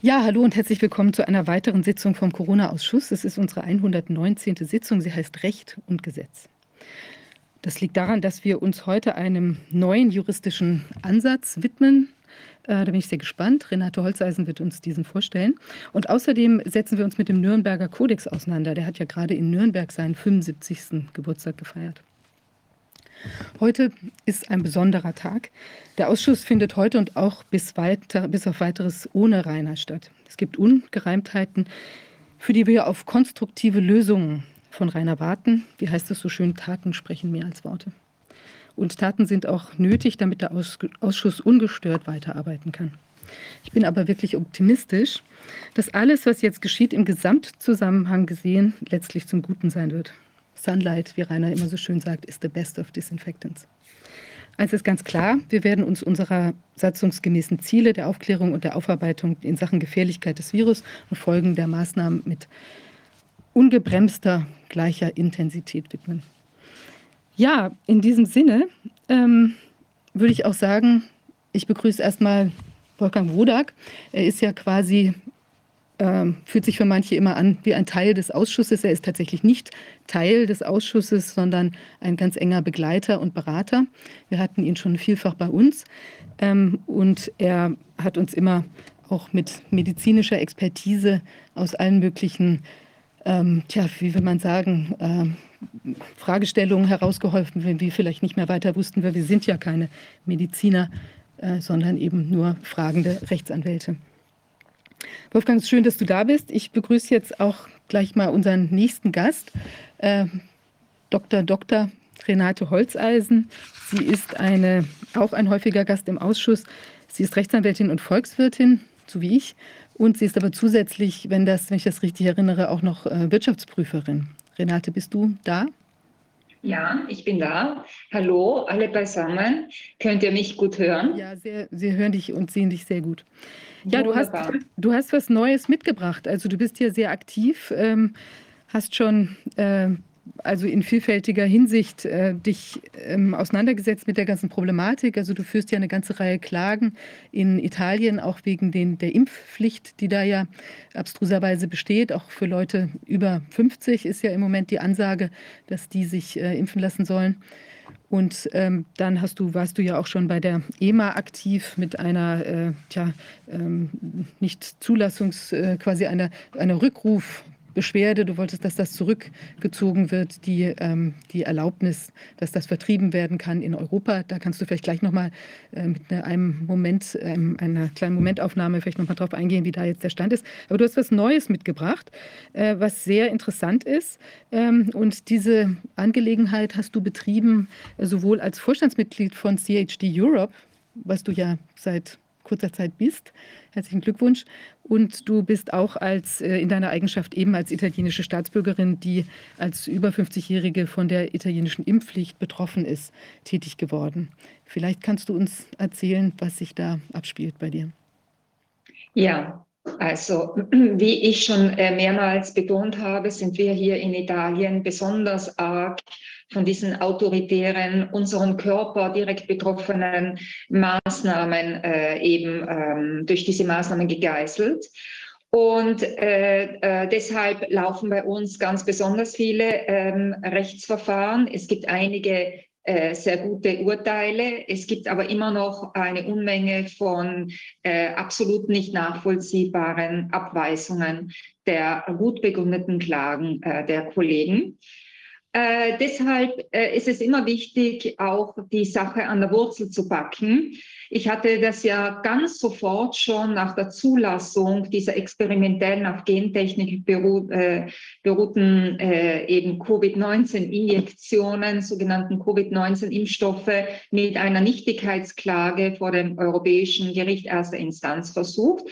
Ja, hallo und herzlich willkommen zu einer weiteren Sitzung vom Corona-Ausschuss. Es ist unsere 119. Sitzung. Sie heißt Recht und Gesetz. Das liegt daran, dass wir uns heute einem neuen juristischen Ansatz widmen. Äh, da bin ich sehr gespannt. Renate Holzeisen wird uns diesen vorstellen. Und außerdem setzen wir uns mit dem Nürnberger Kodex auseinander. Der hat ja gerade in Nürnberg seinen 75. Geburtstag gefeiert. Heute ist ein besonderer Tag. Der Ausschuss findet heute und auch bis, weiter, bis auf weiteres ohne Rainer statt. Es gibt Ungereimtheiten, für die wir auf konstruktive Lösungen von Rainer warten. Wie heißt es so schön, Taten sprechen mehr als Worte. Und Taten sind auch nötig, damit der Ausschuss ungestört weiterarbeiten kann. Ich bin aber wirklich optimistisch, dass alles, was jetzt geschieht, im Gesamtzusammenhang gesehen letztlich zum Guten sein wird. Sunlight, wie Rainer immer so schön sagt, ist the best of disinfectants. Eins ist ganz klar, wir werden uns unserer satzungsgemäßen Ziele der Aufklärung und der Aufarbeitung in Sachen Gefährlichkeit des Virus und Folgen der Maßnahmen mit ungebremster gleicher Intensität widmen. Ja, in diesem Sinne ähm, würde ich auch sagen, ich begrüße erstmal Wolfgang Wodak. Er ist ja quasi ähm, fühlt sich für manche immer an wie ein Teil des Ausschusses. Er ist tatsächlich nicht Teil des Ausschusses, sondern ein ganz enger Begleiter und Berater. Wir hatten ihn schon vielfach bei uns ähm, und er hat uns immer auch mit medizinischer Expertise aus allen möglichen, ähm, tja, wie will man sagen, äh, Fragestellungen herausgeholfen, wenn wir vielleicht nicht mehr weiter wussten, weil wir sind ja keine Mediziner, äh, sondern eben nur fragende Rechtsanwälte. Wolfgang, schön, dass du da bist. Ich begrüße jetzt auch gleich mal unseren nächsten Gast, äh, Dr. Dr. Renate Holzeisen. Sie ist eine, auch ein häufiger Gast im Ausschuss. Sie ist Rechtsanwältin und Volkswirtin, so wie ich. Und sie ist aber zusätzlich, wenn, das, wenn ich das richtig erinnere, auch noch äh, Wirtschaftsprüferin. Renate, bist du da? Ja, ich bin da. Hallo, alle beisammen. Könnt ihr mich gut hören? Ja, sehr, wir hören dich und sehen dich sehr gut. Ja, du hast, du hast was Neues mitgebracht. Also du bist hier sehr aktiv, ähm, hast schon äh, also in vielfältiger Hinsicht äh, dich ähm, auseinandergesetzt mit der ganzen Problematik. Also du führst ja eine ganze Reihe Klagen in Italien, auch wegen den, der Impfpflicht, die da ja abstruserweise besteht. Auch für Leute über 50 ist ja im Moment die Ansage, dass die sich äh, impfen lassen sollen. Und ähm, dann hast du, warst du ja auch schon bei der EMA aktiv mit einer äh, tja, ähm, nicht Zulassungs, äh, quasi einer, einer Rückruf. Beschwerde, du wolltest, dass das zurückgezogen wird, die, ähm, die Erlaubnis, dass das vertrieben werden kann in Europa. Da kannst du vielleicht gleich nochmal äh, mit einem Moment, ähm, einer kleinen Momentaufnahme vielleicht nochmal drauf eingehen, wie da jetzt der Stand ist. Aber du hast was Neues mitgebracht, äh, was sehr interessant ist. Ähm, und diese Angelegenheit hast du betrieben, äh, sowohl als Vorstandsmitglied von CHD Europe, was du ja seit kurzer Zeit bist. Herzlichen Glückwunsch. Und du bist auch als, äh, in deiner Eigenschaft eben als italienische Staatsbürgerin, die als über 50-Jährige von der italienischen Impfpflicht betroffen ist, tätig geworden. Vielleicht kannst du uns erzählen, was sich da abspielt bei dir. Ja, also wie ich schon äh, mehrmals betont habe, sind wir hier in Italien besonders arg von diesen autoritären, unseren Körper direkt betroffenen Maßnahmen äh, eben ähm, durch diese Maßnahmen gegeißelt. Und äh, äh, deshalb laufen bei uns ganz besonders viele ähm, Rechtsverfahren. Es gibt einige äh, sehr gute Urteile. Es gibt aber immer noch eine Unmenge von äh, absolut nicht nachvollziehbaren Abweisungen der gut begründeten Klagen äh, der Kollegen. Äh, deshalb äh, ist es immer wichtig, auch die Sache an der Wurzel zu packen. Ich hatte das ja ganz sofort schon nach der Zulassung dieser experimentellen auf Gentechnik beru äh, beruhten äh, eben Covid-19-Injektionen, sogenannten Covid-19-Impfstoffe mit einer Nichtigkeitsklage vor dem Europäischen Gericht erster Instanz versucht.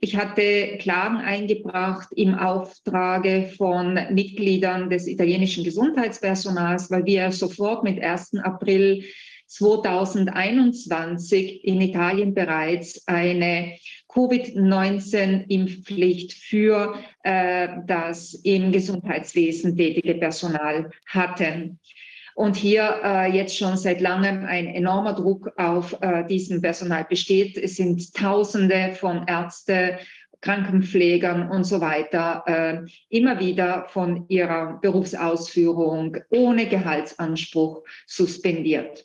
Ich hatte Klagen eingebracht im Auftrage von Mitgliedern des italienischen Gesundheitspersonals, weil wir sofort mit 1. April 2021 in Italien bereits eine Covid-19-Impfpflicht für äh, das im Gesundheitswesen tätige Personal hatten und hier äh, jetzt schon seit langem ein enormer Druck auf äh, diesem Personal besteht. Es sind Tausende von Ärzte Krankenpflegern und so weiter äh, immer wieder von ihrer Berufsausführung ohne Gehaltsanspruch suspendiert.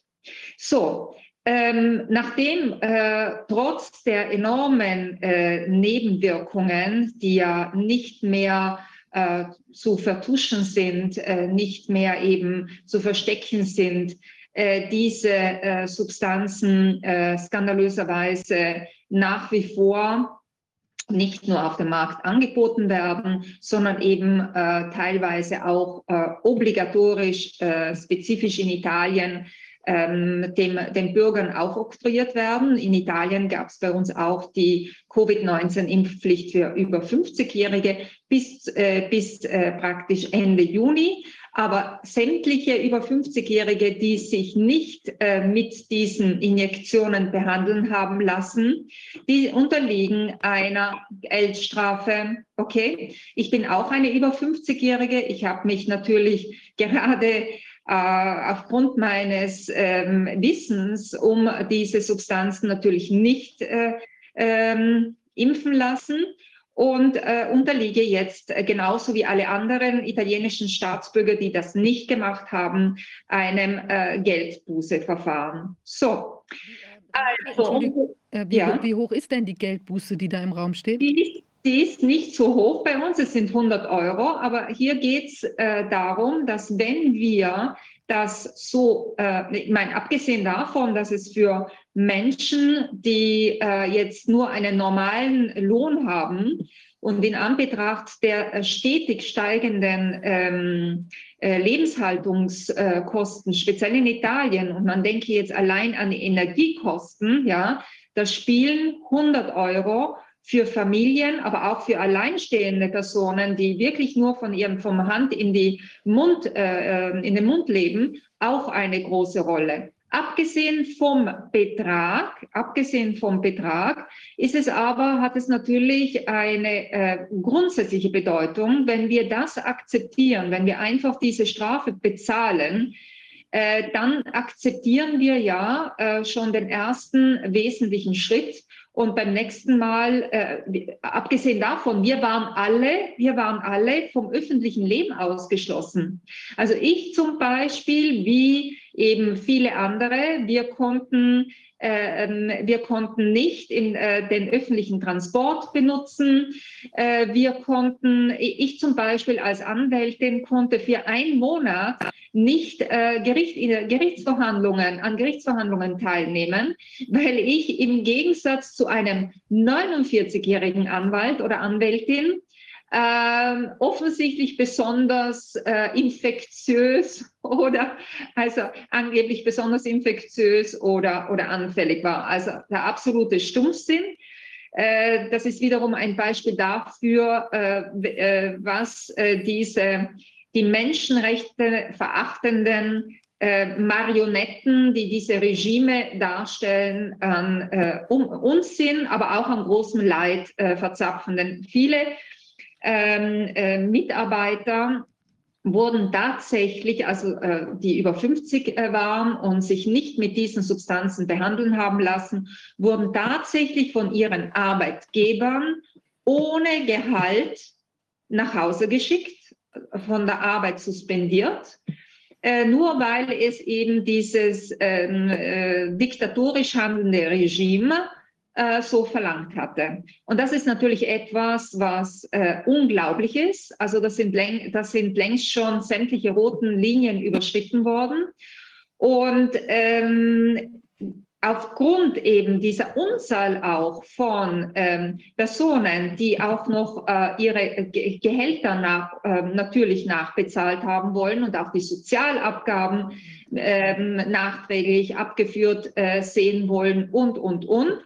So, ähm, nachdem äh, trotz der enormen äh, Nebenwirkungen, die ja nicht mehr äh, zu vertuschen sind, äh, nicht mehr eben zu verstecken sind, äh, diese äh, Substanzen skandalöserweise nach wie vor nicht nur auf dem Markt angeboten werden, sondern eben äh, teilweise auch äh, obligatorisch, äh, spezifisch in Italien, ähm, dem, den Bürgern auch oktroyiert werden. In Italien gab es bei uns auch die Covid-19-Impfpflicht für über 50-Jährige bis, äh, bis äh, praktisch Ende Juni. Aber sämtliche über 50-Jährige, die sich nicht äh, mit diesen Injektionen behandeln haben lassen, die unterliegen einer Geldstrafe. Okay, ich bin auch eine über 50-Jährige. Ich habe mich natürlich gerade aufgrund meines ähm, Wissens um diese Substanzen natürlich nicht äh, ähm, impfen lassen und äh, unterliege jetzt äh, genauso wie alle anderen italienischen Staatsbürger, die das nicht gemacht haben, einem äh, Geldbußeverfahren. So. Also, äh, wie, ja. wie, hoch ist denn die Geldbuße, die da im Raum steht? Die, die ist nicht so hoch bei uns, es sind 100 Euro, aber hier geht es äh, darum, dass wenn wir das so, äh, ich meine, abgesehen davon, dass es für Menschen, die äh, jetzt nur einen normalen Lohn haben und in Anbetracht der äh, stetig steigenden ähm, äh, Lebenshaltungskosten, speziell in Italien, und man denke jetzt allein an Energiekosten, ja, da spielen 100 Euro für Familien, aber auch für alleinstehende Personen, die wirklich nur von ihrem vom Hand in die Mund äh, äh, in den Mund leben, auch eine große Rolle. Abgesehen vom Betrag, abgesehen vom Betrag, ist es aber, hat es natürlich eine äh, grundsätzliche Bedeutung, wenn wir das akzeptieren, wenn wir einfach diese Strafe bezahlen, äh, dann akzeptieren wir ja äh, schon den ersten wesentlichen Schritt, und beim nächsten Mal, äh, abgesehen davon, wir waren alle, wir waren alle vom öffentlichen Leben ausgeschlossen. Also ich zum Beispiel, wie eben viele andere, wir konnten wir konnten nicht in, äh, den öffentlichen Transport benutzen. Äh, wir konnten, ich zum Beispiel als Anwältin konnte für einen Monat nicht äh, Gericht, Gerichtsverhandlungen, an Gerichtsverhandlungen teilnehmen, weil ich im Gegensatz zu einem 49-jährigen Anwalt oder Anwältin äh, offensichtlich besonders äh, infektiös oder also angeblich besonders infektiös oder, oder anfällig war. Also der absolute Stumpfsinn. Äh, das ist wiederum ein Beispiel dafür, äh, äh, was diese die Menschenrechte verachtenden Marionetten, die diese Regime darstellen, an Unsinn, aber auch an großem Leid verzapfen. Denn viele ähm, äh, Mitarbeiter wurden tatsächlich, also äh, die über 50 äh, waren und sich nicht mit diesen Substanzen behandeln haben lassen, wurden tatsächlich von ihren Arbeitgebern ohne Gehalt nach Hause geschickt, von der Arbeit suspendiert, äh, nur weil es eben dieses ähm, äh, diktatorisch handelnde Regime äh, so verlangt hatte. Und das ist natürlich etwas, was äh, unglaublich ist. Also das sind, das sind längst schon sämtliche roten Linien überschritten worden. Und ähm, aufgrund eben dieser Unzahl auch von ähm, Personen, die auch noch äh, ihre Ge Gehälter nach, äh, natürlich nachbezahlt haben wollen und auch die Sozialabgaben ähm, nachträglich abgeführt äh, sehen wollen und, und, und,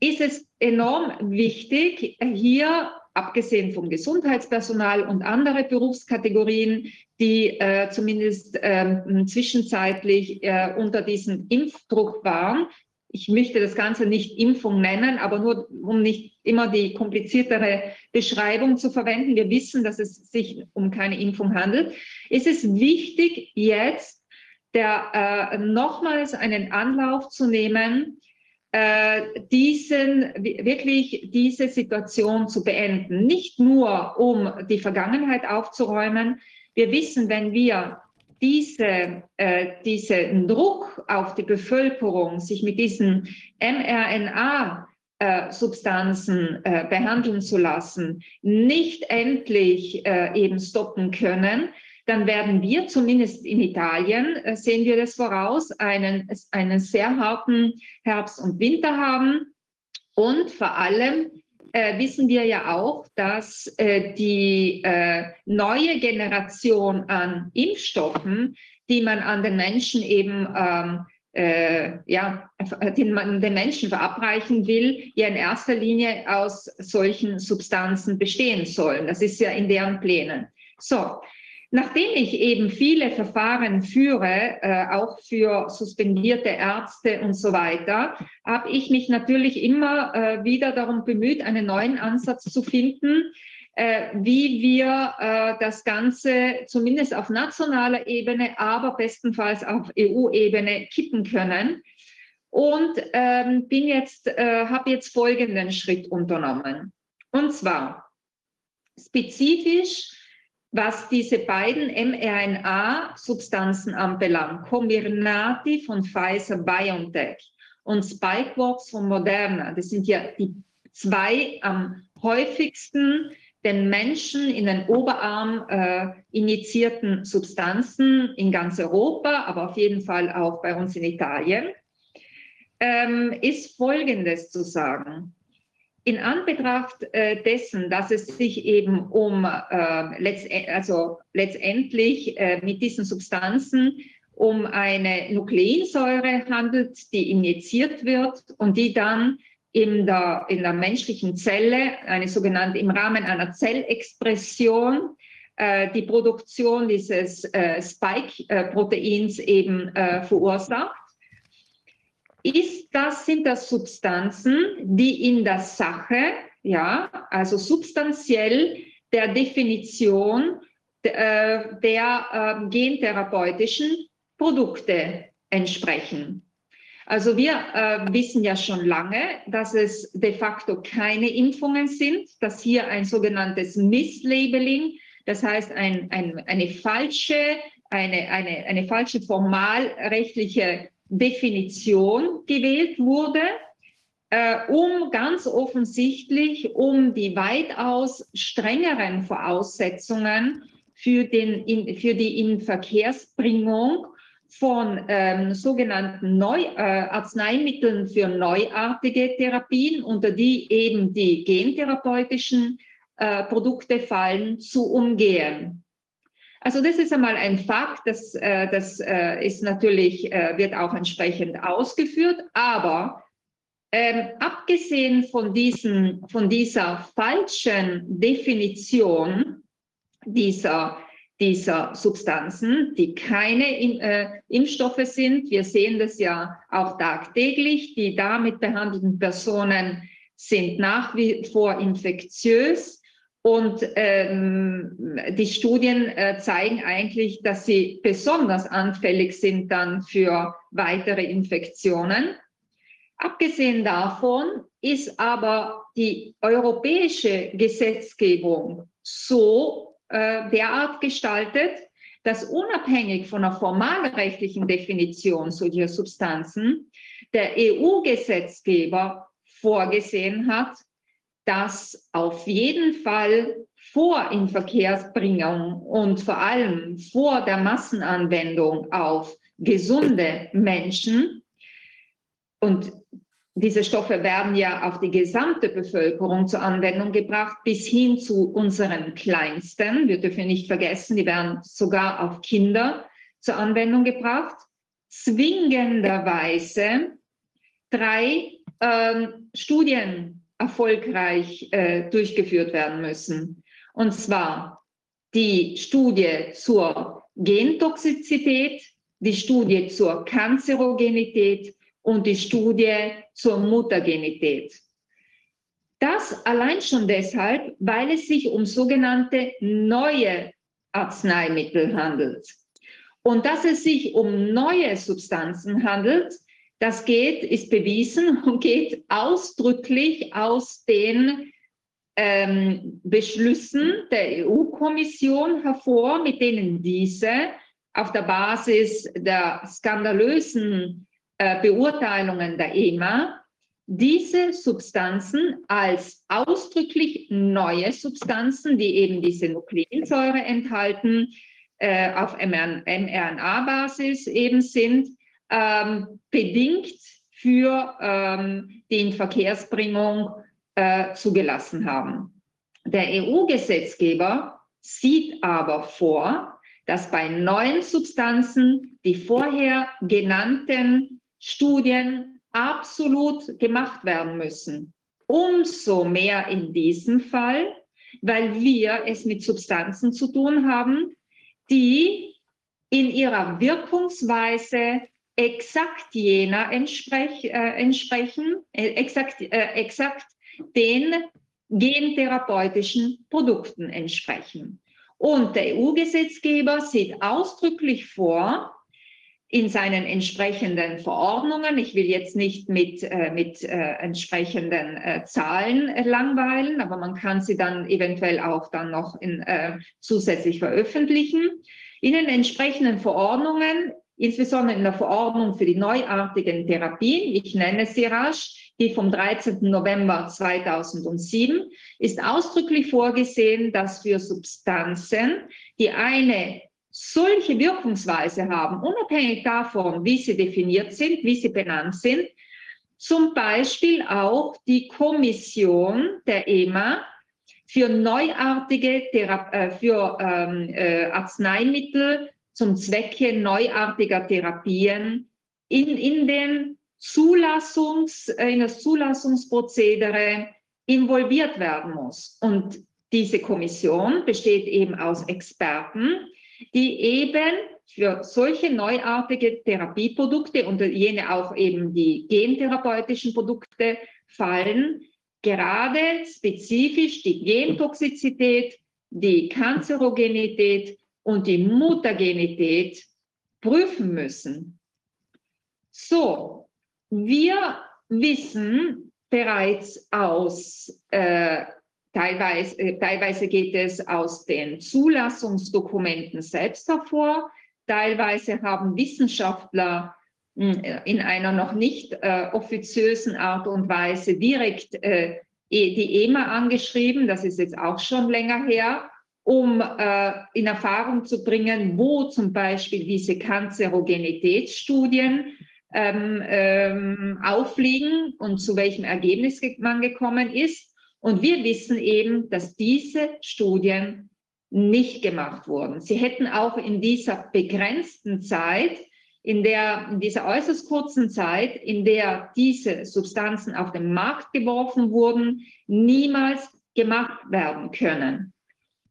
ist es enorm wichtig, hier, abgesehen vom Gesundheitspersonal und andere Berufskategorien, die äh, zumindest äh, zwischenzeitlich äh, unter diesem Impfdruck waren, ich möchte das Ganze nicht Impfung nennen, aber nur um nicht immer die kompliziertere Beschreibung zu verwenden. Wir wissen, dass es sich um keine Impfung handelt. Es ist wichtig, jetzt der, äh, nochmals einen Anlauf zu nehmen, diesen, wirklich diese Situation zu beenden. Nicht nur, um die Vergangenheit aufzuräumen. Wir wissen, wenn wir diese, äh, diesen Druck auf die Bevölkerung, sich mit diesen mRNA-Substanzen äh, äh, behandeln zu lassen, nicht endlich äh, eben stoppen können, dann werden wir zumindest in Italien, äh, sehen wir das voraus, einen, einen sehr harten Herbst und Winter haben. Und vor allem äh, wissen wir ja auch, dass äh, die äh, neue Generation an Impfstoffen, die man an den Menschen eben ähm, äh, ja, den man den Menschen verabreichen will, ja in erster Linie aus solchen Substanzen bestehen sollen. Das ist ja in deren Plänen. So, Nachdem ich eben viele Verfahren führe, äh, auch für suspendierte Ärzte und so weiter, habe ich mich natürlich immer äh, wieder darum bemüht, einen neuen Ansatz zu finden, äh, wie wir äh, das Ganze zumindest auf nationaler Ebene, aber bestenfalls auf EU-Ebene kippen können. Und ähm, bin jetzt, äh, habe jetzt folgenden Schritt unternommen. Und zwar spezifisch was diese beiden mRNA-Substanzen anbelangt, Comirnaty von Pfizer BioNTech und Spikeworks von Moderna, das sind ja die zwei am häufigsten den Menschen in den Oberarm äh, injizierten Substanzen in ganz Europa, aber auf jeden Fall auch bei uns in Italien, ähm, ist Folgendes zu sagen in Anbetracht äh, dessen, dass es sich eben um äh, letzt, also letztendlich äh, mit diesen Substanzen um eine Nukleinsäure handelt, die injiziert wird und die dann in der, in der menschlichen Zelle, eine sogenannte im Rahmen einer Zellexpression, äh, die Produktion dieses äh, Spike-Proteins eben äh, verursacht ist das, sind das Substanzen, die in der Sache, ja, also substanziell der Definition äh, der äh, gentherapeutischen Produkte entsprechen. Also wir äh, wissen ja schon lange, dass es de facto keine Impfungen sind, dass hier ein sogenanntes Misslabeling, das heißt ein, ein, eine falsche, eine, eine, eine falsche formalrechtliche Definition gewählt wurde, äh, um ganz offensichtlich, um die weitaus strengeren Voraussetzungen für, den, in, für die Inverkehrsbringung von ähm, sogenannten Neu, äh, Arzneimitteln für neuartige Therapien, unter die eben die gentherapeutischen äh, Produkte fallen, zu umgehen. Also das ist einmal ein Fakt, das, äh, das äh, ist natürlich, äh, wird auch entsprechend ausgeführt, aber ähm, abgesehen von, diesen, von dieser falschen Definition dieser, dieser Substanzen, die keine in, äh, Impfstoffe sind, wir sehen das ja auch tagtäglich, die damit behandelten Personen sind nach wie vor infektiös, und ähm, die Studien äh, zeigen eigentlich, dass sie besonders anfällig sind dann für weitere Infektionen. Abgesehen davon ist aber die europäische Gesetzgebung so äh, derart gestaltet, dass unabhängig von der formalrechtlichen Definition solcher Substanzen der EU-Gesetzgeber vorgesehen hat, dass auf jeden Fall vor Inverkehrsbringung und vor allem vor der Massenanwendung auf gesunde Menschen und diese Stoffe werden ja auf die gesamte Bevölkerung zur Anwendung gebracht, bis hin zu unseren Kleinsten. Wir dürfen nicht vergessen, die werden sogar auf Kinder zur Anwendung gebracht. Zwingenderweise drei ähm, Studien erfolgreich äh, durchgeführt werden müssen. Und zwar die Studie zur Gentoxizität, die Studie zur Kanzerogenität und die Studie zur Mutagenität. Das allein schon deshalb, weil es sich um sogenannte neue Arzneimittel handelt. Und dass es sich um neue Substanzen handelt, Das geht, ist bewiesen und geht ausdrücklich aus den ähm, Beschlüssen der EU-Kommission hervor, mit denen diese auf der Basis der skandalösen äh, Beurteilungen der EMA diese Substanzen als ausdrücklich neue Substanzen, die eben diese Nukleinsäure enthalten, äh, auf mRNA-Basis eben sind, ähm, bedingt für ähm, die Inverkehrsbringung äh, zugelassen haben. Der EU-Gesetzgeber sieht aber vor, dass bei neuen Substanzen die vorher genannten Studien absolut gemacht werden müssen. Umso mehr in diesem Fall, weil wir es mit Substanzen zu tun haben, die in ihrer Wirkungsweise exakt jener entsprech, äh, entsprechen, äh, exakt, äh, exakt den gentherapeutischen Produkten entsprechen. Und der EU-Gesetzgeber sieht ausdrücklich vor, in seinen entsprechenden Verordnungen, ich will jetzt nicht mit, äh, mit äh, entsprechenden äh, Zahlen äh, langweilen, aber man kann sie dann eventuell auch dann noch in, äh, zusätzlich veröffentlichen, in den entsprechenden Verordnungen, insbesondere in der Verordnung für die neuartigen Therapien, ich nenne sie rasch, die vom 13. November 2007, ist ausdrücklich vorgesehen, dass für Substanzen, die eine solche Wirkungsweise haben, unabhängig davon, wie sie definiert sind, wie sie benannt sind, zum Beispiel auch die Kommission der EMA für neuartige Thera äh, für ähm, äh, Arzneimittel zum Zwecke neuartiger Therapien in, in den Zulassungs, äh, in das Zulassungsprozedere involviert werden muss. Und diese Kommission besteht eben aus Experten, die eben für solche neuartige Therapieprodukte und jene auch eben die gentherapeutischen Produkte fallen, gerade spezifisch die Gentoxizität, die Kanzerogenität und die Mutagenität prüfen müssen. So, wir wissen bereits aus, äh, teilweise, äh, teilweise geht es aus den Zulassungsdokumenten selbst hervor, teilweise haben Wissenschaftler hm, in einer noch nicht äh, offiziösen Art und Weise direkt äh, e, die EMA angeschrieben, das ist jetzt auch schon länger her, um äh, in Erfahrung zu bringen, wo zum Beispiel diese Kanzerogenitätsstudien ähm, ähm, aufliegen und zu welchem Ergebnis man gekommen ist. Und wir wissen eben, dass diese Studien nicht gemacht wurden. Sie hätten auch in dieser begrenzten Zeit, in der, in dieser äußerst kurzen Zeit, in der diese Substanzen auf den Markt geworfen wurden, niemals gemacht werden können.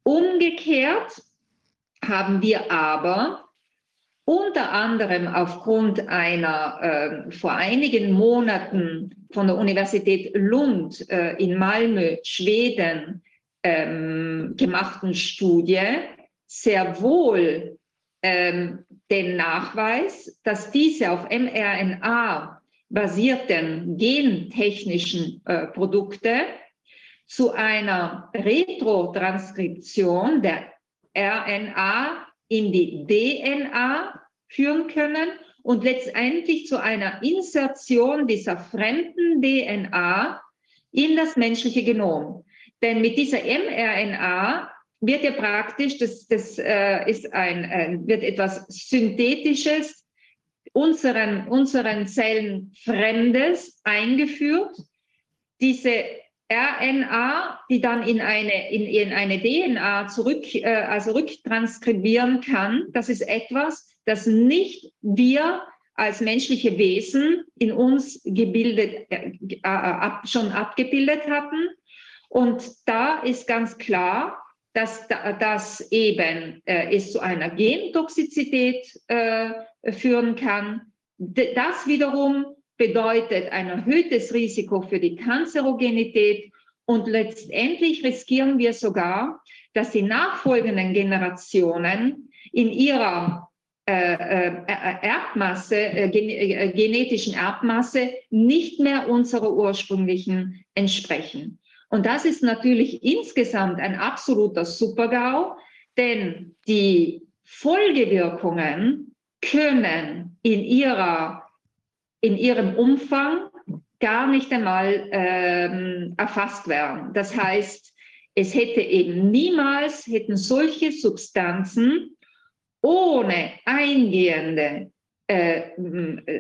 Umgekehrt haben wir aber unter anderem aufgrund einer äh, vor einigen Monaten von der Universität Lund äh, in Malmö, Schweden, ähm, gemachten Studie sehr wohl ähm, den Nachweis, dass diese auf mRNA basierten gentechnischen äh, Produkte zu einer Retrotranskription der RNA in die DNA führen können und letztendlich zu einer Insertion dieser fremden DNA in das menschliche Genom. Denn mit dieser mRNA wird ja praktisch, das, das äh, ist ein, äh, wird etwas Synthetisches, unseren, unseren Zellen Fremdes eingeführt. Diese RNA, die dann in eine, in, in eine DNA zurück, äh, also rücktranskribieren kann, das ist etwas, das nicht wir als menschliche Wesen in uns gebildet, äh, äh, ab, schon abgebildet hatten. Und da ist ganz klar, dass das eben äh, es zu einer Gentoxizität äh, führen kann. Das wiederum bedeutet ein erhöhtes Risiko für die Kanzerogenität und letztendlich riskieren wir sogar, dass die nachfolgenden Generationen in ihrer Erbmasse, genetischen Erbmasse nicht mehr unserer ursprünglichen entsprechen. Und das ist natürlich insgesamt ein absoluter Supergau, denn die Folgewirkungen können in, ihrer, in ihrem Umfang gar nicht einmal ähm, erfasst werden. Das heißt, es hätte eben niemals, hätten solche Substanzen ohne eingehende, äh,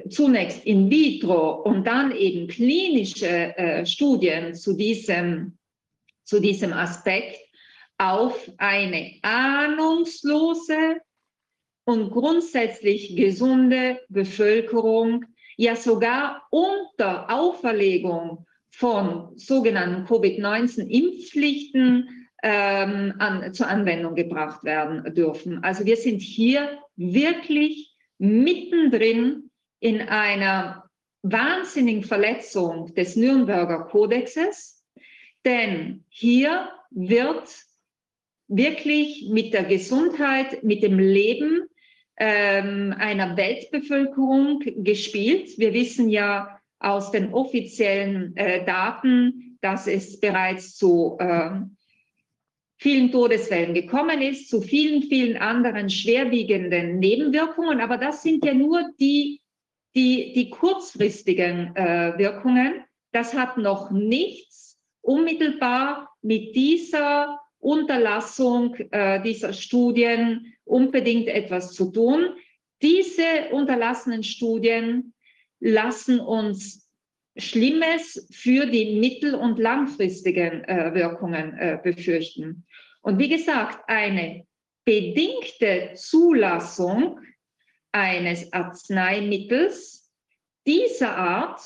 zunächst in vitro und dann eben klinische äh, Studien zu diesem, zu diesem Aspekt auf eine ahnungslose und grundsätzlich gesunde Bevölkerung, ja sogar unter Auferlegung von sogenannten Covid-19-Impfpflichten ähm, an, zur Anwendung gebracht werden dürfen. Also wir sind hier wirklich mittendrin in einer wahnsinnigen Verletzung des Nürnberger Kodexes, denn hier wird wirklich mit der Gesundheit, mit dem Leben ähm, einer Weltbevölkerung gespielt. Wir wissen ja aus den offiziellen äh, Daten, dass es bereits zu äh, vielen Todesfällen gekommen ist, zu vielen, vielen anderen schwerwiegenden Nebenwirkungen. Aber das sind ja nur die, die, die kurzfristigen äh, Wirkungen. Das hat noch nichts unmittelbar mit dieser Unterlassung äh, dieser Studien unbedingt etwas zu tun. Diese unterlassenen Studien lassen uns Schlimmes für die mittel- und langfristigen äh, Wirkungen äh, befürchten. Und wie gesagt, eine bedingte Zulassung eines Arzneimittels dieser Art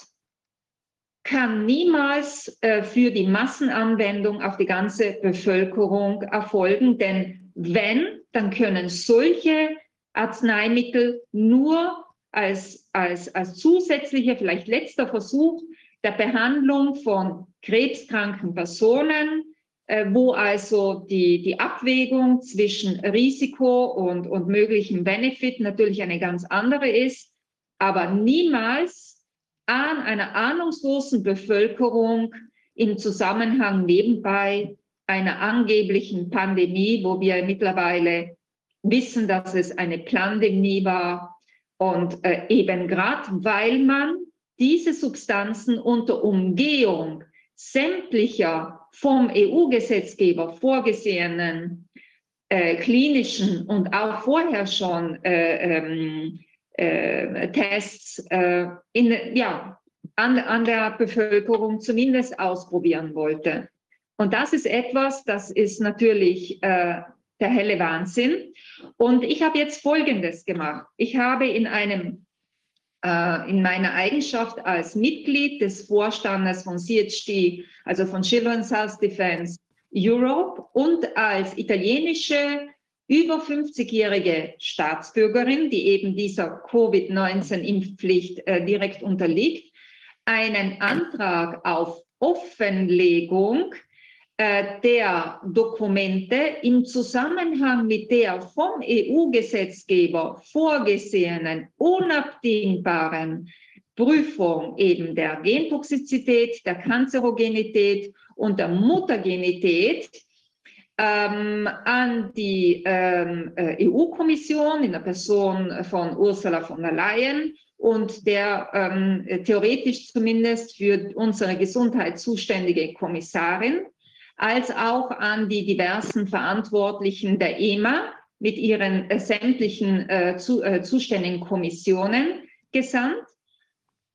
kann niemals äh, für die Massenanwendung auf die ganze Bevölkerung erfolgen, denn wenn, dann können solche Arzneimittel nur als, als, als zusätzlicher, vielleicht letzter Versuch der Behandlung von krebskranken Personen, äh, wo also die, die Abwägung zwischen Risiko und, und möglichem Benefit natürlich eine ganz andere ist, aber niemals an einer ahnungslosen Bevölkerung im Zusammenhang nebenbei einer angeblichen Pandemie, wo wir mittlerweile wissen, dass es eine Pandemie war. Und äh, eben gerade weil man diese Substanzen unter Umgehung sämtlicher vom EU-Gesetzgeber vorgesehenen äh, klinischen und auch vorher schon äh, ähm, äh, Tests äh, in, ja, an, an der Bevölkerung zumindest ausprobieren wollte. Und das ist etwas, das ist natürlich äh, der helle Wahnsinn. Und ich habe jetzt Folgendes gemacht. Ich habe in einem äh, in meiner Eigenschaft als Mitglied des Vorstandes von CHD, also von Children's Health Defense Europe und als italienische über 50-jährige Staatsbürgerin, die eben dieser Covid-19-Impfpflicht äh, direkt unterliegt, einen Antrag auf Offenlegung äh, der Dokumente im Zusammenhang mit der vom EU-Gesetzgeber vorgesehenen unabdingbaren Prüfung eben der Gentoxizität, der Kanzerogenität und der Muttergenität ähm, an die ähm, äh, EU-Kommission in der Person von Ursula von der Leyen und der ähm, theoretisch zumindest für unsere Gesundheit zuständige Kommissarin, als auch an die diversen Verantwortlichen der EMA mit ihren äh, sämtlichen äh, zu, äh, zuständigen Kommissionen gesandt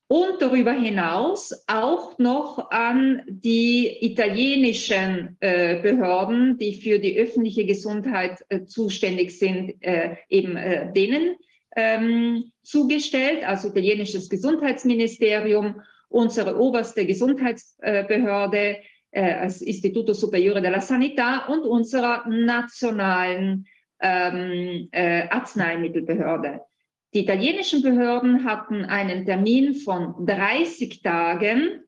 und darüber hinaus auch noch an die italienischen äh, Behörden, die für die öffentliche Gesundheit äh, zuständig sind, äh, eben äh, denen ähm, zugestellt, also italienisches Gesundheitsministerium, unsere oberste Gesundheitsbehörde, äh, das Istituto Superiore della Sanità und unserer nationalen ähm, äh, Arzneimittelbehörde. Die italienischen Behörden hatten einen Termin von 30 Tagen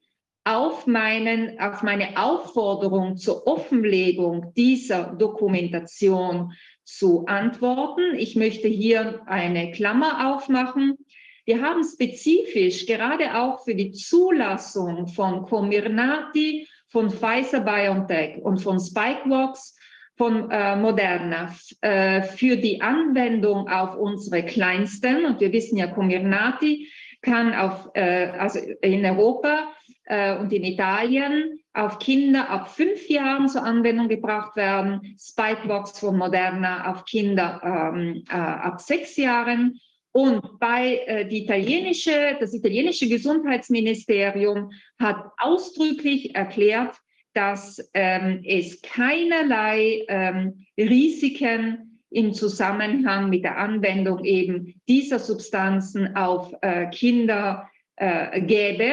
auf, meinen, auf meine Aufforderung zur Offenlegung dieser Dokumentation zu antworten. Ich möchte hier eine Klammer aufmachen. Wir haben spezifisch gerade auch für die Zulassung von Comirnaty, von Pfizer BioNTech und von Spikeworks von äh, Moderna äh, für die Anwendung auf unsere Kleinsten, und wir wissen ja, Comirnaty kann auf, äh, also in Europa äh, und in Italien auf Kinder ab fünf Jahren zur Anwendung gebracht werden, Spikebox von Moderna auf Kinder ähm, äh, ab sechs Jahren. Und bei äh, die italienische, das italienische Gesundheitsministerium hat ausdrücklich erklärt, dass ähm, es keinerlei ähm, Risiken im Zusammenhang mit der Anwendung eben dieser Substanzen auf äh, Kinder äh, gäbe.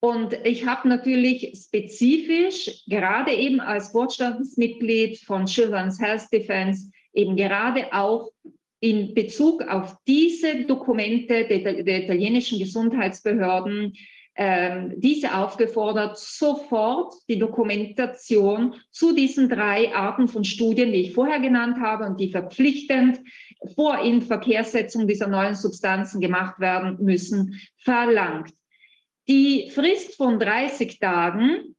Und ich habe natürlich spezifisch, gerade eben als Vorstandsmitglied von Children's Health Defense, eben gerade auch in Bezug auf diese Dokumente der, der italienischen Gesundheitsbehörden diese aufgefordert, sofort die Dokumentation zu diesen drei Arten von Studien, die ich vorher genannt habe und die verpflichtend vor Inverkehrssetzung dieser neuen Substanzen gemacht werden müssen, verlangt. Die Frist von 30 Tagen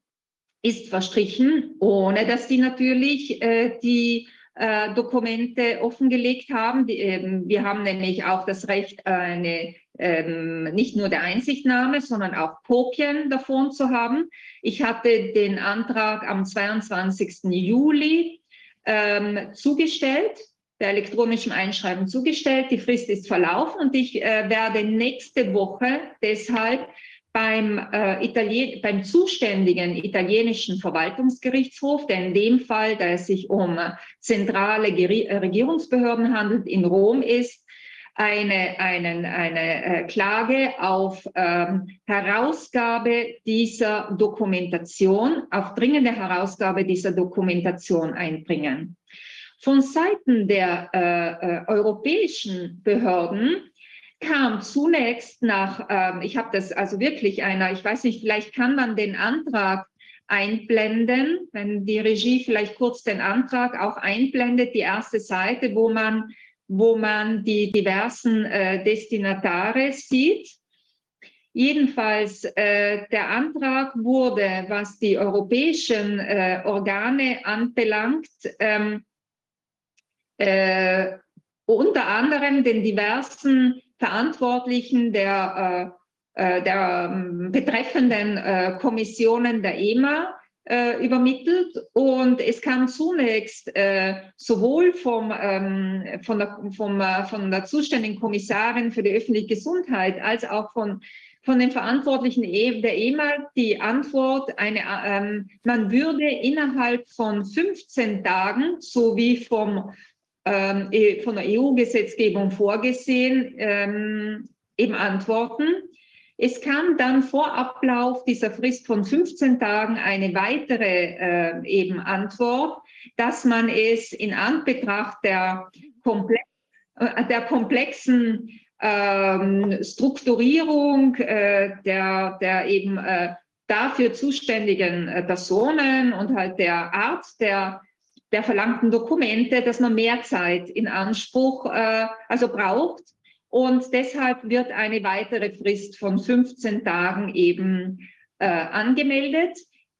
ist verstrichen, ohne dass die natürlich äh, die äh, Dokumente offengelegt haben. Die, ähm, wir haben nämlich auch das Recht, eine, ähm, nicht nur der Einsichtnahme, sondern auch Kopien davon zu haben. Ich hatte den Antrag am 22. Juli ähm, zugestellt, der elektronischen Einschreiben zugestellt. Die Frist ist verlaufen und ich äh, werde nächste Woche deshalb beim, äh, Italien beim zuständigen italienischen Verwaltungsgerichtshof, der in dem Fall, da es sich um zentrale Geri äh, Regierungsbehörden handelt, in Rom ist, eine, einen, eine äh, Klage auf ähm, Herausgabe dieser Dokumentation, auf dringende Herausgabe dieser Dokumentation einbringen. Von Seiten der äh, äh europäischen Behörden kam zunächst nach, ähm, ich habe das also wirklich einer, ich weiß nicht, vielleicht kann man den Antrag einblenden, wenn die Regie vielleicht kurz den Antrag auch einblendet, die erste Seite, wo man, wo man die diversen äh, Destinatare sieht. Jedenfalls, äh, der Antrag wurde, was die europäischen äh, Organe anbelangt, ähm, äh, unter anderem den diversen Verantwortlichen der, äh, äh der ähm, betreffenden äh, Kommissionen der EMA übermittelt. Und es kam zunächst sowohl vom, ähm, von, der, vom, von der zuständigen Kommissarin für die öffentliche Gesundheit als auch von, von den Verantwortlichen e, der EMA die Antwort, eine, ähm, man würde innerhalb von 15 Tagen, so wie vom ähm, e, von der EU-Gesetzgebung vorgesehen, ähm, eben antworten. Es kam dann vor Ablauf dieser Frist von 15 Tagen eine weitere äh, eben Antwort, dass man es in Anbetracht der, komplex, äh, der komplexen ähm, Strukturierung äh, der, der eben äh, dafür zuständigen äh, Personen und halt der Art der der verlangten Dokumente, dass man mehr Zeit in Anspruch äh, also braucht. Und deshalb wird eine weitere Frist von 15 Tagen eben äh, angemeldet.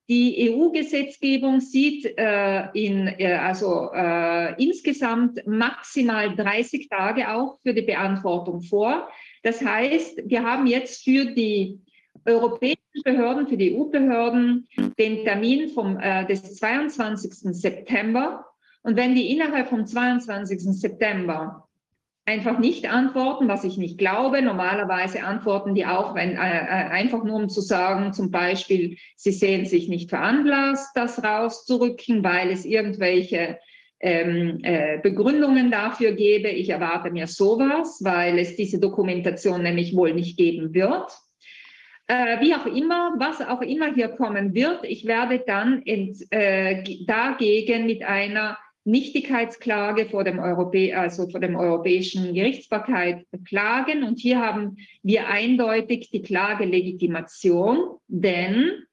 Die EU-Gesetzgebung sieht äh, in, äh, also äh, insgesamt maximal 30 Tage auch für die Beantwortung vor. Das heißt, wir haben jetzt für die europäischen Behörden, für die EU-Behörden den Termin vom, äh, des 22. September. Und wenn die innerhalb vom 22. September einfach nicht antworten, was ich nicht glaube, normalerweise antworten die auch, wenn, äh, äh einfach nur um zu sagen, zum Beispiel, sie sehen sich nicht veranlasst, das rauszurücken, weil es irgendwelche ähm, äh, Begründungen dafür gäbe. Ich erwarte mir sowas, weil es diese Dokumentation nämlich wohl nicht geben wird. Äh, wie auch immer, was auch immer hier kommen wird, ich werde dann ent, äh, dagegen mit einer Nichtigkeitsklage vor dem, Europä also vor dem Europäischen Gerichtsbarkeit klagen. Und hier haben wir eindeutig die Klagelegitimation, denn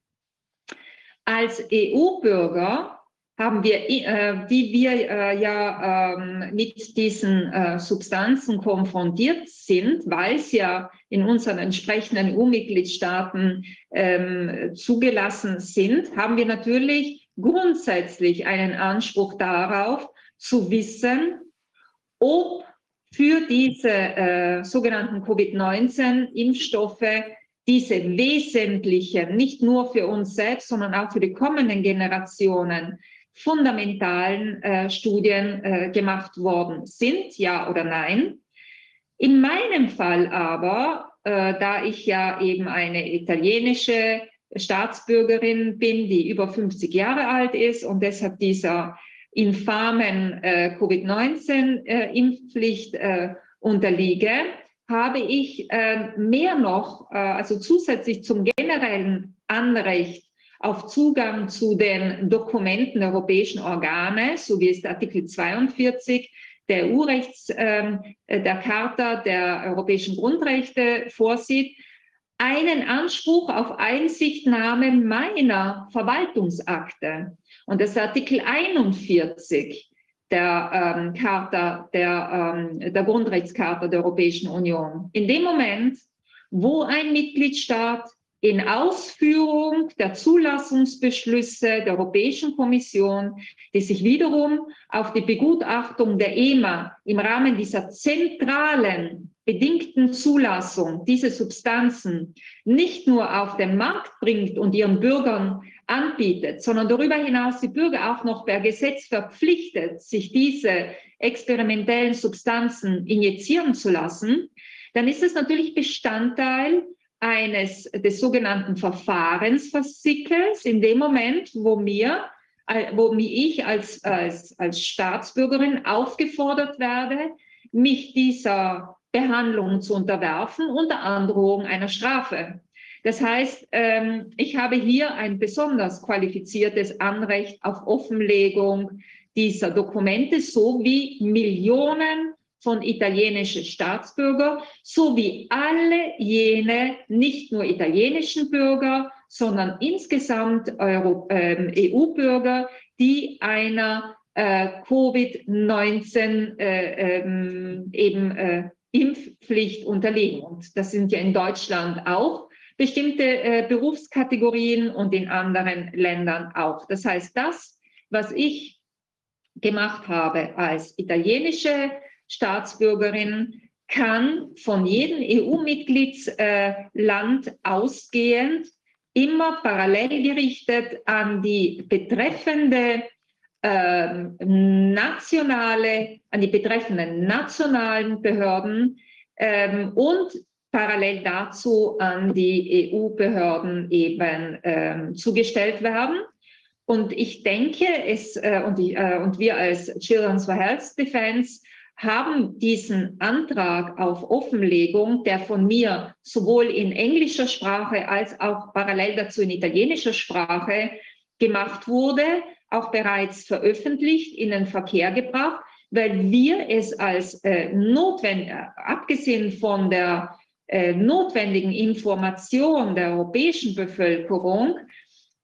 als EU-Bürger haben wir, äh, die wir äh, ja ähm, mit diesen äh, Substanzen konfrontiert sind, weil es ja in unseren entsprechenden EU-Mitgliedstaaten ähm, zugelassen sind, haben wir natürlich grundsätzlich einen Anspruch darauf, zu wissen, ob für diese äh, sogenannten Covid-19-Impfstoffe diese wesentlichen, nicht nur für uns selbst, sondern auch für die kommenden Generationen, fundamentalen äh, Studien äh, gemacht worden sind, ja oder nein. In meinem Fall aber, äh, da ich ja eben eine italienische Staatsbürgerin bin, die über 50 Jahre alt ist und deshalb dieser infamen äh, Covid-19-Impfpflicht äh, unterliege, habe ich äh, mehr noch, äh, also zusätzlich zum generellen Anrecht auf Zugang zu den Dokumenten der europäischen Organe, so wie es der Artikel 42 der EU-Rechts, äh, der Charta der europäischen Grundrechte vorsieht, einen Anspruch auf Einsichtnahme meiner Verwaltungsakte. Und das ist Artikel 41 der ähm, Charta, der, ähm, der Grundrechtscharta der Europäischen Union. In dem Moment, wo ein Mitgliedstaat in Ausführung der Zulassungsbeschlüsse der Europäischen Kommission, die sich wiederum auf die Begutachtung der EMA im Rahmen dieser zentralen bedingten Zulassung diese Substanzen nicht nur auf den Markt bringt und ihren Bürgern anbietet, sondern darüber hinaus die Bürger auch noch per Gesetz verpflichtet, sich diese experimentellen Substanzen injizieren zu lassen, dann ist es natürlich Bestandteil eines des sogenannten Verfahrensversickels in dem Moment, wo mir äh, wo ich als, als, als Staatsbürgerin aufgefordert werde, mich dieser Behandlung zu unterwerfen unter Androhung einer Strafe. Das heißt, ähm, ich habe hier ein besonders qualifiziertes Anrecht auf Offenlegung dieser Dokumente, so wie Millionen von italienischen Staatsbürgern, sowie alle jene nicht nur italienischen Bürger, sondern insgesamt ähm, EU-Bürger, die einer äh, Covid-19 äh, ähm, äh, unterliegen. Und das sind ja in Deutschland auch bestimmte Berufskategorien und in anderen Ländern auch. Das heißt, das, was ich gemacht habe als italienische Staatsbürgerin, kann von jedem EU-Mitgliedsland ausgehend immer parallel gerichtet an die betreffende äh, nationale, an die betreffenden nationalen Behörden ähm, und parallel dazu an die EU-Behörden eben ähm, zugestellt werden. Und ich denke, es, äh, und, die, äh, und wir als Children's for Health Defense haben diesen Antrag auf Offenlegung, der von mir sowohl in englischer Sprache als auch parallel dazu in italienischer Sprache gemacht wurde, auch bereits veröffentlicht, in den Verkehr gebracht, weil wir es als äh, notwendig, abgesehen von der äh, notwendigen Information der europäischen Bevölkerung,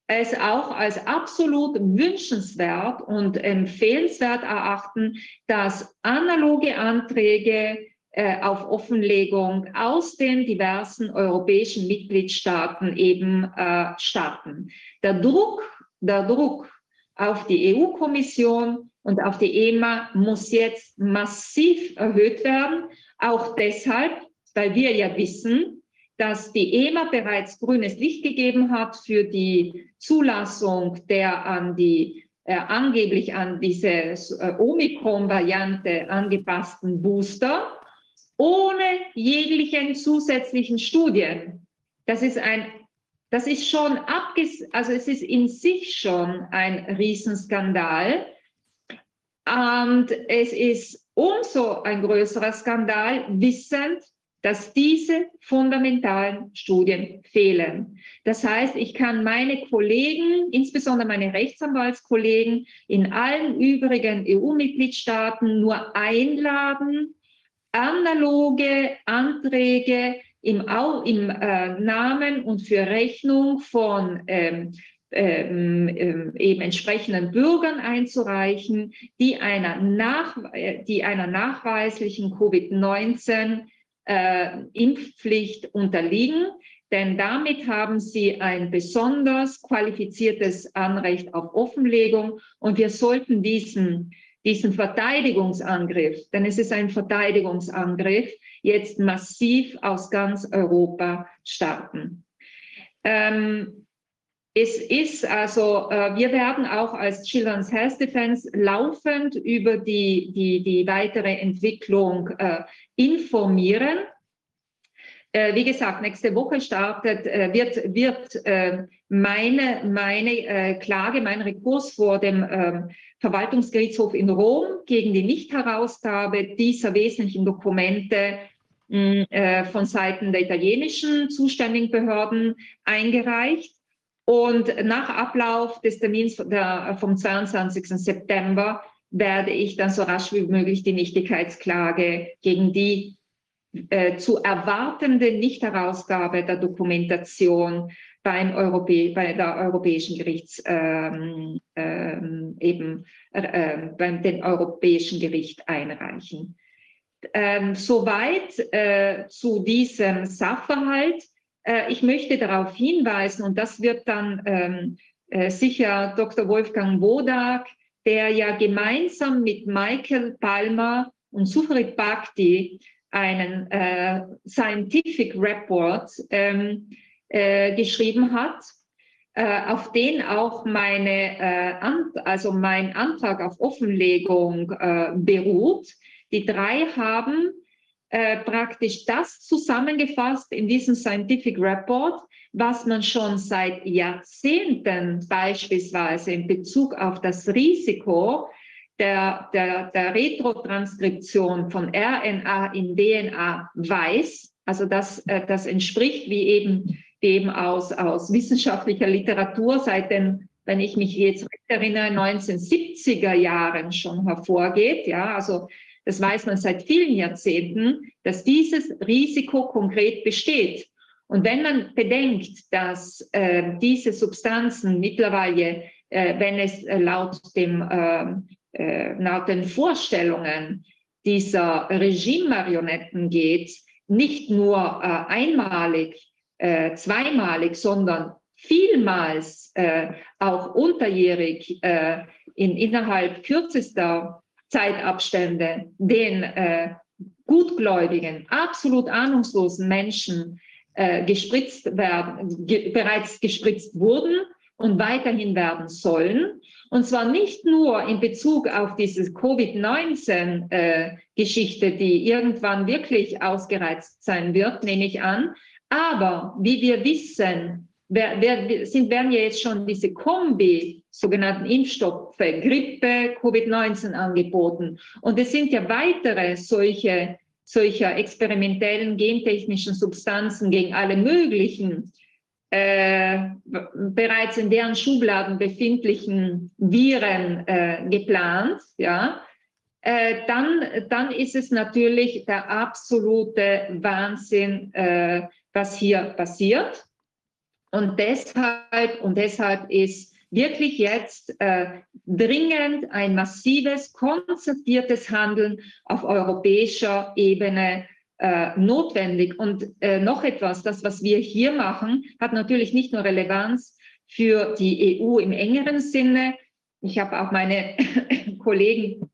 es auch als absolut wünschenswert und empfehlenswert erachten, dass analoge Anträge äh, auf Offenlegung aus den diversen europäischen Mitgliedstaaten eben äh, starten. Der Druck, der Druck auf die EU-Kommission und auf die EMA muss jetzt massiv erhöht werden. Auch deshalb, weil wir ja wissen, dass die EMA bereits grünes Licht gegeben hat für die Zulassung der an die äh, angeblich an diese äh, Omikron-Variante angepassten Booster ohne jeglichen zusätzlichen Studien. Das ist ein das ist schon abges also es ist in sich schon ein Riesenskandal. Und es ist umso ein größerer Skandal, wissend, dass diese fundamentalen Studien fehlen. Das heißt, ich kann meine Kollegen, insbesondere meine Rechtsanwaltskollegen in allen übrigen EU-Mitgliedstaaten nur einladen, analoge Anträge im, im äh, Namen und für Rechnung von ähm, ähm, ähm, eben entsprechenden Bürgern einzureichen, die einer, nach, die einer nachweislichen Covid-19-Impfpflicht äh, unterliegen. Denn damit haben sie ein besonders qualifiziertes Anrecht auf Offenlegung und wir sollten diesen, diesen Verteidigungsangriff, denn es ist ein Verteidigungsangriff, jetzt massiv aus ganz Europa starten. Ähm, es ist also, äh, wir werden auch als Children's Health Defense laufend über die, die, die weitere Entwicklung äh, informieren. Äh, wie gesagt, nächste Woche startet, äh, wird, wird äh, meine, meine äh, Klage, mein Rekurs vor dem ähm, Verwaltungsgerichtshof in Rom gegen die Nichtherausgabe dieser wesentlichen Dokumente mh, von Seiten der italienischen zuständigen Behörden eingereicht. Und nach Ablauf des Termins der, vom 22. September werde ich dann so rasch wie möglich die Nichtigkeitsklage gegen die äh, zu erwartende Nichtherausgabe der Dokumentation beim Europä bei der Europäischen Gerichts ähm, ähm, eben äh, beim den Europäischen Gericht einreichen. Ähm, soweit äh, zu diesem Sachverhalt. Äh, ich möchte darauf hinweisen, und das wird dann ähm, äh, sicher Dr. Wolfgang Wodak, der ja gemeinsam mit Michael Palmer und Sufrit Bhakti einen äh, Scientific Report ähm, äh, geschrieben hat, äh, auf den auch meine, äh, also mein Antrag auf Offenlegung beruht. Die drei haben äh, praktisch das zusammengefasst in diesem Scientific Report, was man schon seit Jahrzehnten beispielsweise in Bezug auf das Risiko der, der, der Retrotranskription von RNA in DNA weiß. Also das, äh, das entspricht wie eben dem aus, aus wissenschaftlicher Literatur seit den, wenn ich mich jetzt erinnere, 1970er Jahren schon hervorgeht. Ja, also das weiß man seit vielen Jahrzehnten, dass dieses Risiko konkret besteht. Und wenn man bedenkt, dass äh, diese Substanzen mittlerweile, äh, wenn es äh, laut, dem, ähm, äh, laut den Vorstellungen dieser Regime-Marionetten geht, nicht nur äh, einmalig, äh, zweimalig, sondern vielmals auch unterjährig in, innerhalb kürzester Zeitabstände den äh, gutgläubigen, absolut ahnungslosen Menschen äh, gespritzt werden, ge bereits gespritzt wurden und weiterhin werden sollen. Und zwar nicht nur in Bezug auf diese Covid-19-Geschichte, äh, die irgendwann wirklich ausgereizt sein wird, nehme ich an. Aber wie wir wissen, wer, wer, sind, werden ja jetzt schon diese Kombi sogenannten Impfstoffe, Grippe, Covid-19 angeboten. Und es sind ja weitere solche, solcher experimentellen gentechnischen Substanzen gegen alle möglichen äh, bereits in deren Schubladen befindlichen Viren äh, geplant, ja, äh, dann, dann ist es natürlich der absolute Wahnsinn, äh, was hier passiert. Und deshalb, und deshalb ist wirklich jetzt äh, dringend ein massives, konzertiertes Handeln auf europäischer Ebene äh, notwendig. Und äh, noch etwas, das, was wir hier machen, hat natürlich nicht nur Relevanz für die EU im engeren Sinne. Ich habe auch meine Kollegen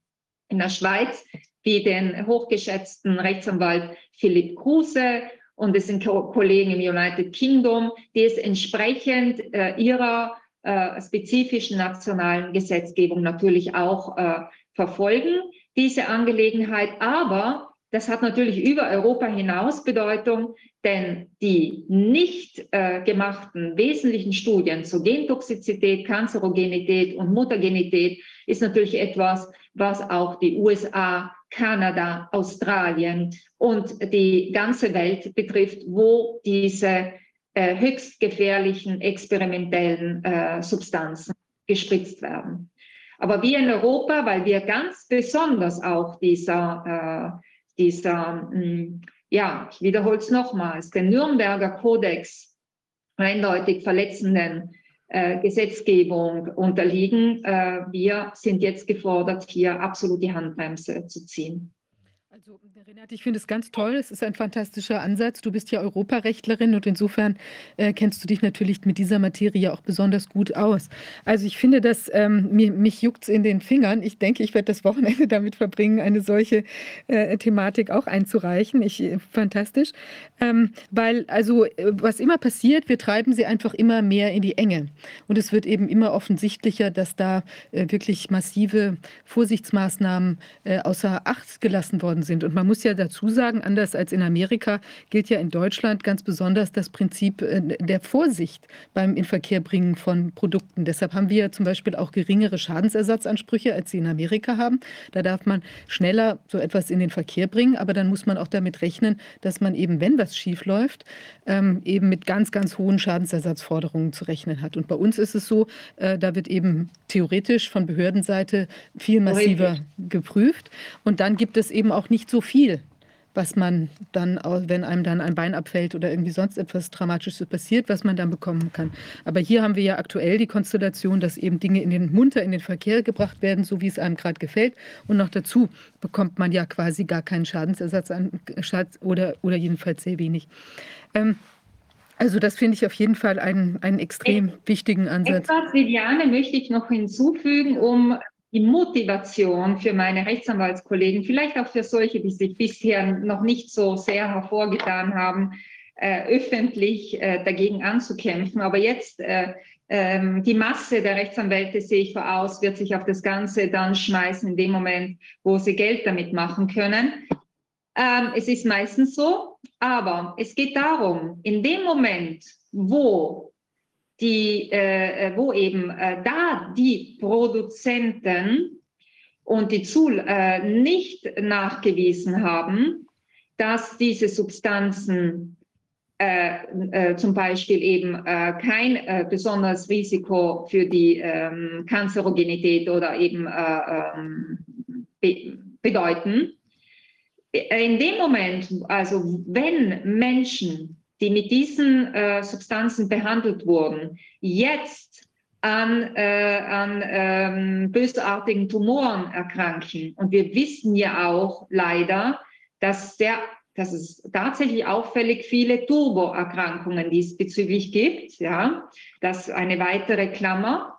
in der Schweiz, wie den hochgeschätzten Rechtsanwalt Philipp Kruse und es sind Kollegen im United Kingdom, die es entsprechend äh, ihrer äh, spezifischen nationalen Gesetzgebung natürlich auch äh, verfolgen, diese Angelegenheit. Aber das hat natürlich über Europa hinaus Bedeutung, denn die nicht äh, gemachten wesentlichen Studien zur Gentoxizität, Kanzerogenität und Mutagenität ist natürlich etwas, was auch die USA Kanada, Australien und die ganze Welt betrifft, wo diese äh, höchst gefährlichen experimentellen äh, Substanzen gespritzt werden. Aber wir in Europa, weil wir ganz besonders auch dieser, äh, dieser mh, hm, ja, ich wiederhole es nochmals, den Nürnberger Kodex eindeutig verletzenden äh, Gesetzgebung unterliegen. Äh, wir sind jetzt gefordert, hier absolut die Handbremse zu ziehen. Also Renate, ich finde es ganz toll. Es ist ein fantastischer Ansatz. Du bist ja Europarechtlerin und insofern äh, kennst du dich natürlich mit dieser Materie auch besonders gut aus. Also ich finde, dass ähm, mir, mich juckt es in den Fingern. Ich denke, ich werde das Wochenende damit verbringen, eine solche äh, Thematik auch einzureichen. Ich, äh, fantastisch. Ähm, weil also äh, was immer passiert, wir treiben sie einfach immer mehr in die Enge. Und es wird eben immer offensichtlicher, dass da äh, wirklich massive Vorsichtsmaßnahmen äh, außer Acht gelassen worden sind. Und man muss ja dazu sagen, anders als in Amerika gilt ja in Deutschland ganz besonders das Prinzip äh, der Vorsicht beim Inverkehrbringen von Produkten. Deshalb haben wir zum Beispiel auch geringere Schadensersatzansprüche, als sie in Amerika haben. Da darf man schneller so etwas in den Verkehr bringen, aber dann muss man auch damit rechnen, dass man eben, wenn was schief läuft, ähm, eben mit ganz, ganz hohen Schadensersatzforderungen zu rechnen hat. Und bei uns ist es so, äh, da wird eben theoretisch von Behördenseite viel massiver geprüft. Und dann gibt es eben auch nicht so viel was man dann, wenn einem dann ein Bein abfällt oder irgendwie sonst etwas Dramatisches passiert, was man dann bekommen kann. Aber hier haben wir ja aktuell die Konstellation, dass eben Dinge in den munter in den Verkehr gebracht werden, so wie es einem gerade gefällt. Und noch dazu bekommt man ja quasi gar keinen Schadensersatz an, oder, oder jedenfalls sehr wenig. Ähm, also das finde ich auf jeden Fall einen, einen extrem wichtigen Ansatz. Etwas, Viviane, möchte ich noch hinzufügen, um die Motivation für meine Rechtsanwaltskollegen, vielleicht auch für solche, die sich bisher noch nicht so sehr hervorgetan haben, äh, öffentlich äh, dagegen anzukämpfen. Aber jetzt äh, ähm, die Masse der Rechtsanwälte, sehe ich voraus, wird sich auf das Ganze dann schmeißen in dem Moment, wo sie Geld damit machen können. Ähm, es ist meistens so, aber es geht darum, in dem Moment, wo die, äh, äh, wo eben äh, da die Produzenten und die Zul äh, nicht nachgewiesen haben, dass diese Substanzen äh, äh, zum Beispiel eben kein besonderes Risiko für die ähm, Kanzerogenität oder eben äh, ähm, be bedeuten. In dem Moment, also wenn Menschen die mit diesen äh, Substanzen behandelt wurden, jetzt an, äh, an ähm, bösartigen Tumoren erkranken. Und wir wissen ja auch leider, dass, der, dass es tatsächlich auffällig viele Turboerkrankungen diesbezüglich gibt. Ja, das ist eine weitere Klammer.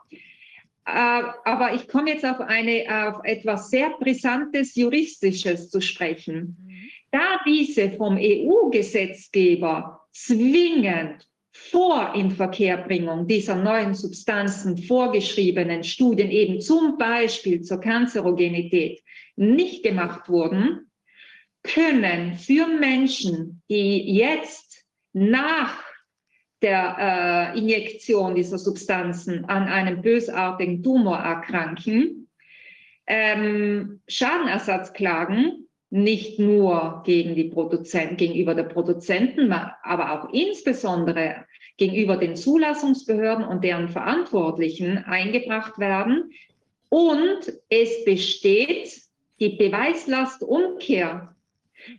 Äh, aber ich komme jetzt auf, eine, auf etwas sehr Brisantes Juristisches zu sprechen. Mhm. Da diese vom EU-Gesetzgeber zwingend vor Inverkehrbringung dieser neuen Substanzen vorgeschriebenen Studien eben zum Beispiel zur Kanzerogenität nicht gemacht wurden, können für Menschen, die jetzt nach der äh, Injektion dieser Substanzen an einem bösartigen Tumor erkranken, ähm, Schadenersatzklagen nicht nur gegen die Produzenten, gegenüber der Produzenten, aber auch insbesondere gegenüber den Zulassungsbehörden und deren Verantwortlichen eingebracht werden. Und es besteht die Beweislastumkehr.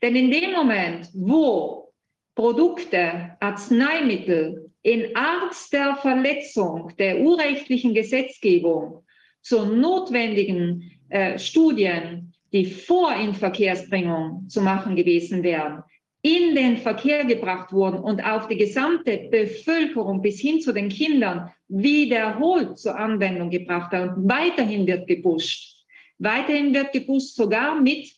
Denn in dem Moment, wo Produkte, Arzneimittel in Art der Verletzung der urrechtlichen Gesetzgebung zur notwendigen äh, Studien die vor Inverkehrsbringung zu machen gewesen wären, in den Verkehr gebracht wurden und auf die gesamte Bevölkerung bis hin zu den Kindern wiederholt zur Anwendung gebracht werden. Und weiterhin wird gepusht. Weiterhin wird gepusht, sogar mit,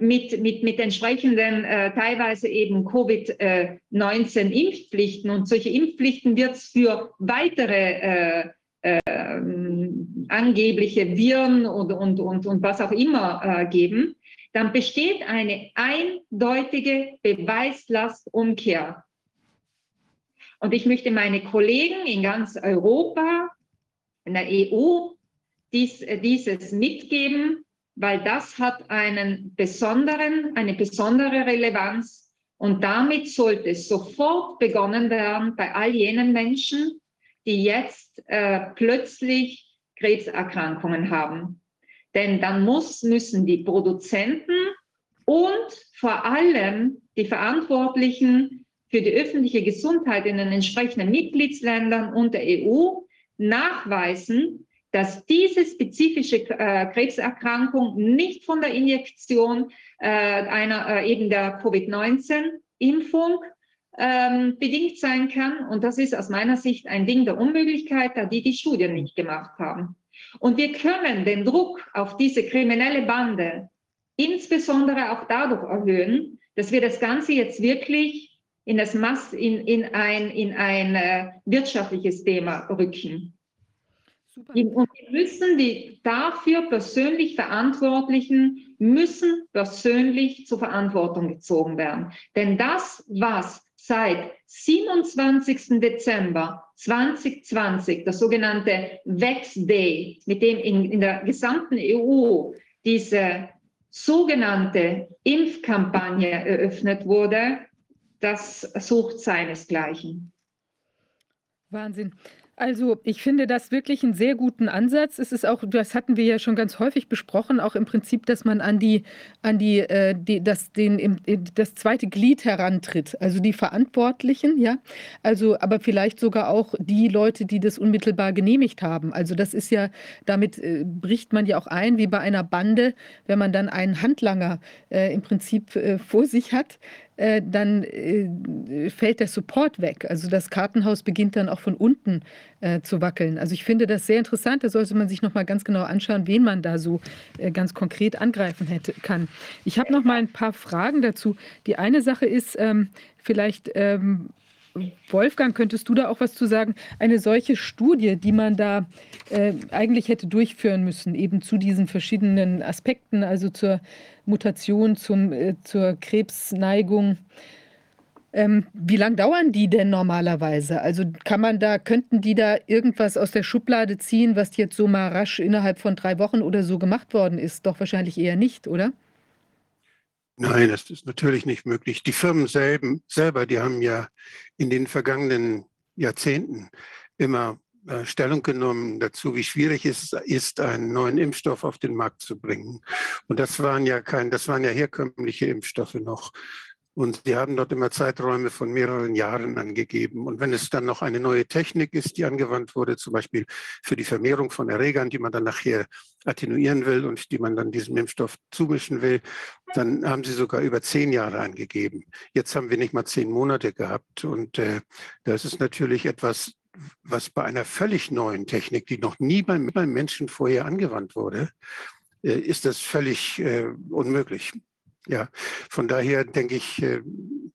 mit, mit, mit entsprechenden äh, teilweise eben Covid-19-Impfpflichten. Und solche Impfpflichten wird es für weitere äh, äh, angebliche Viren und, und, und, und was auch immer äh, geben, dann besteht eine eindeutige Beweislastumkehr. Und ich möchte meine Kollegen in ganz Europa, in der EU, dies, dieses mitgeben, weil das hat einen besonderen, eine besondere Relevanz. Und damit sollte sofort begonnen werden bei all jenen Menschen, die jetzt äh, plötzlich Krebserkrankungen haben. Denn dann muss, müssen die Produzenten und vor allem die Verantwortlichen für die öffentliche Gesundheit in den entsprechenden Mitgliedsländern und der EU nachweisen, dass diese spezifische äh, Krebserkrankung nicht von der Injektion äh, einer äh, eben der Covid-19-Impfung ähm, bedingt sein kann. Und das ist aus meiner Sicht ein Ding der Unmöglichkeit, da die die Studien nicht gemacht haben. Und wir können den Druck auf diese kriminelle Bande insbesondere auch dadurch erhöhen, dass wir das Ganze jetzt wirklich in, das Mass, in, in ein, in ein äh, wirtschaftliches Thema rücken. Super. Und wir müssen die dafür persönlich Verantwortlichen müssen persönlich zur Verantwortung gezogen werden. Denn das, was seit 27. Dezember 2020, das sogenannte VEX Day, mit dem in, in der gesamten EU diese sogenannte Impfkampagne eröffnet wurde, das sucht seinesgleichen. Wahnsinn. Also ich finde das wirklich einen sehr guten Ansatz. Es ist auch, das hatten wir ja schon ganz häufig besprochen, auch im Prinzip, dass man an die, an die, äh, die das, den, das zweite Glied herantritt, also die Verantwortlichen, ja. Also, aber vielleicht sogar auch die Leute, die das unmittelbar genehmigt haben. Also das ist ja, damit äh, bricht man ja auch ein, wie bei einer Bande, wenn man dann einen Handlanger äh, im Prinzip äh, vor sich hat, äh, dann äh, fällt der Support weg. Also das Kartenhaus beginnt dann auch von unten äh, zu wackeln. Also ich finde das sehr interessant. Da sollte man sich noch mal ganz genau anschauen, wen man da so äh, ganz konkret angreifen hätte, kann. Ich habe noch mal ein paar Fragen dazu. Die eine Sache ist ähm, vielleicht ähm, Wolfgang, könntest du da auch was zu sagen? Eine solche Studie, die man da äh, eigentlich hätte durchführen müssen, eben zu diesen verschiedenen Aspekten, also zur Mutation, zum, äh, zur Krebsneigung. Ähm, wie lange dauern die denn normalerweise? Also kann man da, könnten die da irgendwas aus der Schublade ziehen, was jetzt so mal rasch innerhalb von drei Wochen oder so gemacht worden ist? Doch wahrscheinlich eher nicht, oder? Nein, das ist natürlich nicht möglich. Die Firmen selben, selber, die haben ja in den vergangenen Jahrzehnten immer äh, Stellung genommen dazu, wie schwierig es ist, einen neuen Impfstoff auf den Markt zu bringen. Und das waren ja kein, das waren ja herkömmliche Impfstoffe noch. Und sie haben dort immer Zeiträume von mehreren Jahren angegeben. Und wenn es dann noch eine neue Technik ist, die angewandt wurde, zum Beispiel für die Vermehrung von Erregern, die man dann nachher attenuieren will und die man dann diesem Impfstoff zumischen will, dann haben sie sogar über zehn Jahre angegeben. Jetzt haben wir nicht mal zehn Monate gehabt. Und äh, das ist natürlich etwas, was bei einer völlig neuen Technik, die noch nie beim, beim Menschen vorher angewandt wurde, äh, ist das völlig äh, unmöglich. Ja, von daher denke ich, äh,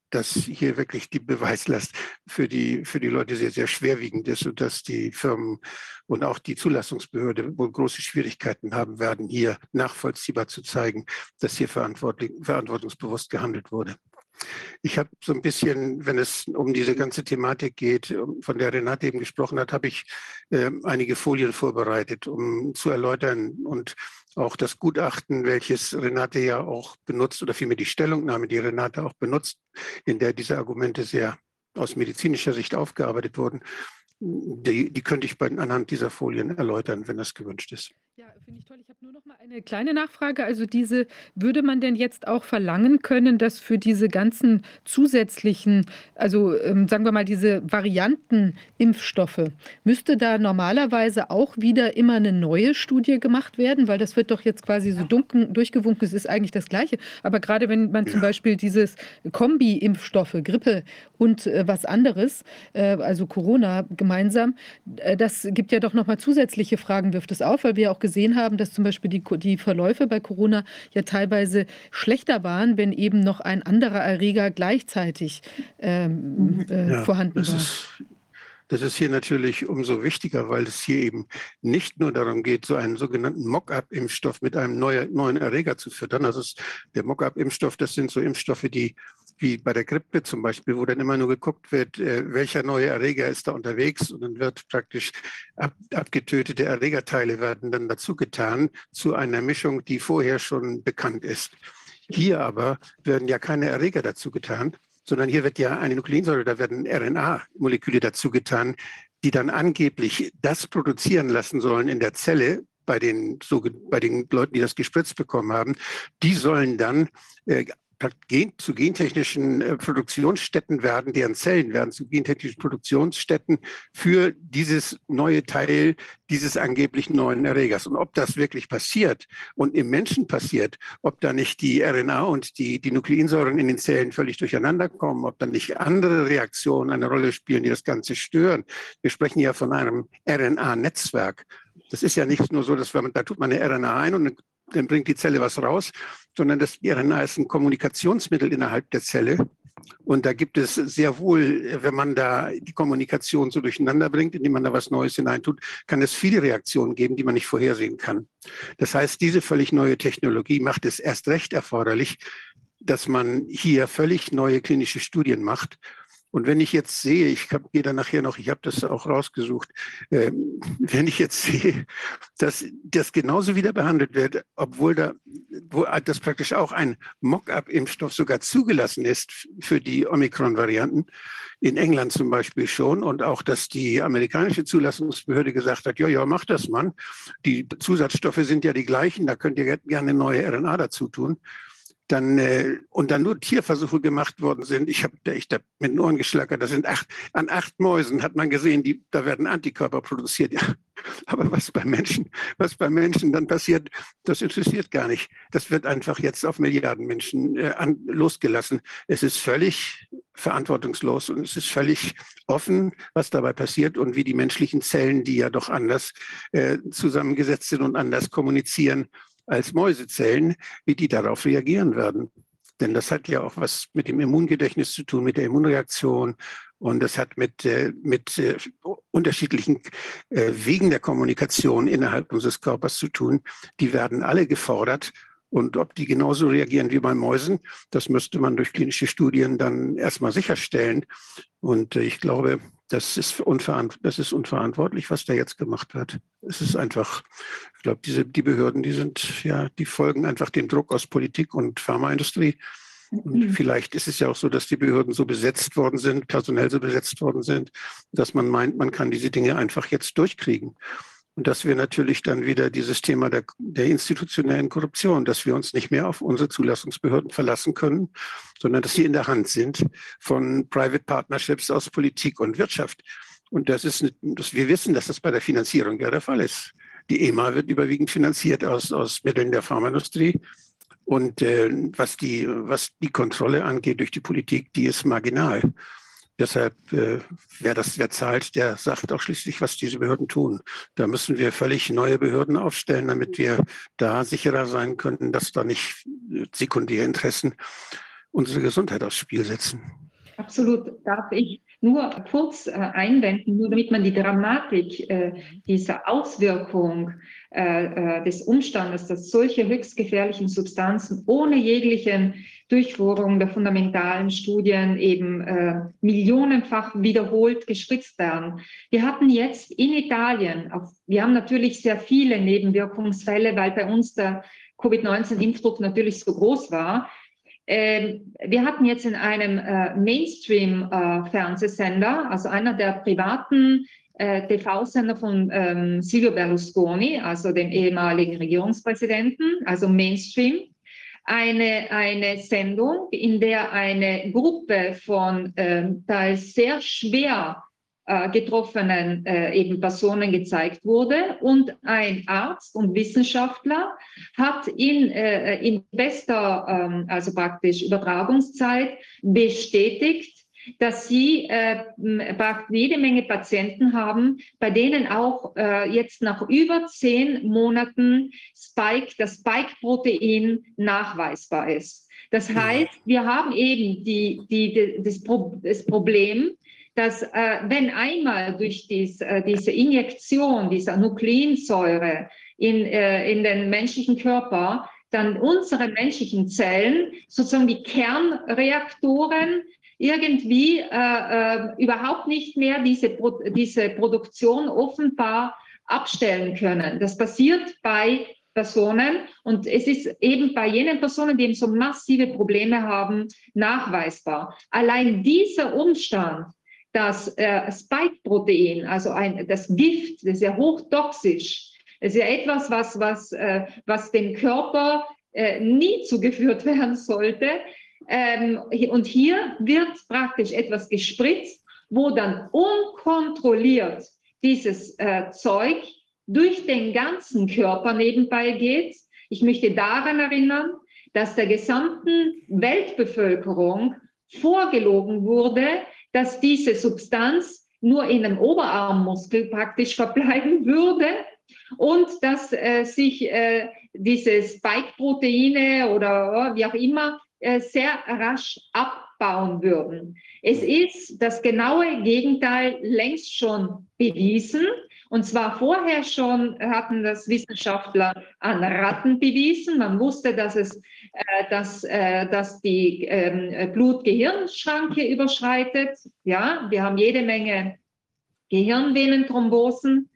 dass hier wirklich die Beweislast für die, für die Leute sehr, sehr schwerwiegend ist und dass die Firmen und auch die Zulassungsbehörde wohl große Schwierigkeiten haben werden, hier nachvollziehbar zu zeigen, dass hier verantwortungsbewusst gehandelt wurde. Ich habe so ein bisschen, wenn es um diese ganze Thematik geht, von der Renate eben gesprochen hat, habe ich äh, einige Folien vorbereitet, um zu erläutern und auch das Gutachten, welches Renate ja auch benutzt, oder vielmehr die Stellungnahme, die Renate auch benutzt, in der diese Argumente sehr aus medizinischer Sicht aufgearbeitet wurden, die, die könnte ich anhand dieser Folien erläutern, wenn das gewünscht ist. Ja, finde ich toll. Ich habe nur eine kleine Nachfrage. Also diese, würde man denn jetzt auch verlangen können, dass für diese ganzen zusätzlichen, also ähm, sagen wir mal diese Varianten-Impfstoffe, müsste da normalerweise auch wieder immer eine neue Studie gemacht werden? Weil das wird doch jetzt quasi so dunkel durchgewunken, es ist eigentlich das Gleiche. Aber gerade wenn man zum. Beispiel dieses Kombi-Impfstoffe, Grippe und äh, was anderes, äh, also Corona gemeinsam, äh, das gibt ja doch noch mal zusätzliche Fragen, wirft es auf, weil wir auch gesehen haben, dass zum Beispiel die, die Verläufe bei Corona ja teilweise schlechter waren, wenn eben noch ein anderer Erreger gleichzeitig ähm, äh, ja, vorhanden war. Ist, das ist hier natürlich umso wichtiger, weil es hier eben nicht nur darum geht, so einen sogenannten Mock-up-Impfstoff mit einem neuen, neuen Erreger zu füttern. Also der Mock-up-Impfstoff, das sind so Impfstoffe, die wie bei der Grippe zum Beispiel, wo dann immer nur geguckt wird, äh, welcher neue Erreger ist da unterwegs und dann wird praktisch ab, abgetötete Erregerteile werden dann dazu getan zu einer Mischung, die vorher schon bekannt ist. Hier aber werden ja keine Erreger dazu getan, sondern hier wird ja eine Nukleinsäure, da werden RNA-Moleküle dazu getan, die dann angeblich das produzieren lassen sollen in der Zelle, bei den, so, bei den Leuten, die das gespritzt bekommen haben, die sollen dann äh, zu gentechnischen äh, Produktionsstätten werden, deren Zellen werden zu gentechnischen Produktionsstätten für dieses neue Teil dieses angeblich neuen Erregers. Und ob das wirklich passiert und im Menschen passiert, ob da nicht die RNA und die, die Nukleinsäuren in den Zellen völlig durcheinander kommen, ob da nicht andere Reaktionen eine Rolle spielen, die das Ganze stören. Wir sprechen ja von einem RNA-Netzwerk. Das ist ja nicht nur so, dass man, da tut man eine RNA ein und dann bringt die Zelle was raus, sondern das RNA ist ein Kommunikationsmittel innerhalb der Zelle. Und da gibt es sehr wohl, wenn man da die Kommunikation so durcheinander bringt, indem man da was Neues hineintut, kann es viele Reaktionen geben, die man nicht vorhersehen kann. Das heißt, diese völlig neue Technologie macht es erst recht erforderlich, dass man hier völlig neue klinische Studien macht und wenn ich jetzt sehe, ich gehe da nachher noch, ich habe das auch rausgesucht, äh, wenn ich jetzt sehe, dass das genauso wieder behandelt wird, obwohl da, wo das praktisch auch ein Mock-up-Impfstoff sogar zugelassen ist für die Omikron-Varianten, in England zum Beispiel schon, und auch, dass die amerikanische Zulassungsbehörde gesagt hat, ja, ja, mach das, Mann. Die Zusatzstoffe sind ja die gleichen, da könnt ihr gerne neue RNA dazu tun dann äh, und dann nur Tierversuche gemacht worden sind. Ich habe da echt mit den Ohren geschlackert. Da sind acht, an acht Mäusen hat man gesehen, die, da werden Antikörper produziert. Ja. Aber was bei Menschen, was bei Menschen dann passiert, das interessiert gar nicht. Das wird einfach jetzt auf Milliarden Menschen äh, an, losgelassen. Es ist völlig verantwortungslos und es ist völlig offen, was dabei passiert und wie die menschlichen Zellen, die ja doch anders äh, zusammengesetzt sind und anders kommunizieren, als Mäusezellen, wie die darauf reagieren werden. Denn das hat ja auch was mit dem Immungedächtnis zu tun, mit der Immunreaktion. Und das hat mit, äh, mit äh, unterschiedlichen äh, Wegen der Kommunikation innerhalb unseres Körpers zu tun. Die werden alle gefordert. Und ob die genauso reagieren wie bei Mäusen, das müsste man durch klinische Studien dann erstmal sicherstellen. Und ich glaube, das ist, das ist unverantwortlich, was da jetzt gemacht wird. Es ist einfach, ich glaube, diese, die Behörden, die sind, ja, die folgen einfach dem Druck aus Politik und Pharmaindustrie. Und mhm. vielleicht ist es ja auch so, dass die Behörden so besetzt worden sind, personell so besetzt worden sind, dass man meint, man kann diese Dinge einfach jetzt durchkriegen. Und dass wir natürlich dann wieder dieses Thema der, der, institutionellen Korruption, dass wir uns nicht mehr auf unsere Zulassungsbehörden verlassen können, sondern dass sie in der Hand sind von Private Partnerships aus Politik und Wirtschaft. Und das ist, dass wir wissen, dass das bei der Finanzierung ja der Fall ist. Die EMA wird überwiegend finanziert aus, aus Mitteln der Pharmaindustrie. Und äh, was, die, was die Kontrolle angeht durch die Politik, die ist marginal. Deshalb, äh, wer das, wer zahlt, der sagt auch schließlich, was diese Behörden tun. Da müssen wir völlig neue Behörden aufstellen, damit wir da sicherer sein können, dass da nicht äh, sekundäre Interessen unsere Gesundheit aufs Spiel setzen. Absolut. Darf ich nur kurz äh, einwenden, nur damit man die Dramatik äh, dieser Auswirkung äh, äh, des Umstandes, dass solche höchst gefährlichen Substanzen ohne jeglichen Durchführung der fundamentalen Studien eben äh, millionenfach wiederholt gespritzt werden. Wir hatten jetzt in Italien, auf, wir haben natürlich sehr viele Nebenwirkungsfälle, weil bei uns der Covid-19-Impfdruck natürlich so groß war. Ähm, wir hatten jetzt in einem äh, Mainstream-Fernsehsender, äh, also einer der privaten äh, TV-Sender von ähm, Silvio Berlusconi, also dem ehemaligen Regierungspräsidenten, also Mainstream, eine, eine Sendung, in der eine Gruppe von ähm, teils sehr schwer äh, getroffenen äh, eben Personen gezeigt wurde. Und ein Arzt und Wissenschaftler hat in, äh, in bester, ähm, also praktisch Übertragungszeit bestätigt, dass sie äh, jede Menge Patienten haben, bei denen auch äh, jetzt nach über zehn Monaten Spike, das Spike-Protein nachweisbar ist. Das heißt, wir haben eben die, die, das, das Problem, dass äh, wenn einmal durch dies, äh, diese Injektion dieser Nukleinsäure in, äh, in den menschlichen Körper dann unsere menschlichen Zellen, sozusagen die Kernreaktoren, irgendwie äh, äh, überhaupt nicht mehr diese, Pro diese Produktion offenbar abstellen können. Das passiert bei Personen und es ist eben bei jenen Personen, die eben so massive Probleme haben, nachweisbar. Allein dieser Umstand, dass äh, Spike-Protein, also ein, das Gift, das ist ja hochtoxisch, ist ja etwas, was, was, äh, was dem Körper äh, nie zugeführt werden sollte, Ähm, und hier wird praktisch etwas gespritzt, wo dann unkontrolliert dieses äh, Zeug durch den ganzen Körper nebenbei geht. Ich möchte daran erinnern, dass der gesamten Weltbevölkerung vorgelogen wurde, dass diese Substanz nur in einem Oberarmmuskel praktisch verbleiben würde und dass äh, sich äh, diese Spike-Proteine oder wie auch immer äh, sehr rasch abbauen würden. Es ist das genaue Gegenteil längst schon bewiesen. Und zwar vorher schon hatten das Wissenschaftler an Ratten bewiesen. Man wusste, dass es, äh, dass, äh, dass die ähm, Blut-Gehirn-Schranke überschreitet. Ja, wir haben jede Menge Gehirnvenenthrombosen.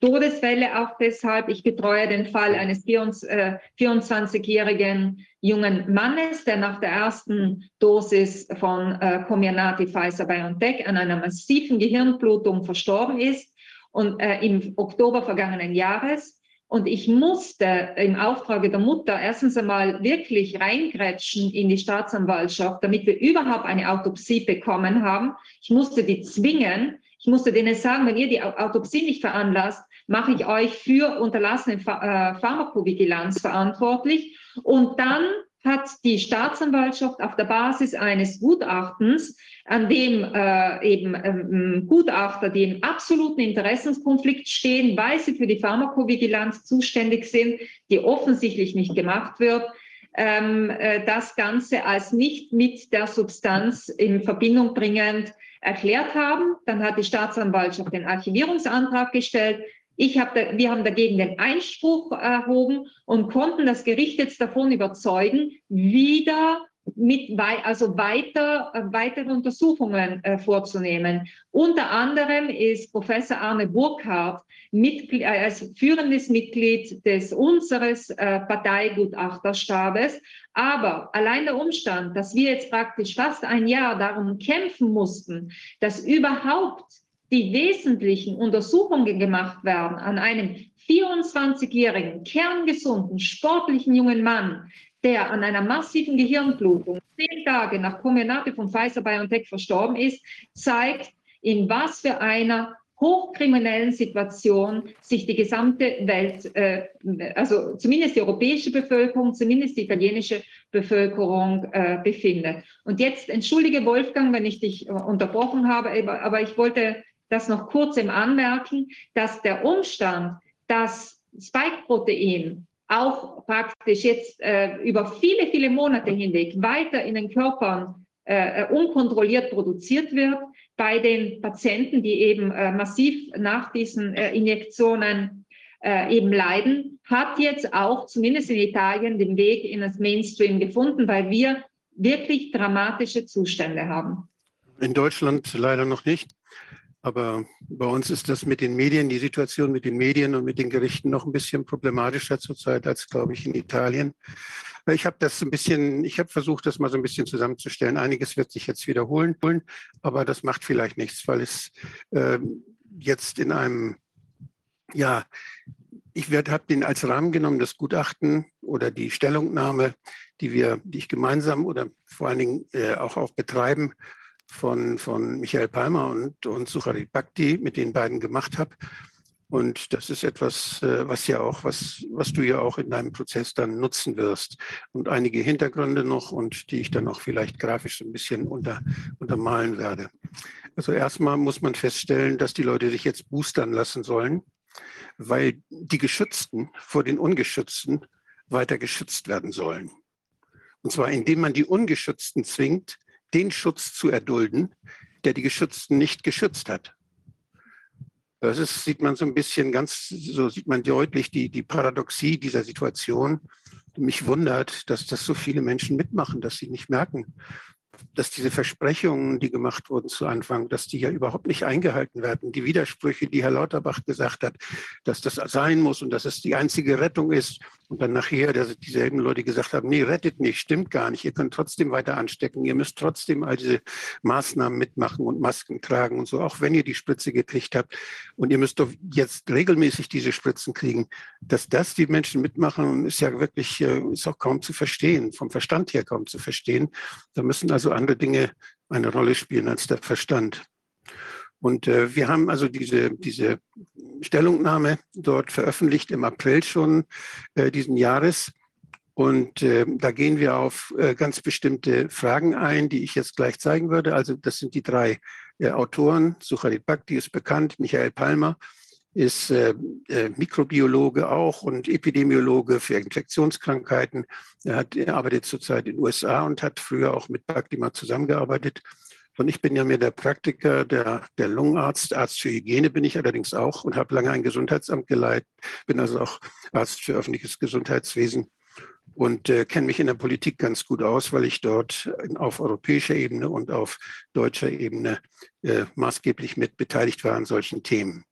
Todesfälle auch deshalb. Ich betreue den Fall eines 24-jährigen äh, jungen Mannes, der nach der ersten Dosis von äh, Comirnaty Pfizer BioNTech an einer massiven Gehirnblutung verstorben ist und äh, im Oktober vergangenen Jahres. Und ich musste im Auftrage der Mutter erstens einmal wirklich reingrätschen in die Staatsanwaltschaft, damit wir überhaupt eine Autopsie bekommen haben. Ich musste die zwingen. Ich musste denen sagen, wenn ihr die Autopsie nicht veranlasst, mache ich euch für unterlassene äh, Pharmakovigilanz verantwortlich. Und dann hat die Staatsanwaltschaft auf der Basis eines Gutachtens, an dem äh, eben ähm, Gutachter, die im absoluten Interessenskonflikt stehen, weil sie für die Pharmakovigilanz zuständig sind, die offensichtlich nicht gemacht wird, ähm, äh, das Ganze als nicht mit der Substanz in Verbindung bringend erklärt haben. Dann hat die Staatsanwaltschaft den Archivierungsantrag gestellt. Ich hab da, wir haben dagegen den Einspruch erhoben und konnten das Gericht jetzt davon überzeugen, wieder mit also weiter weitere Untersuchungen äh, vorzunehmen. Unter anderem ist Professor Arne Burkhardt Mitglied, äh, als führendes Mitglied des unseres äh, Parteigutachterstabes. Aber allein der Umstand, dass wir jetzt praktisch fast ein Jahr darum kämpfen mussten, dass überhaupt die wesentlichen Untersuchungen gemacht werden an einem 24-jährigen, kerngesunden, sportlichen jungen Mann, der an einer massiven Gehirnblutung zehn Tage nach Kombinate von Pfizer BioNTech verstorben ist, zeigt, in was für einer hochkriminellen Situation sich die gesamte Welt, äh, also zumindest die europäische Bevölkerung, zumindest die italienische Bevölkerung äh, befindet. Und jetzt entschuldige Wolfgang, wenn ich dich unterbrochen habe, aber ich wollte das noch kurz im Anmerken, dass der Umstand, dass Spike-Protein auch praktisch jetzt äh, über viele, viele Monate hinweg weiter in den Körpern äh, unkontrolliert produziert wird, bei den Patienten, die eben äh, massiv nach diesen äh, Injektionen äh, eben leiden, hat jetzt auch zumindest in Italien den Weg in das Mainstream gefunden, weil wir wirklich dramatische Zustände haben. In Deutschland leider noch nicht. Aber bei uns ist das mit den Medien, die Situation mit den Medien und mit den Gerichten noch ein bisschen problematischer zurzeit als, glaube ich, in Italien. Ich habe das ein bisschen, ich habe versucht, das mal so ein bisschen zusammenzustellen. Einiges wird sich jetzt wiederholen, aber das macht vielleicht nichts, weil es äh, jetzt in einem, ja, ich habe den als Rahmen genommen, das Gutachten oder die Stellungnahme, die wir, die ich gemeinsam oder vor allen Dingen äh, auch, auch betreiben von, von Michael Palmer und, und Sucharit Bhakti, mit den beiden gemacht habe. Und das ist etwas, äh, was ja auch, was, was du ja auch in deinem Prozess dann nutzen wirst. Und einige Hintergründe noch und die ich dann auch vielleicht grafisch ein bisschen unter, untermalen werde. Also erstmal muss man feststellen, dass die Leute sich jetzt boostern lassen sollen, weil die Geschützten vor den Ungeschützten weiter geschützt werden sollen. Und zwar indem man die Ungeschützten zwingt, den Schutz zu erdulden, der die Geschützten nicht geschützt hat. Das ist, sieht man so ein bisschen ganz, so sieht man deutlich die, die Paradoxie dieser Situation. Mich wundert, dass das so viele Menschen mitmachen, dass sie nicht merken, dass diese Versprechungen, die gemacht wurden zu Anfang, dass die ja überhaupt nicht eingehalten werden. Die Widersprüche, die Herr Lauterbach gesagt hat, dass das sein muss und dass es die einzige Rettung ist. Und dann nachher dass dieselben Leute gesagt haben, nee, rettet nicht, stimmt gar nicht. Ihr könnt trotzdem weiter anstecken. Ihr müsst trotzdem all diese Maßnahmen mitmachen und Masken tragen und so, auch wenn ihr die Spritze gekriegt habt. Und ihr müsst doch jetzt regelmäßig diese Spritzen kriegen. Dass das die Menschen mitmachen, ist ja wirklich, äh, ist auch kaum zu verstehen, vom Verstand her kaum zu verstehen. Da müssen also andere Dinge eine Rolle spielen als der Verstand. Und äh, wir haben also diese, diese Stellungnahme dort veröffentlicht im April schon äh, diesen Jahres. Und äh, da gehen wir auf äh, ganz bestimmte Fragen ein, die ich jetzt gleich zeigen würde. Also das sind die drei äh, Autoren. Sucharit Bhakti ist bekannt, Michael Palmer ist äh, Mikrobiologe auch und Epidemiologe für Infektionskrankheiten. Er, hat, er arbeitet zurzeit in den USA und hat früher auch mit Bhakti mal zusammengearbeitet. Und ich bin ja mehr der Praktiker, der, der Lungenarzt, Arzt für Hygiene bin ich allerdings auch und habe lange ein Gesundheitsamt geleitet, bin also auch Arzt für öffentliches Gesundheitswesen und äh, kenne mich in der Politik ganz gut aus, weil ich dort auf europäischer Ebene und auf deutscher Ebene äh, maßgeblich mit beteiligt war an solchen Themen.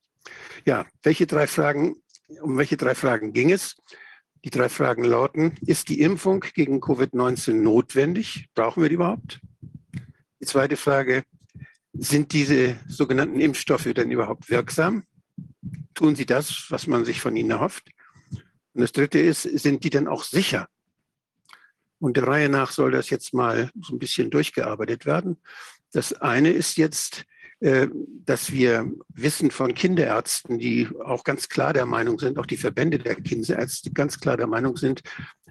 Ja, welche drei Fragen, um welche drei Fragen ging es? Die drei Fragen lauten, ist die Impfung gegen Covid-19 notwendig? Brauchen wir die überhaupt? Die zweite Frage, sind diese sogenannten Impfstoffe denn überhaupt wirksam? Tun sie das, was man sich von ihnen erhofft? Und das dritte ist, sind die denn auch sicher? Und der Reihe nach soll das jetzt mal so ein bisschen durchgearbeitet werden. Das eine ist jetzt, äh, dass wir wissen von Kinderärzten, die auch ganz klar der Meinung sind, auch die Verbände der Kinderärzte ganz klar der Meinung sind,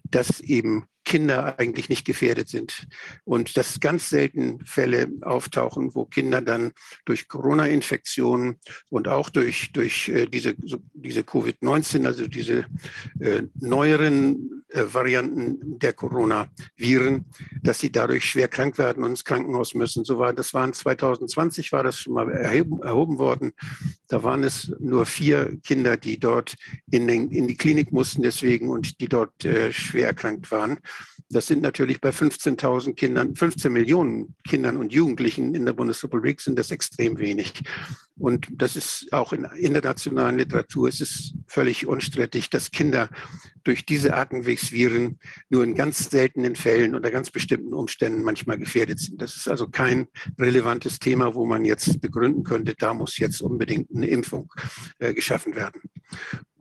dass eben Kinder eigentlich nicht gefährdet sind und dass ganz selten Fälle auftauchen, wo Kinder dann durch Corona-Infektionen und auch durch, durch äh, diese, diese Covid-19, also diese äh, neueren äh, Varianten der Coronaviren, dass sie dadurch schwer krank werden und ins Krankenhaus müssen. So war, das waren 2020 war das schon mal erheben, erhoben worden. Da waren es nur vier Kinder, die dort in, den, in die Klinik mussten deswegen und die dort äh, schwer erkrankt waren. Das sind natürlich bei 15.000 Kindern, 15 Millionen Kindern und Jugendlichen in der Bundesrepublik sind das extrem wenig. Und das ist auch in internationalen Literatur, es ist völlig unstrittig, dass Kinder durch diese Atemwegsviren nur in ganz seltenen Fällen unter ganz bestimmten Umständen manchmal gefährdet sind. Das ist also kein relevantes Thema, wo man jetzt begründen könnte, da muss jetzt unbedingt eine Impfung äh, geschaffen werden.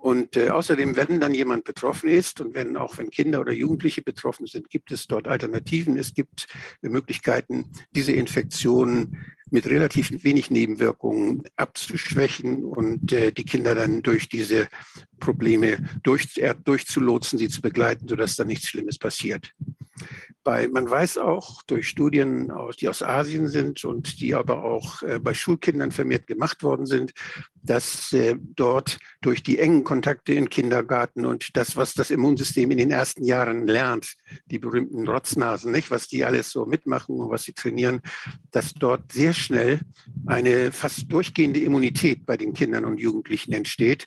Und äh, außerdem, wenn dann jemand betroffen ist und wenn auch wenn Kinder oder Jugendliche betroffen sind, gibt es dort Alternativen. Es gibt Möglichkeiten, diese Infektionen mit relativ wenig Nebenwirkungen abzuschwächen und äh, die Kinder dann durch diese Probleme durch, äh, durchzulotsen, sie zu begleiten, sodass da nichts Schlimmes passiert. Bei, man weiß auch durch Studien, die aus Asien sind und die aber auch äh, bei Schulkindern vermehrt gemacht worden sind, dass äh, dort durch die engen Kontakte im Kindergarten und das, was das Immunsystem in den ersten Jahren lernt, die berühmten Rotznasen, nicht, was die alles so mitmachen und was sie trainieren, dass dort sehr schnell eine fast durchgehende Immunität bei den Kindern und Jugendlichen entsteht.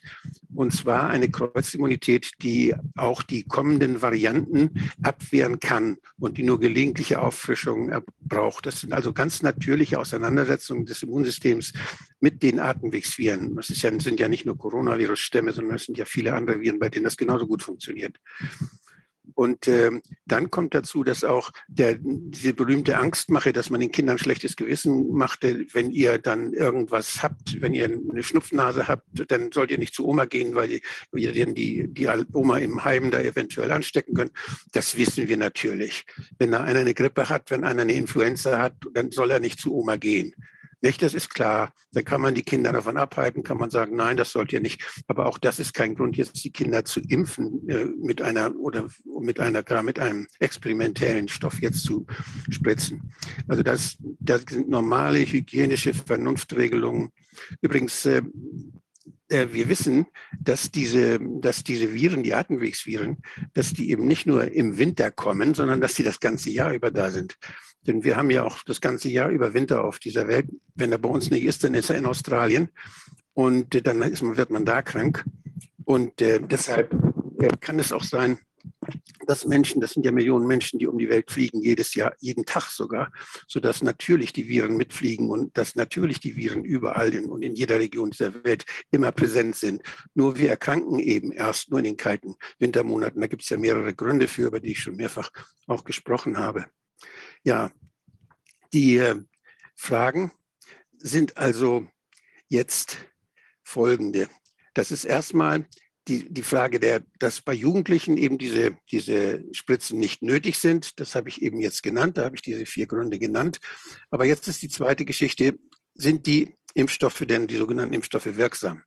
Und zwar eine Kreuzimmunität, die auch die kommenden Varianten abwehren kann und die nur gelegentliche Auffrischungen braucht. Das sind also ganz natürliche Auseinandersetzungen des Immunsystems mit den Atemwegsviren. Das ja, sind ja nicht nur Coronavirus-Stämme, sondern es sind ja viele andere Viren, bei denen das genauso gut funktioniert. Und äh, dann kommt dazu, dass auch der, diese berühmte Angstmache, dass man den Kindern schlechtes Gewissen machte, wenn ihr dann irgendwas habt, wenn ihr eine Schnupfnase habt, dann sollt ihr nicht zu Oma gehen, weil ihr dann die, die Oma im Heim da eventuell anstecken könnt. Das wissen wir natürlich. Wenn da einer eine Grippe hat, wenn einer eine Influenza hat, dann soll er nicht zu Oma gehen. Nicht, das ist klar. Dann kann man die Kinder davon abhalten, kann man sagen, nein, das sollt ihr nicht. Aber auch das ist kein Grund, jetzt die Kinder zu impfen äh, mit einer oder mit einer gar mit einem experimentellen Stoff jetzt zu spritzen. Also das, das sind normale hygienische Vernunftregelungen. Übrigens, äh, äh, wir wissen, dass diese, dass diese Viren, die Atemwegsviren, dass die eben nicht nur im Winter kommen, sondern dass sie das ganze Jahr über da sind. Denn wir haben ja auch das ganze Jahr über Winter auf dieser Welt. Wenn er bei uns nicht ist, dann ist er in Australien. Und dann ist wird man da krank. Und äh, deshalb äh, kann es auch sein, dass Menschen, das sind ja Millionen Menschen, die um die Welt fliegen, jedes Jahr, jeden Tag sogar, sodass natürlich die Viren mitfliegen und dass natürlich die Viren überall in, und in jeder Region dieser Welt immer präsent sind. Nur wir erkranken eben erst nur in den kalten Wintermonaten. Da gibt es ja mehrere Gründe für, über die ich schon mehrfach auch gesprochen habe. Ja, die äh, Fragen sind also jetzt folgende. Das ist erstmal die, die Frage, der, dass bei Jugendlichen eben diese, diese Spritzen nicht nötig sind. Das habe ich eben jetzt genannt, da habe ich diese vier Gründe genannt. Aber jetzt ist die zweite Geschichte, sind die Impfstoffe denn, die sogenannten Impfstoffe wirksam?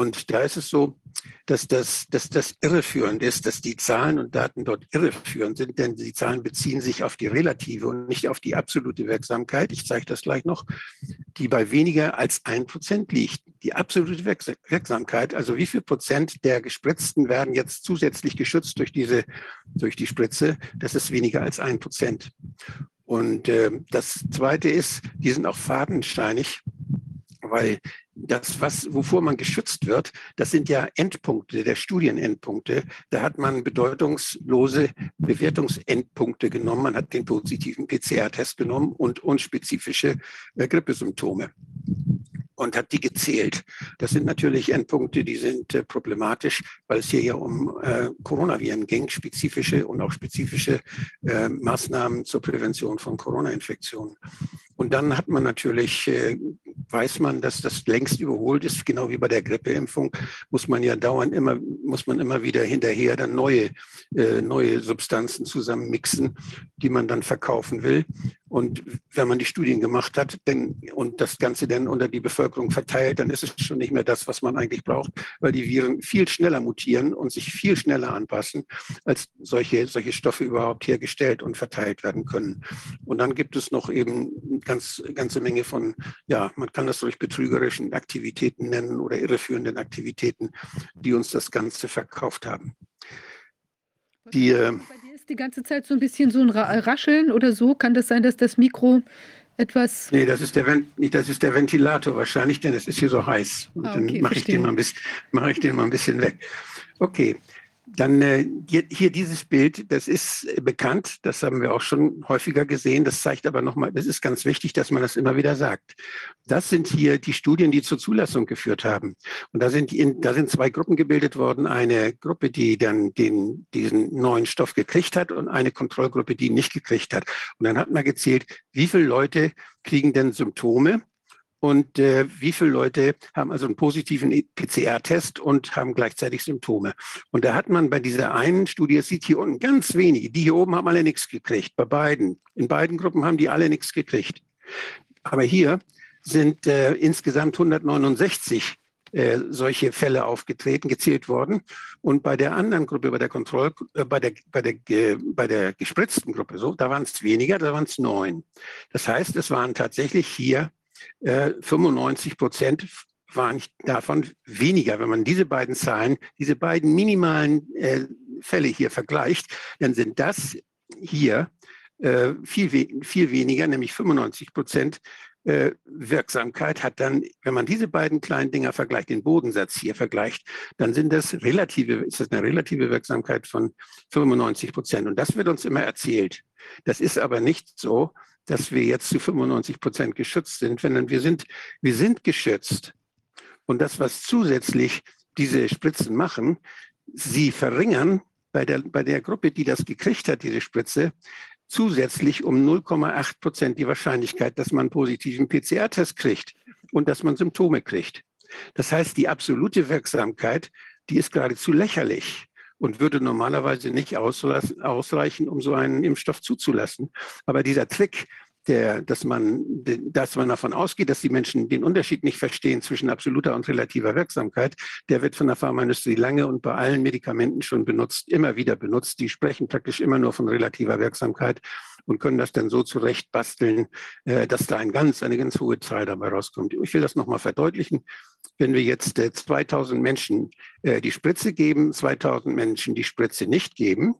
Und da ist es so, dass das, dass das irreführend ist, dass die Zahlen und Daten dort irreführend sind, denn die Zahlen beziehen sich auf die relative und nicht auf die absolute Wirksamkeit. Ich zeige das gleich noch, die bei weniger als ein Prozent liegt. Die absolute Wirksamkeit, also wie viel Prozent der Gespritzten werden jetzt zusätzlich geschützt durch diese, durch die Spritze, das ist weniger als ein Prozent. Und äh, das Zweite ist, die sind auch fadensteinig weil das, was, wovor man geschützt wird, das sind ja Endpunkte der Studienendpunkte. Da hat man bedeutungslose Bewertungsendpunkte genommen. Man hat den positiven PCR-Test genommen und unspezifische äh, Grippesymptome und hat die gezählt. Das sind natürlich Endpunkte, die sind äh, problematisch, weil es hier ja um äh, Coronaviren ging, spezifische und auch spezifische äh, Maßnahmen zur Prävention von Corona-Infektionen. Und dann hat man natürlich, äh, weiß man, dass das längst überholt ist, genau wie bei der Grippeimpfung, muss man ja dauernd immer, muss man immer wieder hinterher dann neue, äh, neue Substanzen zusammenmixen, die man dann verkaufen will. Und wenn man die Studien gemacht hat denn, und das Ganze dann unter die Bevölkerung verteilt, dann ist es schon nicht mehr das, was man eigentlich braucht, weil die Viren viel schneller mutieren und sich viel schneller anpassen, als solche, solche Stoffe überhaupt hergestellt und verteilt werden können. Und dann gibt es noch eben ganz, ganze Menge von, ja, man kann das durch betrügerischen Aktivitäten nennen oder irreführenden Aktivitäten, die uns das Ganze verkauft haben. Die, die ganze Zeit so ein bisschen so ein Rascheln oder so? Kann das sein, dass das Mikro etwas. Nee, das ist der, das ist der Ventilator wahrscheinlich, denn es ist hier so heiß. Und ah, okay, dann mache ich, den mal ein bisschen, mach ich den mal ein bisschen weg. Okay. Dann äh, hier dieses Bild, das ist äh, bekannt, das haben wir auch schon häufiger gesehen. Das zeigt aber nochmal, das ist ganz wichtig, dass man das immer wieder sagt. Das sind hier die Studien, die zur Zulassung geführt haben. Und da sind, die, da sind zwei Gruppen gebildet worden. Eine Gruppe, die dann den, diesen neuen Stoff gekriegt hat und eine Kontrollgruppe, die ihn nicht gekriegt hat. Und dann hat man gezählt, wie viele Leute kriegen denn Symptome und äh, wie viele Leute haben also einen positiven PCR-Test und haben gleichzeitig Symptome. Und da hat man bei dieser einen Studie, es sieht hier unten ganz wenige, die hier oben haben alle nichts gekriegt, bei beiden. In beiden Gruppen haben die alle nichts gekriegt. Aber hier sind äh, insgesamt 169 äh, solche Fälle aufgetreten, gezählt worden. Und bei der anderen Gruppe, bei der Kontroll, äh, bei der, bei der, äh, bei der gespritzten Gruppe, so, da waren es weniger, da waren es neun. Das heißt, es waren tatsächlich hier 95 äh, Prozent waren davon weniger. Wenn man diese beiden Zahlen, diese beiden minimalen äh, Fälle hier vergleicht, dann sind das hier äh, viel, viel weniger, nämlich 95 Prozent Wirksamkeit hat dann, wenn man diese beiden kleinen Dinger vergleicht, den Bodensatz hier vergleicht, dann sind das relative, ist das eine relative Wirksamkeit von 95 Prozent. Und das wird uns immer erzählt. Das ist aber nicht so, dass wir jetzt zu 95 Prozent geschützt sind, sondern wir sind, wir sind geschützt. Und das, was zusätzlich diese Spritzen machen, sie verringern bei der, bei der Gruppe, die das gekriegt hat, diese Spritze, zusätzlich um 0,8 Prozent die Wahrscheinlichkeit, dass man einen positiven PCR-Test kriegt und dass man Symptome kriegt. Das heißt, die absolute Wirksamkeit, die ist geradezu lächerlich und würde normalerweise nicht ausreichen, um so einen Impfstoff zuzulassen. Aber dieser Trick, der, dass, man, dass man davon ausgeht, dass die Menschen den Unterschied nicht verstehen zwischen absoluter und relativer Wirksamkeit, der wird von der Pharmaindustrie lange und bei allen Medikamenten schon benutzt, immer wieder benutzt. Die sprechen praktisch immer nur von relativer Wirksamkeit und können das dann so zurecht basteln, äh, dass da ein ganz, eine ganz hohe Zahl dabei rauskommt. Ich will das nochmal verdeutlichen. Wenn wir jetzt 2000 äh, Menschen äh, die Spritze geben, 2000 Menschen die Spritze nicht geben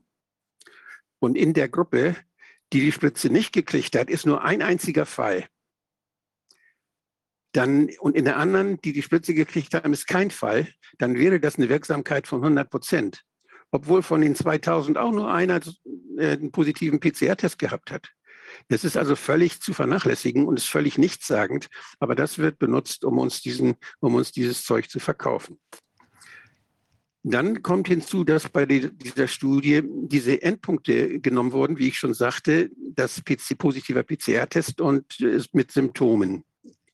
und in der Gruppe, die die Spritze nicht gekriegt hat, ist nur ein einziger Fall. Dann, und in der anderen, die die Spritze gekriegt haben, ist kein Fall, dann wäre das eine Wirksamkeit von 100 Prozent. obwohl von den 2000 auch nur einer äh, einen positiven PCR-Test gehabt hat. Das ist also völlig zu vernachlässigen und ist völlig nichtssagend, aber das wird benutzt, um uns, diesen, um uns dieses Zeug zu verkaufen. Dann kommt hinzu, dass bei dieser Studie diese Endpunkte genommen wurden, wie ich schon sagte, das PC, positiver PCR-Test und mit Symptomen.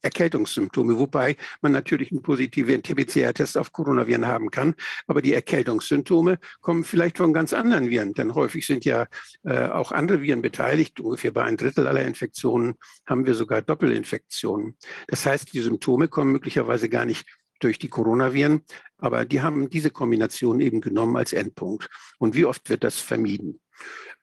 Erkältungssymptome, wobei man natürlich einen positiven PCR-Test auf Coronaviren haben kann. Aber die Erkältungssymptome kommen vielleicht von ganz anderen Viren, denn häufig sind ja äh, auch andere Viren beteiligt. Ungefähr bei ein Drittel aller Infektionen haben wir sogar Doppelinfektionen. Das heißt, die Symptome kommen möglicherweise gar nicht durch die Coronaviren, aber die haben diese Kombination eben genommen als Endpunkt. Und wie oft wird das vermieden?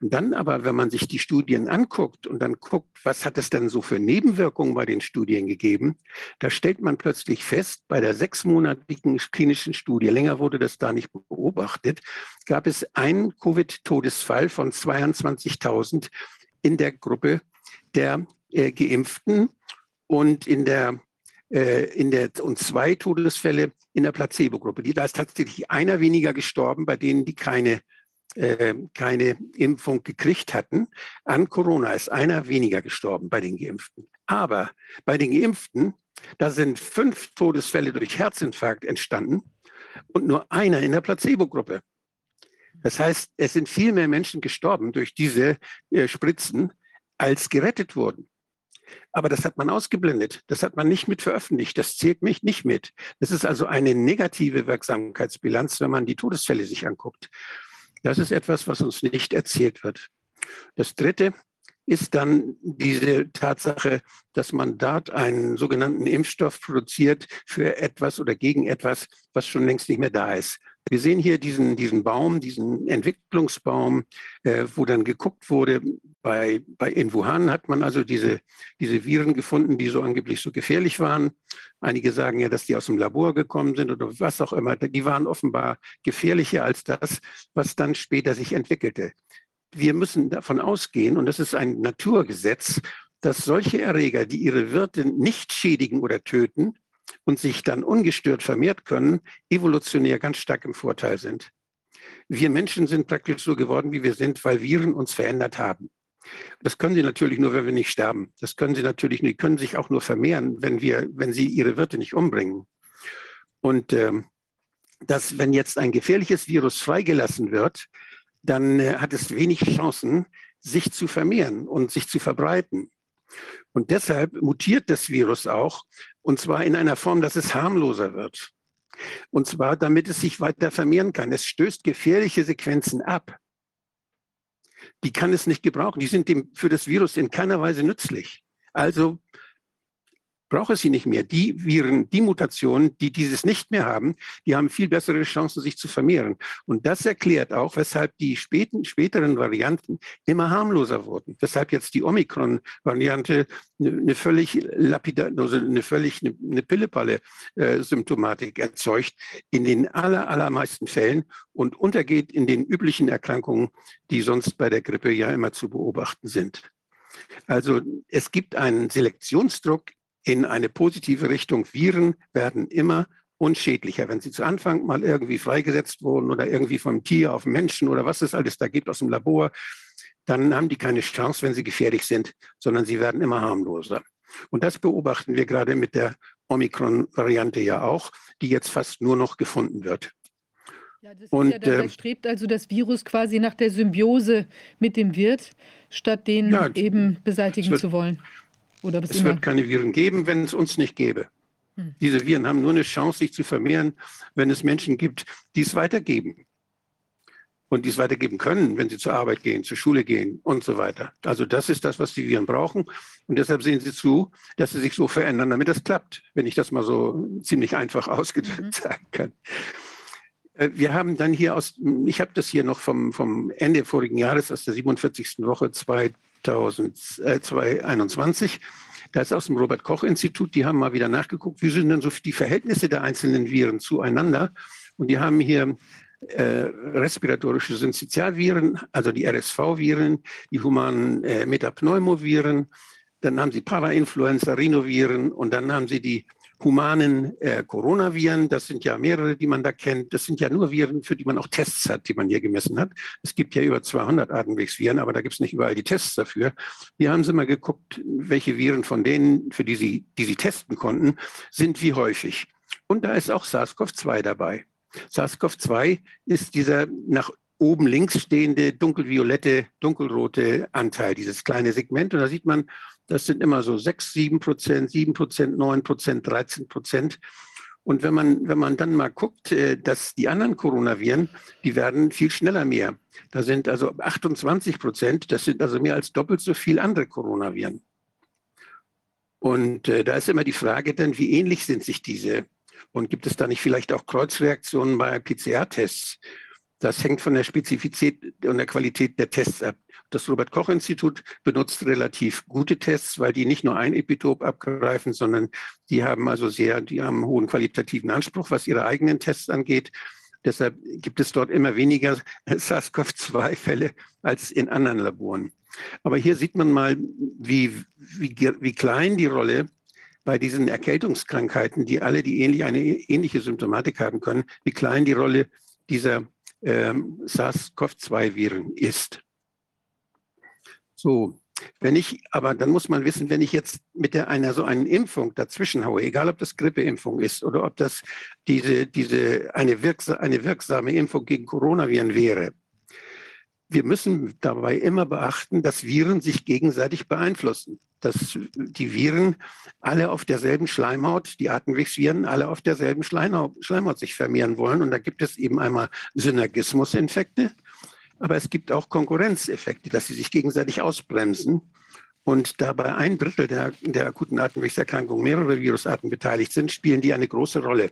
Und dann aber, wenn man sich die Studien anguckt und dann guckt, was hat es denn so für Nebenwirkungen bei den Studien gegeben, da stellt man plötzlich fest, bei der sechsmonatigen klinischen Studie, länger wurde das da nicht beobachtet, gab es einen Covid-Todesfall von 22.000 in der Gruppe der äh, Geimpften und in der äh, in der, und zwei Todesfälle in der Placebo-Gruppe. Da ist tatsächlich einer weniger gestorben, bei denen die keine äh, keine Impfung gekriegt hatten. An Corona ist einer weniger gestorben bei den Geimpften. Aber bei den Geimpften, da sind fünf Todesfälle durch Herzinfarkt entstanden und nur einer in der Placebo-Gruppe. Das heißt, es sind viel mehr Menschen gestorben durch diese äh, Spritzen, als gerettet wurden. Aber das hat man ausgeblendet. Das hat man nicht mit veröffentlicht. Das zählt mich nicht mit. Das ist also eine negative Wirksamkeitsbilanz, wenn man die Todesfälle sich anguckt. Das ist etwas, was uns nicht erzählt wird. Das Dritte ist dann diese Tatsache, dass man dort einen sogenannten Impfstoff produziert für etwas oder gegen etwas, was schon längst nicht mehr da ist. Wir sehen hier diesen, diesen Baum, diesen Entwicklungsbaum, äh, wo dann geguckt wurde, bei, bei in Wuhan hat man also diese, diese Viren gefunden, die so angeblich so gefährlich waren. Einige sagen ja, dass die aus dem Labor gekommen sind oder was auch immer. Die waren offenbar gefährlicher als das, was dann später sich entwickelte. Wir müssen davon ausgehen, und das ist ein Naturgesetz, dass solche Erreger, die ihre Wirte nicht schädigen oder töten, und sich dann ungestört vermehrt können, evolutionär ganz stark im Vorteil sind. Wir Menschen sind praktisch so geworden, wie wir sind, weil Viren uns verändert haben. Das können sie natürlich nur, wenn wir nicht sterben. Das können sie natürlich nicht, können sich auch nur vermehren, wenn wir, wenn sie ihre Wirte nicht umbringen. Und ähm, dass, wenn jetzt ein gefährliches Virus freigelassen wird, dann äh, hat es wenig Chancen, sich zu vermehren und sich zu verbreiten. Und deshalb mutiert das Virus auch, und zwar in einer Form, dass es harmloser wird. Und zwar, damit es sich weiter vermehren kann. Es stößt gefährliche Sequenzen ab. Die kann es nicht gebrauchen. Die sind dem, für das Virus in keiner Weise nützlich. Also braucht es sie nicht mehr. Die Viren, die Mutationen, die dieses nicht mehr haben, die haben viel bessere Chancen, sich zu vermehren. Und das erklärt auch, weshalb die späten, späteren Varianten immer harmloser wurden. Weshalb jetzt die Omikron-Variante eine, eine, völlig lapidar, also eine völlig eine, eine Pillepalle-Symptomatik äh, erzeugt in den aller, allermeisten Fällen und untergeht in den üblichen Erkrankungen, die sonst bei der Grippe ja immer zu beobachten sind. Also es gibt einen Selektionsdruck in eine positive Richtung. Viren werden immer unschädlicher. Wenn sie zu Anfang mal irgendwie freigesetzt wurden oder irgendwie vom Tier auf Menschen oder was es alles da gibt aus dem Labor, dann haben die keine Chance, wenn sie gefährlich sind, sondern sie werden immer harmloser. Und das beobachten wir gerade mit der Omikron-Variante ja auch, die jetzt fast nur noch gefunden wird. Ja, das und, ja, äh, strebt also das Virus quasi nach der Symbiose mit dem Wirt, statt den ja, eben beseitigen wird, zu wollen. Oder es immer? wird keine Viren geben, wenn es uns nicht gäbe. Hm. Diese Viren haben nur eine Chance, sich zu vermehren, wenn es Menschen gibt, die es weitergeben. Und die es weitergeben können, wenn sie zur Arbeit gehen, zur Schule gehen und so weiter. Also das ist das, was die Viren brauchen. Und deshalb sehen sie zu, dass sie sich so verändern, damit das klappt, wenn ich das mal so ziemlich einfach ausgedrückt mhm. sagen kann. Äh, wir haben dann hier aus, ich habe das hier noch vom, vom Ende vorigen Jahres, aus der 47. Woche 2000. 2021. Da ist aus dem Robert-Koch-Institut, die haben mal wieder nachgeguckt, wie sind denn so die Verhältnisse der einzelnen Viren zueinander. Und die haben hier äh, respiratorische Syncytialviren, also die RSV-Viren, die humanen äh, Metapneumoviren, dann haben sie Parainfluenza, Rhinoviren und dann haben sie die humanen äh, Coronaviren. Das sind ja mehrere, die man da kennt. Das sind ja nur Viren, für die man auch Tests hat, die man hier gemessen hat. Es gibt ja über 200 Atemwegsviren, aber da gibt es nicht überall die Tests dafür. Hier haben sie mal geguckt, welche Viren von denen, für die sie, die sie testen konnten, sind wie häufig. Und da ist auch SARS-CoV-2 dabei. SARS-CoV-2 ist dieser nach oben links stehende dunkelviolette, dunkelrote Anteil, dieses kleine Segment. Und da sieht man, das sind immer so 6, 7 Prozent, 7 Prozent, 9 Prozent, 13 Prozent. Und wenn man, wenn man dann mal guckt, äh, dass die anderen Coronaviren, die werden viel schneller mehr. Da sind also 28 Prozent, das sind also mehr als doppelt so viel andere Coronaviren. Und äh, da ist immer die Frage dann, wie ähnlich sind sich diese? Und gibt es da nicht vielleicht auch Kreuzreaktionen bei PCR-Tests? Das hängt von der Spezifität und der Qualität der Tests ab. Das Robert-Koch-Institut benutzt relativ gute Tests, weil die nicht nur ein Epitop abgreifen, sondern die haben also sehr, die haben einen hohen qualitativen Anspruch, was ihre eigenen Tests angeht. Deshalb gibt es dort immer weniger SARS-CoV-2-Fälle als in anderen Laboren. Aber hier sieht man mal, wie, wie, wie klein die Rolle bei diesen Erkältungskrankheiten, die alle die ähnlich, eine ähnliche Symptomatik haben können, wie klein die Rolle dieser ähm, SARS-CoV-2-Viren ist. So, wenn ich, aber dann muss man wissen, wenn ich jetzt mit der, einer so einen Impfung dazwischen haue, egal ob das Grippeimpfung ist oder ob das diese, diese, eine, wirksa, eine wirksame Impfung gegen Coronaviren wäre, wir müssen dabei immer beachten, dass Viren sich gegenseitig beeinflussen. Dass die Viren alle auf derselben Schleimhaut, die Atemwegsviren, alle auf derselben Schleimhaut sich vermehren wollen. Und da gibt es eben einmal Synergismusinfekte, aber es gibt auch Konkurrenzeffekte, dass sie sich gegenseitig ausbremsen. Und da bei ein Drittel der, der akuten Atemwegserkrankung mehrere Virusarten beteiligt sind, spielen die eine große Rolle.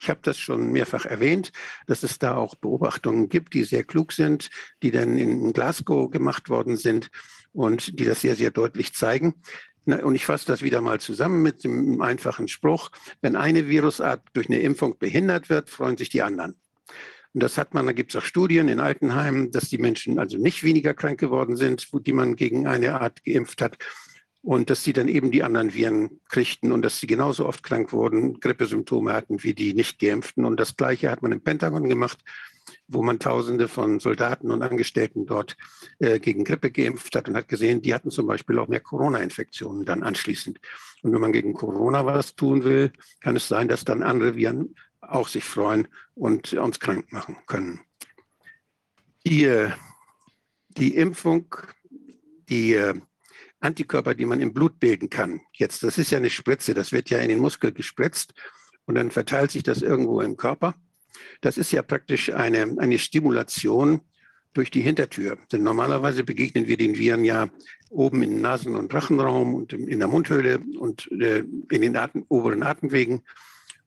Ich habe das schon mehrfach erwähnt, dass es da auch Beobachtungen gibt, die sehr klug sind, die dann in Glasgow gemacht worden sind und die das sehr, sehr deutlich zeigen. Und ich fasse das wieder mal zusammen mit dem einfachen Spruch, wenn eine Virusart durch eine Impfung behindert wird, freuen sich die anderen. Und das hat man, da gibt es auch Studien in Altenheimen, dass die Menschen also nicht weniger krank geworden sind, die man gegen eine Art geimpft hat, und dass sie dann eben die anderen Viren kriegten und dass sie genauso oft krank wurden, Grippesymptome hatten wie die nicht geimpften. Und das Gleiche hat man im Pentagon gemacht, wo man Tausende von Soldaten und Angestellten dort äh, gegen Grippe geimpft hat und hat gesehen, die hatten zum Beispiel auch mehr Corona-Infektionen dann anschließend. Und wenn man gegen Corona was tun will, kann es sein, dass dann andere Viren auch sich freuen und uns krank machen können. Die, die Impfung, die äh, Antikörper, die man im Blut bilden kann. Jetzt, das ist ja eine Spritze, das wird ja in den Muskel gespritzt und dann verteilt sich das irgendwo im Körper. Das ist ja praktisch eine, eine Stimulation durch die Hintertür. Denn normalerweise begegnen wir den Viren ja oben im Nasen- und Rachenraum und in der Mundhöhle und äh, in den Atem, oberen Atemwegen.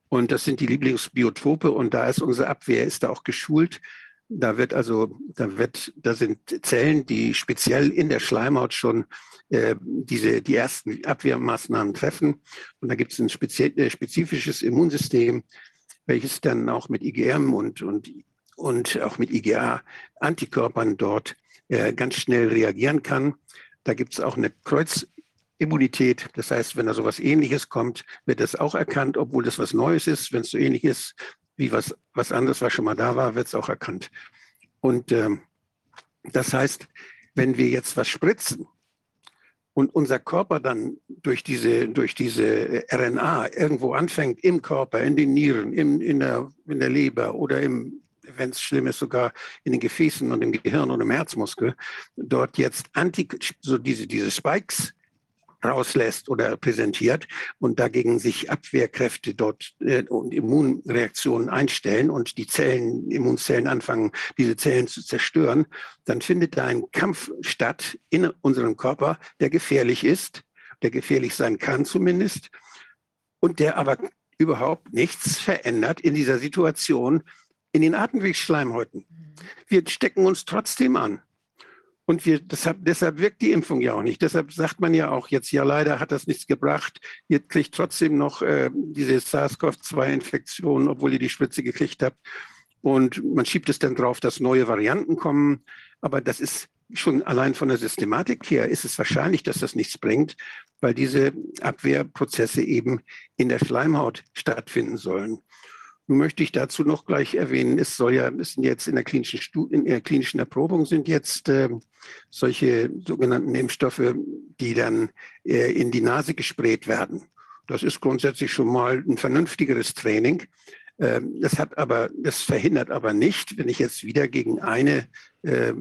Und das sind die Lieblingsbiotope und da ist unsere Abwehr, ist da auch geschult. Da wird also, da wird, da sind Zellen, die speziell in der Schleimhaut schon äh, diese, die ersten Abwehrmaßnahmen treffen. Und da gibt es ein äh, spezifisches Immunsystem, welches dann auch mit IgM und, und, und auch mit IgA-Antikörpern dort äh, ganz schnell reagieren kann. Da gibt es auch eine Kreuzimmunität. Das heißt, wenn da so etwas Ähnliches kommt, wird das auch erkannt, obwohl das was Neues ist. Wenn es so ähnlich ist wie was, was anderes, was schon mal da war, wird es auch erkannt. Und ähm, das heißt, wenn wir jetzt was spritzen, und unser Körper dann durch diese, durch diese RNA irgendwo anfängt im Körper, in den Nieren, im, in, der, in der Leber oder im, wenn es schlimm ist, sogar in den Gefäßen und im Gehirn und im Herzmuskel, dort jetzt Anti, so diese, diese Spikes rauslässt oder präsentiert und dagegen sich Abwehrkräfte dort äh, und Immunreaktionen einstellen und die Zellen, Immunzellen anfangen, diese Zellen zu zerstören, dann findet da ein Kampf statt in unserem Körper, der gefährlich ist, der gefährlich sein kann zumindest und der aber überhaupt nichts verändert in dieser Situation in den Atemwegsschleimhäuten. Mhm. Wir stecken uns trotzdem an. Und wir, deshalb, deshalb wirkt die Impfung ja auch nicht. Deshalb sagt man ja auch jetzt, ja leider hat das nichts gebracht. Ihr kriegt trotzdem noch äh, diese SARS-CoV-2-Infektion, obwohl ihr die Spritze gekriegt habt. Und man schiebt es dann drauf, dass neue Varianten kommen. Aber das ist schon allein von der Systematik her ist es wahrscheinlich, dass das nichts bringt, weil diese Abwehrprozesse eben in der Schleimhaut stattfinden sollen. Nun möchte ich dazu noch gleich erwähnen, es soll ja, es sind jetzt in der klinischen, Studie, in der klinischen Erprobung sind jetzt äh, solche sogenannten Impfstoffe, die dann äh, in die Nase gesprayt werden. Das ist grundsätzlich schon mal ein vernünftigeres Training. Ähm, das hat aber, das verhindert aber nicht, wenn ich jetzt wieder gegen eine, äh,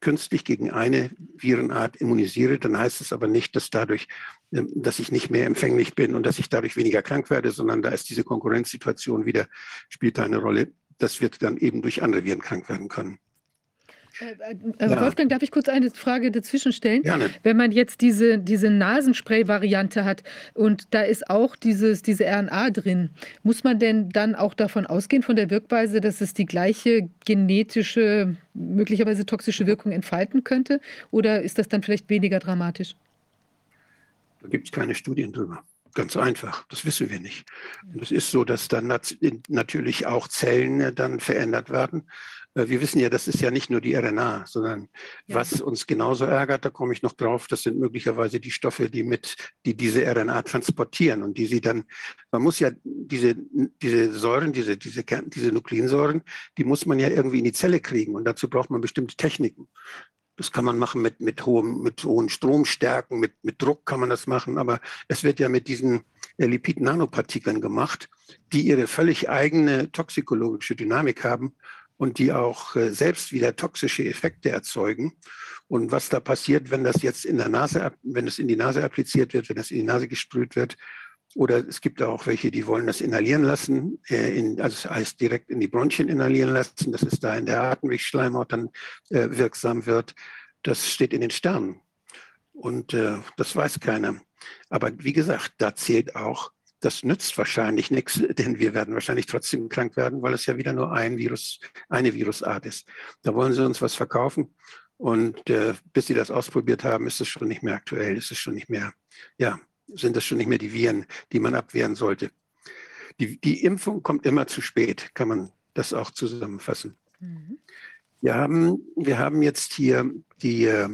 künstlich gegen eine Virenart immunisiere, dann heißt es aber nicht, dass dadurch, dass ich nicht mehr empfänglich bin und dass ich dadurch weniger krank werde, sondern da ist diese Konkurrenzsituation wieder, spielt da eine Rolle. Das wird dann eben durch andere Viren krank werden können. Äh, äh, ja. Wolfgang, darf ich kurz eine Frage dazwischen stellen? Gerne. Wenn man jetzt diese, diese Nasenspray-Variante hat und da ist auch dieses, diese RNA drin, muss man denn dann auch davon ausgehen, von der Wirkweise, dass es die gleiche genetische, möglicherweise toxische Wirkung entfalten könnte? Oder ist das dann vielleicht weniger dramatisch? Da gibt es keine Studien drüber. Ganz einfach, das wissen wir nicht. Und es ist so, dass dann natürlich auch Zellen äh, dann verändert werden. Äh, wir wissen ja, das ist ja nicht nur die RNA, sondern ja. was uns genauso ärgert, da komme ich noch drauf, das sind möglicherweise die Stoffe, die mit, die diese RNA transportieren und die sie dann, man muss ja diese, diese Säuren, diese, diese, diese Nukleinsäuren, die muss man ja irgendwie in die Zelle kriegen und dazu braucht man bestimmte Techniken. Das kann man machen mit, mit, hohem, mit hohen Stromstärken, mit, mit Druck kann man das machen, aber es wird ja mit diesen äh, Lipid-Nanopartikeln gemacht, die ihre völlig eigene toxikologische Dynamik haben und die auch äh, selbst wieder toxische Effekte erzeugen. Und was da passiert, wenn das jetzt in der Nase, wenn es in die Nase appliziert wird, wenn das in die Nase gesprüht wird, oder es gibt auch welche, die wollen das inhalieren lassen, äh, in, also das heißt direkt in die Bronchien inhalieren lassen, dass es da in der Atemwegsschleimhaut dann äh, wirksam wird. Das steht in den Sternen. Und äh, das weiß keiner. Aber wie gesagt, da zählt auch das nützt wahrscheinlich nichts, denn wir werden wahrscheinlich trotzdem krank werden, weil es ja wieder nur ein Virus, eine Virusart ist. Da wollen sie uns was verkaufen. Und äh, bis sie das ausprobiert haben, ist es schon nicht mehr aktuell, ist es schon nicht mehr, ja, sind das schon nicht mehr die Viren, die man abwehren sollte. Die, die Impfung kommt immer zu spät, kann man das auch zusammenfassen. Mhm. Wir, haben, wir haben jetzt hier die äh,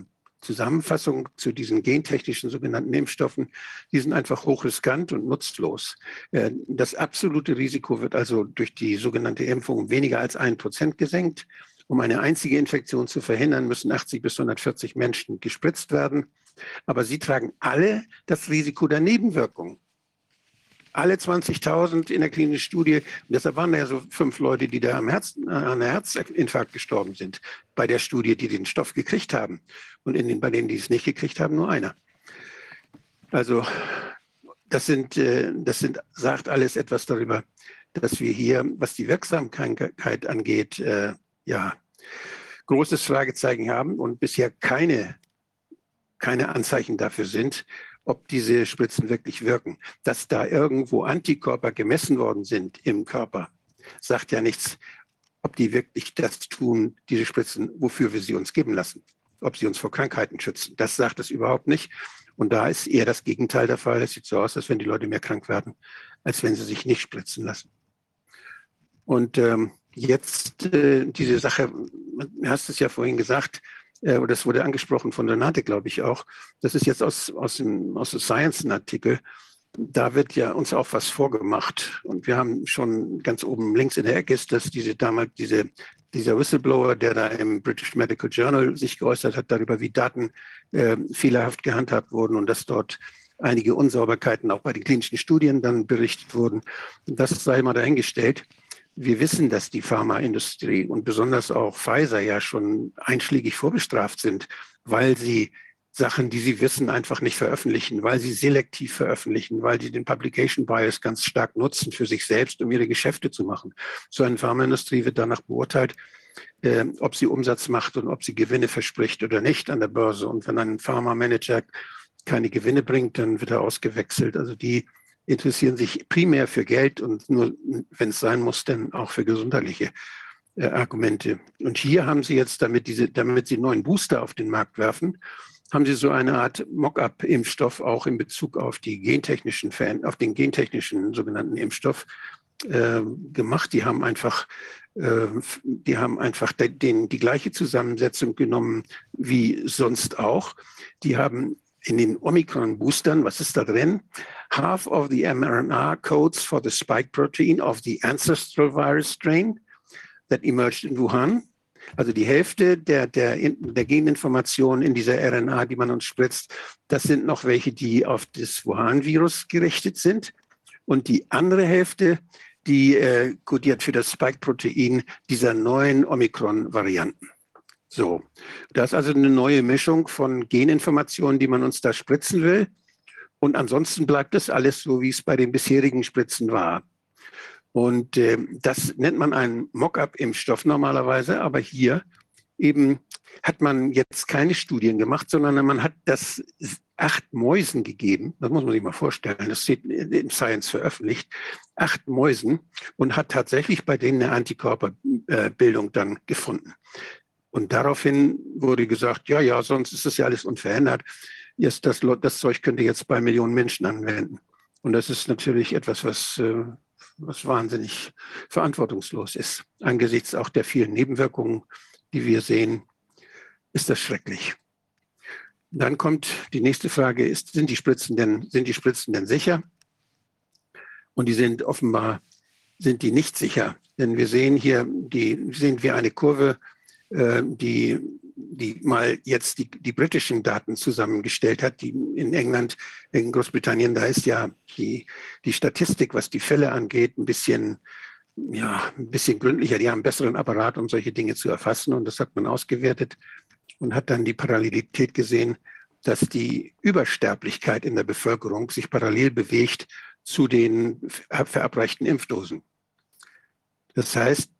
Zusammenfassung zu diesen gentechnischen sogenannten Impfstoffen, die sind einfach hochriskant und nutzlos. Äh, das absolute Risiko wird also durch die sogenannte Impfung um weniger als ein Prozent gesenkt. Um eine einzige Infektion zu verhindern, müssen 80 bis 140 Menschen gespritzt werden. Aber sie tragen alle das Risiko der Nebenwirkungen alle 20.000 in der klinischen Studie. Und deshalb waren da ja so fünf Leute, die da am Herz, äh, an einem Herzinfarkt gestorben sind, bei der Studie, die den Stoff gekriegt haben. Und in den, bei denen, die es nicht gekriegt haben, nur einer. Also das, sind, äh, das sind, sagt alles etwas darüber, dass wir hier, was die Wirksamkeit angeht, äh, ja, großes Fragezeichen haben und bisher keine, keine Anzeichen dafür sind, ob diese Spritzen wirklich wirken. Dass da irgendwo Antikörper gemessen worden sind im Körper, sagt ja nichts, ob die wirklich das tun, diese Spritzen, wofür wir sie uns geben lassen. Ob sie uns vor Krankheiten schützen. Das sagt es überhaupt nicht. Und da ist eher das Gegenteil der Fall. Es sieht so aus, als wenn die Leute mehr krank werden, als wenn sie sich nicht spritzen lassen. Und ähm, jetzt äh, diese Sache, du hast es ja vorhin gesagt, äh, das wurde angesprochen von Renate, glaube ich auch. Das ist jetzt aus, aus, dem, aus dem Science ein Artikel. Da wird ja uns auch was vorgemacht. Und wir haben schon ganz oben links in der Ecke ist das diese damals diese dieser Whistleblower, der da im British Medical Journal sich geäußert hat darüber, wie Daten äh, fehlerhaft gehandhabt wurden und dass dort einige Unsauberkeiten auch bei den klinischen Studien dann berichtet wurden. Das sei mal dahingestellt wir wissen, dass die Pharmaindustrie und besonders auch Pfizer ja schon einschlägig vorbestraft sind, weil sie Sachen, die sie wissen, einfach nicht veröffentlichen, weil sie selektiv veröffentlichen, weil sie den Publication Bias ganz stark nutzen für sich selbst, um ihre Geschäfte zu machen. So eine Pharmaindustrie wird danach beurteilt, äh, ob sie Umsatz macht und ob sie Gewinne verspricht oder nicht an der Börse. Und wenn ein Pharma-Manager keine Gewinne bringt, dann wird er ausgewechselt. Also die interessieren sich primär für Geld und nur, wenn es sein muss, dann auch für gesundheitliche äh, Argumente. Und hier haben sie jetzt, damit, diese, damit sie neuen Booster auf den Markt werfen, haben sie so eine Art Mock-up-Impfstoff auch in Bezug auf die gentechnischen auf den gentechnischen sogenannten Impfstoff äh, gemacht. Die haben einfach, äh, die haben einfach den, die gleiche Zusammensetzung genommen wie sonst auch. Die haben in den Omicron-Boostern, was ist da drin? Half of the mRNA codes for the spike protein of the ancestral virus strain that emerged in Wuhan. Also die Hälfte der, der, der Geninformationen in dieser RNA, die man uns spritzt, das sind noch welche, die auf das Wuhan-Virus gerichtet sind. Und die andere Hälfte, die äh, kodiert für das Spike-Protein dieser neuen Omikron-Varianten. So, das ist also eine neue Mischung von Geninformationen, die man uns da spritzen will. Und ansonsten bleibt das alles so, wie es bei den bisherigen Spritzen war. Und äh, das nennt man einen Mock-up-Impfstoff normalerweise, aber hier eben hat man jetzt keine Studien gemacht, sondern man hat das acht Mäusen gegeben, das muss man sich mal vorstellen, das steht in Science veröffentlicht, acht Mäusen und hat tatsächlich bei denen eine Antikörperbildung dann gefunden. Und daraufhin wurde gesagt, ja, ja, sonst ist das ja alles unverändert. Jetzt das, das Zeug könnt ihr jetzt bei Millionen Menschen anwenden. Und das ist natürlich etwas, was, äh, was wahnsinnig verantwortungslos ist. Angesichts auch der vielen Nebenwirkungen, die wir sehen, ist das schrecklich. Dann kommt die nächste Frage, ist, sind, die Spritzen denn, sind die Spritzen denn sicher? Und die sind offenbar, sind die nicht sicher. Denn wir sehen hier, die sehen wir eine Kurve, äh, die, die mal jetzt die, die britischen Daten zusammengestellt hat, die in England, in Großbritannien, da ist ja die, die Statistik, was die Fälle angeht, ein bisschen, ja, ein bisschen gründlicher. Die haben einen besseren Apparat, um solche Dinge zu erfassen. Und das hat man ausgewertet und hat dann die Parallelität gesehen, dass die Übersterblichkeit in der Bevölkerung sich parallel bewegt zu den verabreichten Impfdosen. Das heißt,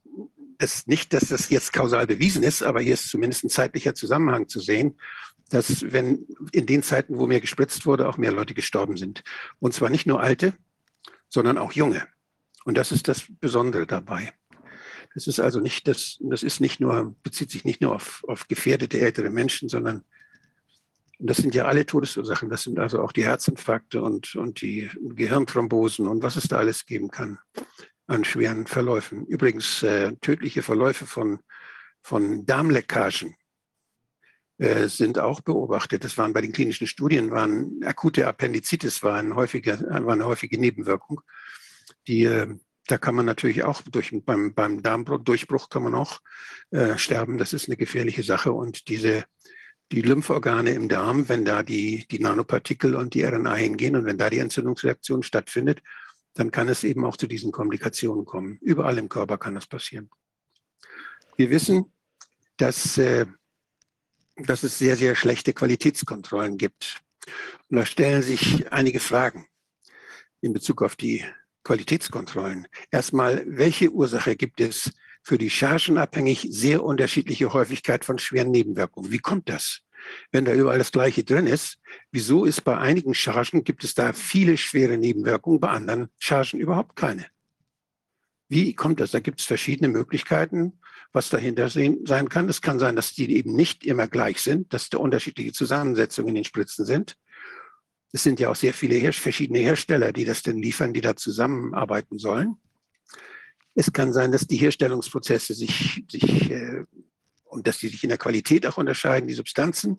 das nicht, dass das jetzt kausal bewiesen ist, aber hier ist zumindest ein zeitlicher Zusammenhang zu sehen, dass wenn in den Zeiten, wo mehr gespritzt wurde, auch mehr Leute gestorben sind. Und zwar nicht nur alte, sondern auch junge. Und das ist das Besondere dabei. Das ist also nicht, das, das ist nicht nur, bezieht sich nicht nur auf, auf gefährdete ältere Menschen, sondern das sind ja alle Todesursachen. Das sind also auch die Herzinfarkte und, und die Gehirnthrombosen und was es da alles geben kann an schweren Verläufen. Übrigens äh, tödliche Verläufe von, von Darmleckagen äh, sind auch beobachtet. Das waren bei den klinischen Studien, waren akute Appendizitis, war, ein häufiger, war eine häufige Nebenwirkung. Die, äh, da kann man natürlich auch durch, beim, beim Darmdurchbruch kann man auch äh, sterben. Das ist eine gefährliche Sache. Und diese, die Lymphorgane im Darm, wenn da die, die Nanopartikel und die RNA hingehen und wenn da die Entzündungsreaktion stattfindet, dann kann es eben auch zu diesen Komplikationen kommen. Überall im Körper kann das passieren. Wir wissen, dass, äh, dass es sehr, sehr schlechte Qualitätskontrollen gibt. Und da stellen sich einige Fragen in Bezug auf die Qualitätskontrollen. Erstmal, welche Ursache gibt es für die chargenabhängig sehr unterschiedliche Häufigkeit von schweren Nebenwirkungen? Wie kommt das? Wenn da überall das Gleiche drin ist, wieso ist bei einigen Chargen, gibt es da viele schwere Nebenwirkungen, bei anderen Chargen überhaupt keine? Wie kommt das? Da gibt es verschiedene Möglichkeiten, was dahinter sein kann. Es kann sein, dass die eben nicht immer gleich sind, dass da unterschiedliche Zusammensetzungen in den Spritzen sind. Es sind ja auch sehr viele Her verschiedene Hersteller, die das denn liefern, die da zusammenarbeiten sollen. Es kann sein, dass die Herstellungsprozesse sich, sich äh, und dass die sich in der Qualität auch unterscheiden, die Substanzen.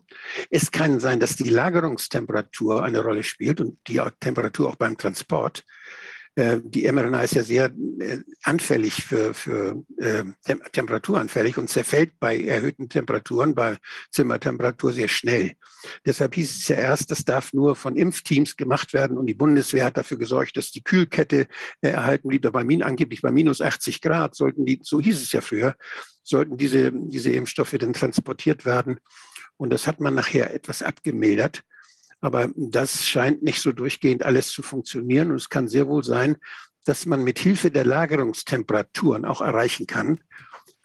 Es kann sein, dass die Lagerungstemperatur eine Rolle spielt und die Temperatur auch beim Transport. Äh, die mRNA ist ja sehr äh, anfällig für, für äh, temperaturanfällig und zerfällt bei erhöhten Temperaturen, bei Zimmertemperatur sehr schnell. Deshalb hieß es ja erst, das darf nur von Impfteams gemacht werden und die Bundeswehr hat dafür gesorgt, dass die Kühlkette erhalten blieb, bei min, angeblich bei minus 80 Grad sollten die, so hieß es ja früher, sollten diese, diese Impfstoffe dann transportiert werden. Und das hat man nachher etwas abgemildert. Aber das scheint nicht so durchgehend alles zu funktionieren. Und es kann sehr wohl sein, dass man mit Hilfe der Lagerungstemperaturen auch erreichen kann,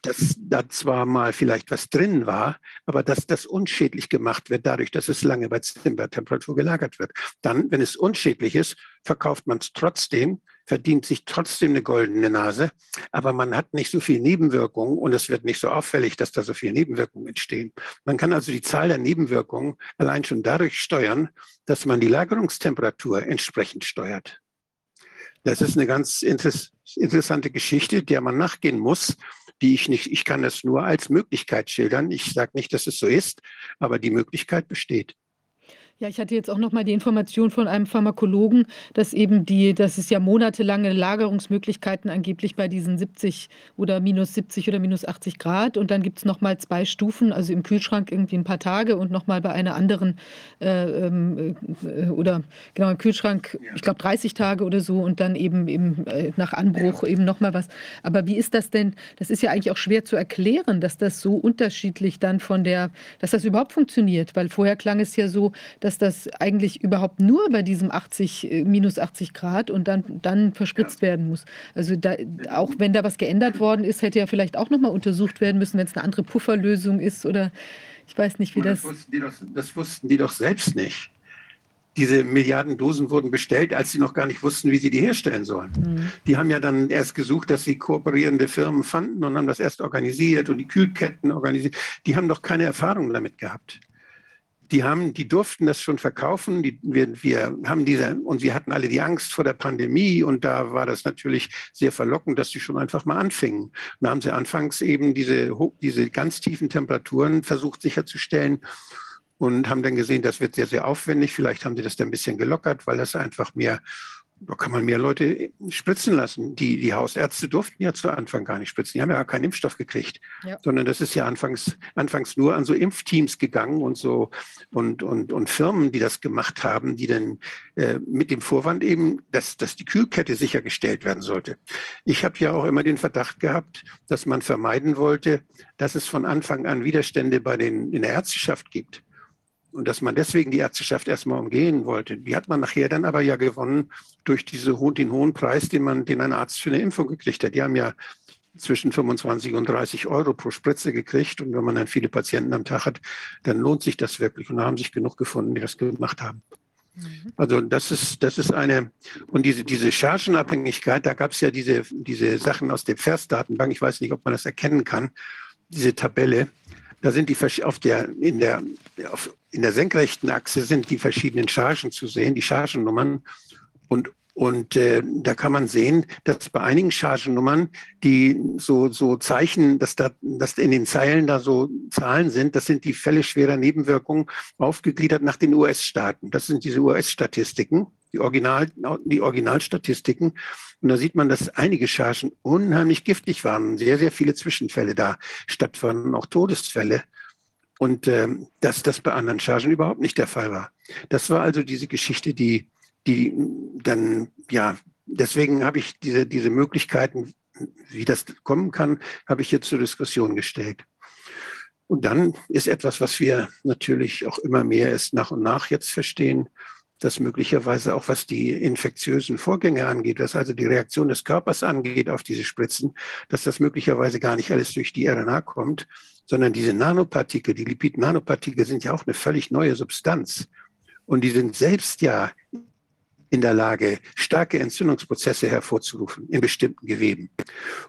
dass da zwar mal vielleicht was drin war, aber dass das unschädlich gemacht wird, dadurch, dass es lange bei Zimmertemperatur gelagert wird. Dann, wenn es unschädlich ist, verkauft man es trotzdem, verdient sich trotzdem eine goldene Nase, aber man hat nicht so viel Nebenwirkungen und es wird nicht so auffällig, dass da so viele Nebenwirkungen entstehen. Man kann also die Zahl der Nebenwirkungen allein schon dadurch steuern, dass man die Lagerungstemperatur entsprechend steuert. Das ist eine ganz interessante Geschichte, der man nachgehen muss, die ich nicht, ich kann das nur als Möglichkeit schildern. Ich sage nicht, dass es so ist, aber die Möglichkeit besteht. Ja, ich hatte jetzt auch noch mal die Information von einem Pharmakologen, dass eben die dass es ja monatelange Lagerungsmöglichkeiten angeblich bei diesen 70 oder minus 70 oder minus 80 Grad und dann gibt es noch mal zwei Stufen, also im Kühlschrank irgendwie ein paar Tage und noch mal bei einer anderen äh, ähm, äh, oder genau im Kühlschrank, ich glaube 30 Tage oder so und dann eben eben äh, nach Anbruch eben noch mal was. Aber wie ist das denn? Das ist ja eigentlich auch schwer zu erklären, dass das so unterschiedlich dann von der dass das überhaupt funktioniert, weil vorher klang es ja so, dass dass das eigentlich überhaupt nur bei diesem 80, äh, minus 80 Grad und dann, dann verspritzt ja. werden muss. Also da, auch wenn da was geändert worden ist, hätte ja vielleicht auch nochmal untersucht werden müssen, wenn es eine andere Pufferlösung ist oder ich weiß nicht, wie das. Das wussten, doch, das wussten die doch selbst nicht. Diese Milliarden Dosen wurden bestellt, als sie noch gar nicht wussten, wie sie die herstellen sollen. Mhm. Die haben ja dann erst gesucht, dass sie kooperierende Firmen fanden und haben das erst organisiert und die Kühlketten organisiert. Die haben doch keine Erfahrung damit gehabt die haben, die durften das schon verkaufen. Die, wir, wir haben diese, und wir hatten alle die Angst vor der Pandemie und da war das natürlich sehr verlockend, dass sie schon einfach mal anfingen. da haben sie anfangs eben diese, diese ganz tiefen Temperaturen versucht sicherzustellen und haben dann gesehen, das wird sehr, sehr aufwendig. Vielleicht haben sie das dann ein bisschen gelockert, weil das einfach mehr da kann man mehr Leute spritzen lassen. Die, die Hausärzte durften ja zu Anfang gar nicht spritzen. Die haben ja keinen Impfstoff gekriegt, ja. sondern das ist ja anfangs, anfangs nur an so Impfteams gegangen und so und, und, und Firmen, die das gemacht haben, die dann äh, mit dem Vorwand eben, dass, dass die Kühlkette sichergestellt werden sollte. Ich habe ja auch immer den Verdacht gehabt, dass man vermeiden wollte, dass es von Anfang an Widerstände bei den, in der Ärzteschaft gibt und dass man deswegen die Ärzteschaft erstmal umgehen wollte. Die hat man nachher dann aber ja gewonnen durch diese, den hohen Preis, den man, den ein Arzt für eine Impfung gekriegt hat. Die haben ja zwischen 25 und 30 Euro pro Spritze gekriegt. Und wenn man dann viele Patienten am Tag hat, dann lohnt sich das wirklich. Und da haben sich genug gefunden, die das gemacht haben. Mhm. Also das ist, das ist eine, und diese, diese Chargenabhängigkeit, da gab es ja diese, diese Sachen aus der Versdatenbank, ich weiß nicht, ob man das erkennen kann, diese Tabelle, da sind die auf der, in der, auf, in der senkrechten Achse sind die verschiedenen Chargen zu sehen, die Chargennummern. Und, und äh, da kann man sehen, dass bei einigen Chargennummern, die so, so Zeichen, dass da, dass in den Zeilen da so Zahlen sind, das sind die Fälle schwerer Nebenwirkungen aufgegliedert nach den US-Staaten. Das sind diese US-Statistiken, die, Original, die Originalstatistiken. Und da sieht man, dass einige Chargen unheimlich giftig waren, sehr, sehr viele Zwischenfälle da stattfanden, auch Todesfälle. Und ähm, dass das bei anderen Chargen überhaupt nicht der Fall war. Das war also diese Geschichte, die, die dann, ja, deswegen habe ich diese, diese Möglichkeiten, wie das kommen kann, habe ich jetzt zur Diskussion gestellt. Und dann ist etwas, was wir natürlich auch immer mehr erst nach und nach jetzt verstehen, dass möglicherweise auch was die infektiösen Vorgänge angeht, was also die Reaktion des Körpers angeht auf diese Spritzen, dass das möglicherweise gar nicht alles durch die RNA kommt, sondern diese Nanopartikel, die Lipid-Nanopartikel sind ja auch eine völlig neue Substanz. Und die sind selbst ja in der Lage, starke Entzündungsprozesse hervorzurufen in bestimmten Geweben.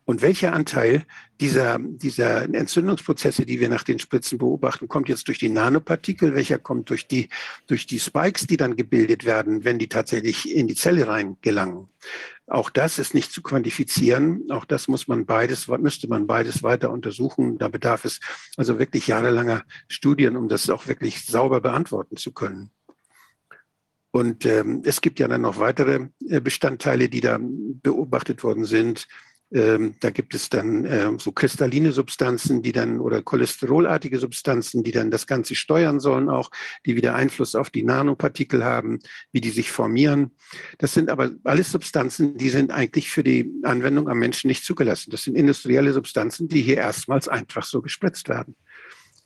Und welcher Anteil dieser, dieser Entzündungsprozesse, die wir nach den Spritzen beobachten, kommt jetzt durch die Nanopartikel, welcher kommt durch die, durch die Spikes, die dann gebildet werden, wenn die tatsächlich in die Zelle rein gelangen. Auch das ist nicht zu quantifizieren. Auch das muss man beides, müsste man beides weiter untersuchen. Da bedarf es also wirklich jahrelanger Studien, um das auch wirklich sauber beantworten zu können. Und ähm, es gibt ja dann noch weitere äh, Bestandteile, die da beobachtet worden sind. Ähm, da gibt es dann äh, so kristalline Substanzen, die dann oder cholesterolartige Substanzen, die dann das Ganze steuern sollen, auch die wieder Einfluss auf die Nanopartikel haben, wie die sich formieren. Das sind aber alles Substanzen, die sind eigentlich für die Anwendung am Menschen nicht zugelassen. Das sind industrielle Substanzen, die hier erstmals einfach so gespritzt werden.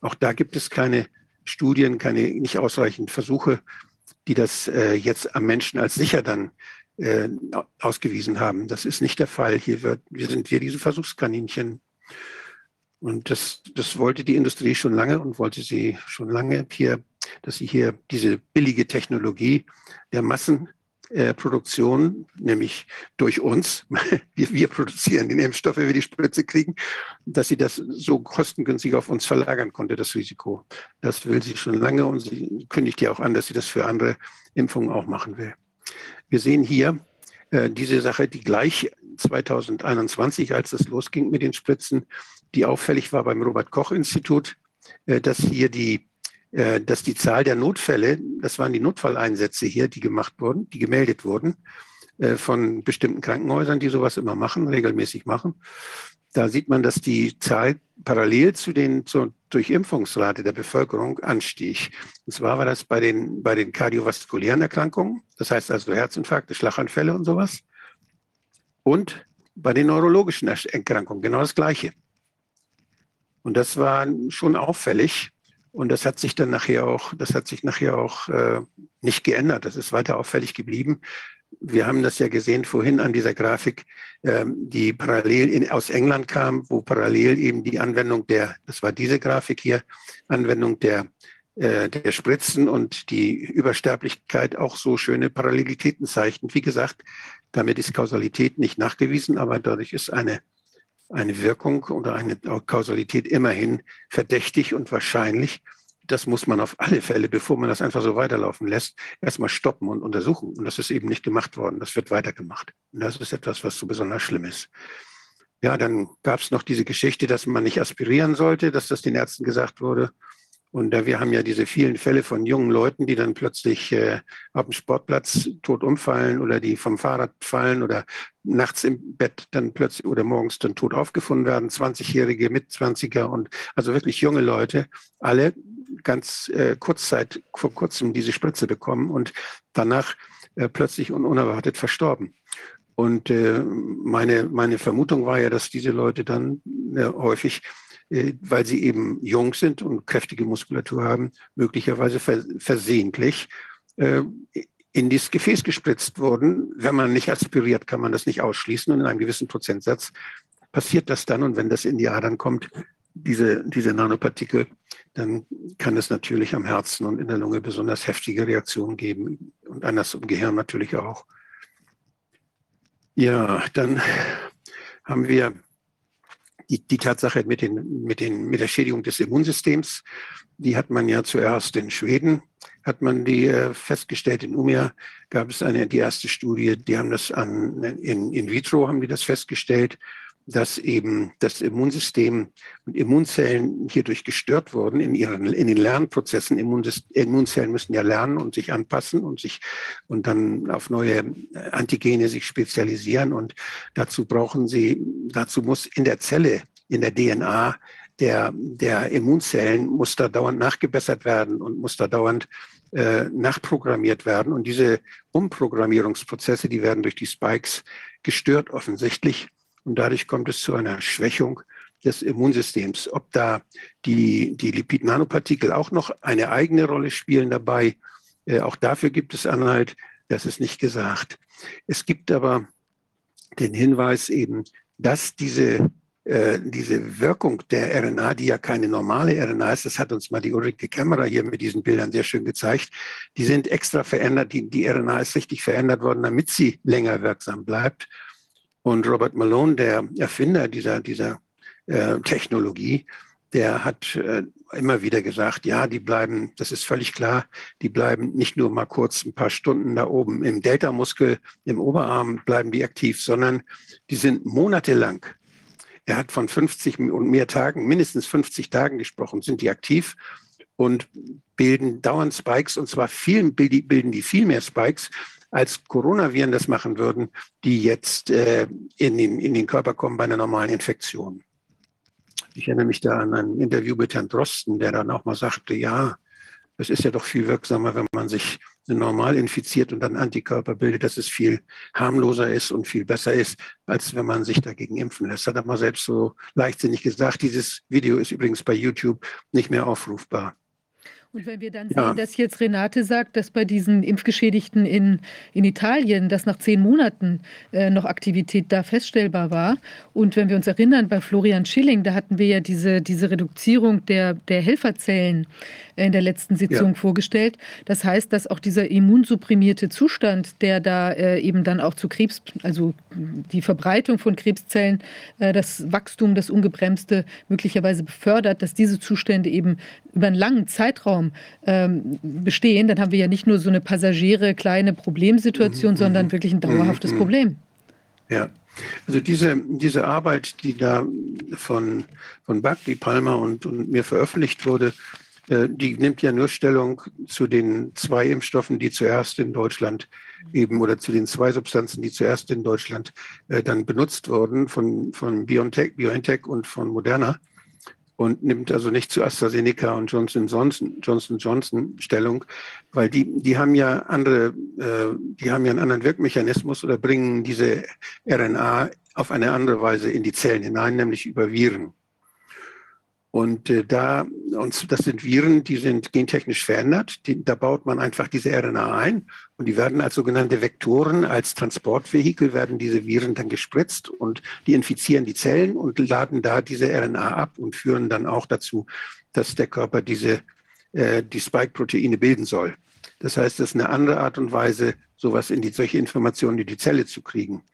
Auch da gibt es keine Studien, keine nicht ausreichend Versuche, die das äh, jetzt am Menschen als sicher dann äh, ausgewiesen haben. Das ist nicht der Fall. Hier wird, wir sind wir diese Versuchskaninchen. Und das, das wollte die Industrie schon lange und wollte sie schon lange hier, dass sie hier diese billige Technologie der Massen äh, Produktion, nämlich durch uns, wir, wir produzieren den Impfstoff, wenn wir die Spritze kriegen, dass sie das so kostengünstig auf uns verlagern konnte, das Risiko. Das will sie schon lange und sie kündigt ja auch an, dass sie das für andere Impfungen auch machen will. Wir sehen hier äh, diese Sache, die gleich 2021, als es losging mit den Spritzen, die auffällig war beim Robert Koch Institut, äh, dass hier die, dass die Zahl der Notfälle, das waren die Notfalleinsätze hier, die gemacht wurden, die gemeldet wurden äh, von bestimmten Krankenhäusern, die sowas immer machen, regelmäßig machen. Da sieht man, dass die Zahl parallel zu den zur Durchimpfungsrate der Bevölkerung anstieg. Und zwar war das bei den, bei den kardiovaskulären Erkrankungen, das heißt also Herzinfarkte, Schlaganfälle und sowas. Und bei den neurologischen Erkrankungen genau das Gleiche. Und das war schon auffällig. Und das hat sich dann nachher auch, das hat sich nachher auch äh, nicht geändert. Das ist weiter auffällig geblieben. Wir haben das ja gesehen vorhin an dieser Grafik, ähm, die parallel in, aus England kam, wo parallel eben die Anwendung der, das war diese Grafik hier, Anwendung der, äh, der Spritzen und die Übersterblichkeit auch so schöne Parallelitäten zeichnet. Wie gesagt, damit ist Kausalität nicht nachgewiesen, aber dadurch ist eine eine Wirkung oder eine Kausalität immerhin verdächtig und wahrscheinlich. Das muss man auf alle Fälle, bevor man das einfach so weiterlaufen lässt, erstmal stoppen und untersuchen. Und das ist eben nicht gemacht worden. Das wird weitergemacht. Und das ist etwas, was so besonders schlimm ist. Ja, dann gab es noch diese Geschichte, dass man nicht aspirieren sollte, dass das den Ärzten gesagt wurde. Und äh, wir haben ja diese vielen Fälle von jungen Leuten, die dann plötzlich äh, auf dem Sportplatz tot umfallen oder die vom Fahrrad fallen oder nachts im Bett dann plötzlich oder morgens dann tot aufgefunden werden. 20-Jährige, Mitzwanziger und also wirklich junge Leute, alle ganz äh, kurzzeit vor kurzem diese Spritze bekommen und danach äh, plötzlich und unerwartet verstorben. Und äh, meine, meine Vermutung war ja, dass diese Leute dann äh, häufig weil sie eben jung sind und kräftige Muskulatur haben, möglicherweise versehentlich äh, in dieses Gefäß gespritzt wurden. Wenn man nicht aspiriert, kann man das nicht ausschließen und in einem gewissen Prozentsatz passiert das dann und wenn das in die Adern kommt, diese, diese Nanopartikel, dann kann es natürlich am Herzen und in der Lunge besonders heftige Reaktionen geben und anders im Gehirn natürlich auch. Ja, dann haben wir die, die Tatsache mit, den, mit, den, mit der Schädigung des Immunsystems, die hat man ja zuerst in Schweden, hat man die äh, festgestellt. In Umia gab es eine, die erste Studie, die haben das an, in, in vitro haben die das festgestellt dass eben das Immunsystem und Immunzellen hierdurch gestört wurden in ihren in den Lernprozessen. Immunzellen müssen ja lernen und sich anpassen und sich und dann auf neue Antigene sich spezialisieren. Und dazu brauchen sie dazu muss in der Zelle in der DNA der der Immunzellen muss da dauernd nachgebessert werden und muss da dauernd äh, nachprogrammiert werden. Und diese Umprogrammierungsprozesse die werden durch die Spikes gestört offensichtlich und dadurch kommt es zu einer Schwächung des Immunsystems. Ob da die, die Lipid-Nanopartikel auch noch eine eigene Rolle spielen dabei, äh, auch dafür gibt es Anhalt, das ist nicht gesagt. Es gibt aber den Hinweis eben, dass diese, äh, diese Wirkung der RNA, die ja keine normale RNA ist, das hat uns mal die Ulrike Kämmerer hier mit diesen Bildern sehr schön gezeigt, die sind extra verändert, die, die RNA ist richtig verändert worden, damit sie länger wirksam bleibt. Und Robert Malone, der Erfinder dieser, dieser äh, Technologie, der hat äh, immer wieder gesagt, ja, die bleiben, das ist völlig klar, die bleiben nicht nur mal kurz ein paar Stunden da oben im Delta-Muskel, im Oberarm bleiben die aktiv, sondern die sind monatelang. Er hat von 50 und mehr Tagen, mindestens 50 Tagen gesprochen, sind die aktiv und bilden dauernd Spikes und zwar viel, bilden die viel mehr Spikes, als Coronaviren das machen würden, die jetzt äh, in, den, in den Körper kommen bei einer normalen Infektion. Ich erinnere mich da an ein Interview mit Herrn Drosten, der dann auch mal sagte, ja, es ist ja doch viel wirksamer, wenn man sich normal infiziert und dann Antikörper bildet, dass es viel harmloser ist und viel besser ist, als wenn man sich dagegen impfen lässt. Hat er mal selbst so leichtsinnig gesagt. Dieses Video ist übrigens bei YouTube nicht mehr aufrufbar. Und wenn wir dann ja. sehen, dass jetzt Renate sagt, dass bei diesen Impfgeschädigten in, in Italien, dass nach zehn Monaten äh, noch Aktivität da feststellbar war. Und wenn wir uns erinnern, bei Florian Schilling, da hatten wir ja diese, diese Reduzierung der, der Helferzellen in der letzten Sitzung ja. vorgestellt. Das heißt, dass auch dieser immunsupprimierte Zustand, der da äh, eben dann auch zu Krebs, also die Verbreitung von Krebszellen, äh, das Wachstum, das ungebremste möglicherweise befördert, dass diese Zustände eben über einen langen Zeitraum ähm, bestehen, dann haben wir ja nicht nur so eine passagiere kleine Problemsituation, mhm. sondern wirklich ein dauerhaftes mhm. Problem. Ja, also diese, diese Arbeit, die da von, von Buckley, Palmer und, und mir veröffentlicht wurde, die nimmt ja nur Stellung zu den zwei Impfstoffen, die zuerst in Deutschland eben oder zu den zwei Substanzen, die zuerst in Deutschland äh, dann benutzt wurden von, von BioNTech, BioNTech und von Moderna und nimmt also nicht zu AstraZeneca und Johnson Johnson, Johnson, Johnson Stellung, weil die, die haben ja andere, äh, die haben ja einen anderen Wirkmechanismus oder bringen diese RNA auf eine andere Weise in die Zellen hinein, nämlich über Viren. Und äh, da, und das sind Viren, die sind gentechnisch verändert. Die, da baut man einfach diese RNA ein und die werden als sogenannte Vektoren, als Transportvehikel werden diese Viren dann gespritzt und die infizieren die Zellen und laden da diese RNA ab und führen dann auch dazu, dass der Körper diese, äh, die Spike-Proteine bilden soll. Das heißt, das ist eine andere Art und Weise, sowas in die, solche Informationen in die Zelle zu kriegen.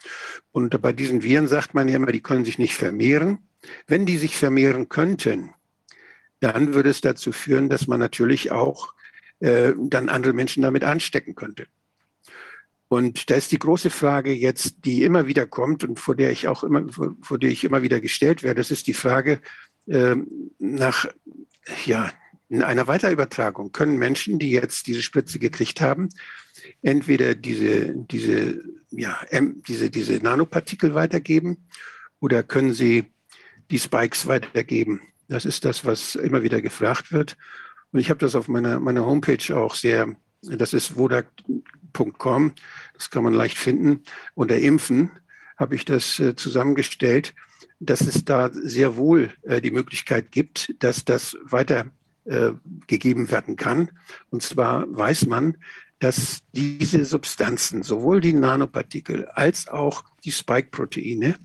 Und bei diesen Viren sagt man ja immer, die können sich nicht vermehren wenn die sich vermehren könnten, dann würde es dazu führen, dass man natürlich auch äh, dann andere Menschen damit anstecken könnte. Und da ist die große Frage jetzt, die immer wieder kommt und vor der ich auch immer, vor, vor der ich immer wieder gestellt werde, das ist die Frage äh, nach, ja, in einer Weiterübertragung können Menschen, die jetzt diese Spritze gekriegt haben, entweder diese, diese, ja, diese, diese Nanopartikel weitergeben oder können sie die Spikes weitergeben. Das ist das, was immer wieder gefragt wird. Und ich habe das auf meiner, meiner Homepage auch sehr, das ist wodak.com, das kann man leicht finden. Unter Impfen habe ich das äh, zusammengestellt, dass es da sehr wohl äh, die Möglichkeit gibt, dass das weitergegeben äh, werden kann. Und zwar weiß man, dass diese Substanzen, sowohl die Nanopartikel als auch die Spike-Proteine,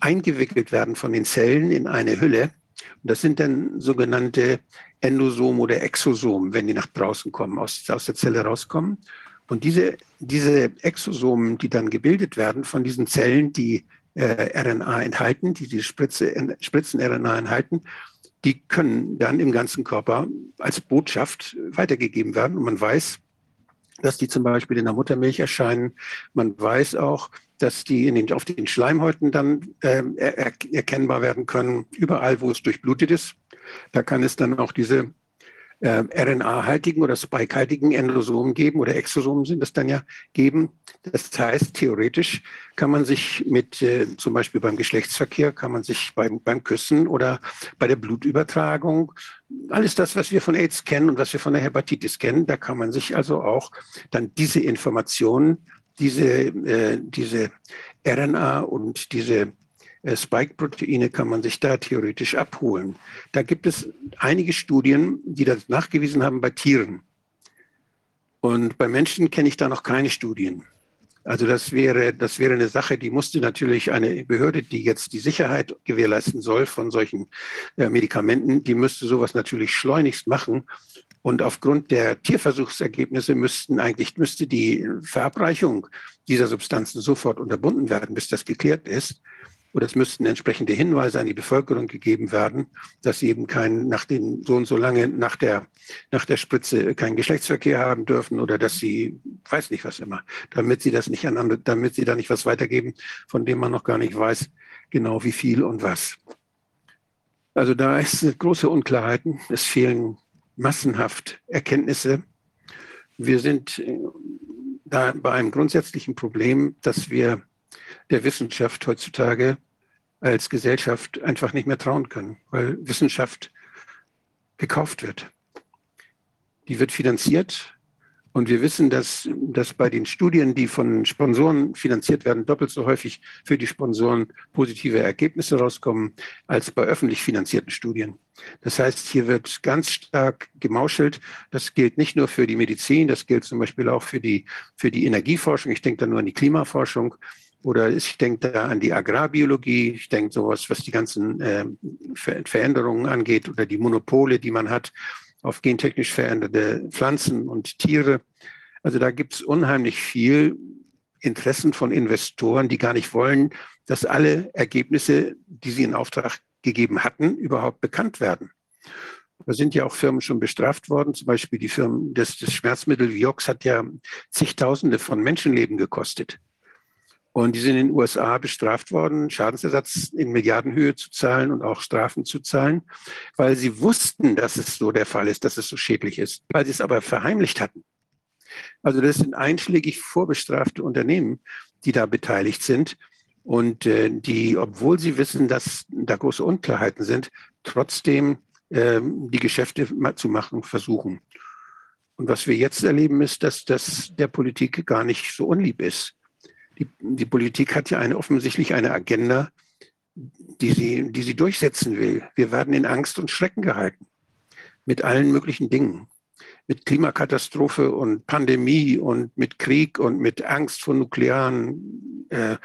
eingewickelt werden von den Zellen in eine Hülle. Und das sind dann sogenannte Endosomen oder Exosomen, wenn die nach draußen kommen, aus, aus der Zelle rauskommen. Und diese, diese Exosomen, die dann gebildet werden von diesen Zellen, die äh, RNA enthalten, die die Spritze, Spritzen-RNA enthalten, die können dann im ganzen Körper als Botschaft weitergegeben werden. Und man weiß, dass die zum Beispiel in der Muttermilch erscheinen. Man weiß auch, dass die den, auf den Schleimhäuten dann äh, er, erkennbar werden können, überall, wo es durchblutet ist. Da kann es dann auch diese äh, RNA-haltigen oder Spike-haltigen Endosomen geben oder Exosomen sind es dann ja geben. Das heißt, theoretisch kann man sich mit, äh, zum Beispiel beim Geschlechtsverkehr, kann man sich beim, beim Küssen oder bei der Blutübertragung, alles das, was wir von AIDS kennen und was wir von der Hepatitis kennen, da kann man sich also auch dann diese Informationen diese, äh, diese RNA und diese äh, Spike-Proteine kann man sich da theoretisch abholen. Da gibt es einige Studien, die das nachgewiesen haben bei Tieren. Und bei Menschen kenne ich da noch keine Studien. Also das wäre, das wäre eine Sache, die musste natürlich eine Behörde, die jetzt die Sicherheit gewährleisten soll von solchen äh, Medikamenten, die müsste sowas natürlich schleunigst machen und aufgrund der Tierversuchsergebnisse müssten eigentlich, müsste die Verabreichung dieser Substanzen sofort unterbunden werden, bis das geklärt ist. Oder es müssten entsprechende Hinweise an die Bevölkerung gegeben werden, dass sie eben kein, nach den, so und so lange nach der, nach der Spritze keinen Geschlechtsverkehr haben dürfen oder dass sie, weiß nicht was immer, damit sie das nicht an damit sie da nicht was weitergeben, von dem man noch gar nicht weiß, genau wie viel und was. Also da ist große Unklarheiten. Es fehlen massenhaft Erkenntnisse. Wir sind äh, da bei einem grundsätzlichen Problem, dass wir der Wissenschaft heutzutage als Gesellschaft einfach nicht mehr trauen können, weil Wissenschaft gekauft wird. Die wird finanziert und wir wissen, dass, dass bei den Studien, die von Sponsoren finanziert werden, doppelt so häufig für die Sponsoren positive Ergebnisse rauskommen als bei öffentlich finanzierten Studien. Das heißt, hier wird ganz stark gemauschelt. Das gilt nicht nur für die Medizin, das gilt zum Beispiel auch für die, für die Energieforschung. Ich denke da nur an die Klimaforschung. Oder ich denke da an die Agrarbiologie, ich denke sowas, was die ganzen äh, Veränderungen angeht oder die Monopole, die man hat auf gentechnisch veränderte Pflanzen und Tiere. Also da gibt es unheimlich viel Interessen von Investoren, die gar nicht wollen, dass alle Ergebnisse, die sie in Auftrag gegeben hatten, überhaupt bekannt werden. Da sind ja auch Firmen schon bestraft worden. Zum Beispiel die Firmen, das, das Schmerzmittel Vioxx hat ja zigtausende von Menschenleben gekostet. Und die sind in den USA bestraft worden, Schadensersatz in Milliardenhöhe zu zahlen und auch Strafen zu zahlen, weil sie wussten, dass es so der Fall ist, dass es so schädlich ist, weil sie es aber verheimlicht hatten. Also das sind einschlägig vorbestrafte Unternehmen, die da beteiligt sind und äh, die, obwohl sie wissen, dass da große Unklarheiten sind, trotzdem äh, die Geschäfte zu machen versuchen. Und was wir jetzt erleben, ist, dass das der Politik gar nicht so unlieb ist die, die Politik hat ja eine, offensichtlich eine Agenda, die sie, die sie durchsetzen will. Wir werden in Angst und Schrecken gehalten mit allen möglichen Dingen. Mit Klimakatastrophe und Pandemie und mit Krieg und mit Angst vor nuklearen, äh,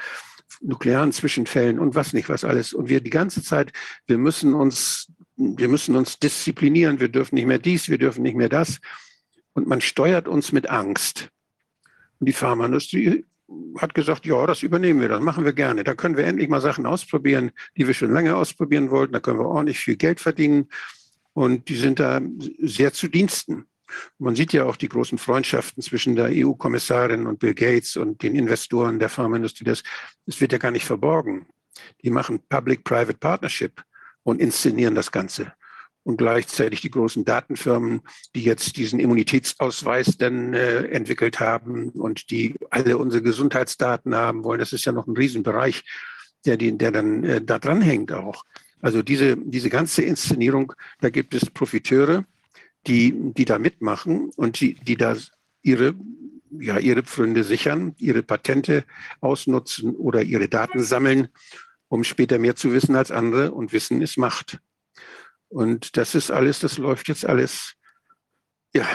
nuklearen Zwischenfällen und was nicht, was alles. Und wir die ganze Zeit, wir müssen uns, wir müssen uns disziplinieren. Wir dürfen nicht mehr dies, wir dürfen nicht mehr das. Und man steuert uns mit Angst. Und die Pharmaindustrie hat gesagt, ja, das übernehmen wir, das machen wir gerne. Da können wir endlich mal Sachen ausprobieren, die wir schon lange ausprobieren wollten. Da können wir ordentlich viel Geld verdienen. Und die sind da sehr zu Diensten. Man sieht ja auch die großen Freundschaften zwischen der EU-Kommissarin und Bill Gates und den Investoren der Pharmaindustrie. Das, das wird ja gar nicht verborgen. Die machen Public-Private Partnership und inszenieren das Ganze und gleichzeitig die großen Datenfirmen, die jetzt diesen Immunitätsausweis dann äh, entwickelt haben und die alle unsere Gesundheitsdaten haben wollen. Das ist ja noch ein Riesenbereich, der, der dann äh, da dran hängt auch. Also diese, diese ganze Inszenierung, da gibt es Profiteure, die, die da mitmachen und die, die da ihre, ja, ihre Pfründe sichern, ihre Patente ausnutzen oder ihre Daten sammeln, um später mehr zu wissen als andere. Und Wissen ist Macht. Und das ist alles, das läuft jetzt alles, ja.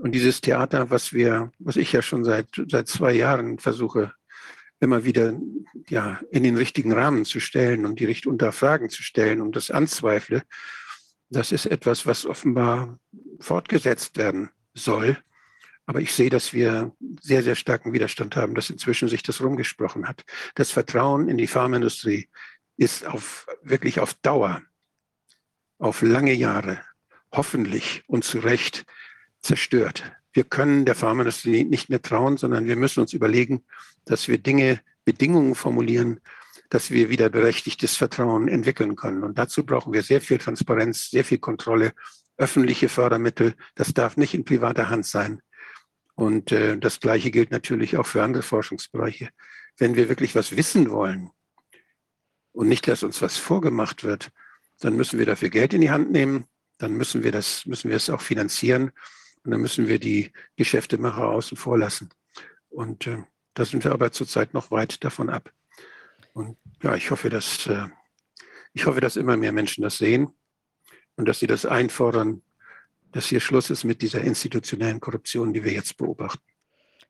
Und dieses Theater, was wir, was ich ja schon seit, seit zwei Jahren versuche, immer wieder ja, in den richtigen Rahmen zu stellen und die Richt unter Fragen zu stellen und das anzweifle, das ist etwas, was offenbar fortgesetzt werden soll. Aber ich sehe, dass wir sehr, sehr starken Widerstand haben, dass inzwischen sich das rumgesprochen hat. Das Vertrauen in die Pharmaindustrie ist auf, wirklich auf Dauer auf lange Jahre hoffentlich und zu Recht zerstört. Wir können der Pharmaindustrie nicht mehr trauen, sondern wir müssen uns überlegen, dass wir Dinge, Bedingungen formulieren, dass wir wieder berechtigtes Vertrauen entwickeln können. Und dazu brauchen wir sehr viel Transparenz, sehr viel Kontrolle, öffentliche Fördermittel. Das darf nicht in privater Hand sein. Und äh, das Gleiche gilt natürlich auch für andere Forschungsbereiche. Wenn wir wirklich was wissen wollen und nicht, dass uns was vorgemacht wird, dann müssen wir dafür Geld in die Hand nehmen, dann müssen wir das, müssen wir es auch finanzieren und dann müssen wir die Geschäftemacher außen vor lassen. Und äh, da sind wir aber zurzeit noch weit davon ab. Und ja, ich hoffe, dass äh, ich hoffe, dass immer mehr Menschen das sehen und dass sie das einfordern, dass hier Schluss ist mit dieser institutionellen Korruption, die wir jetzt beobachten.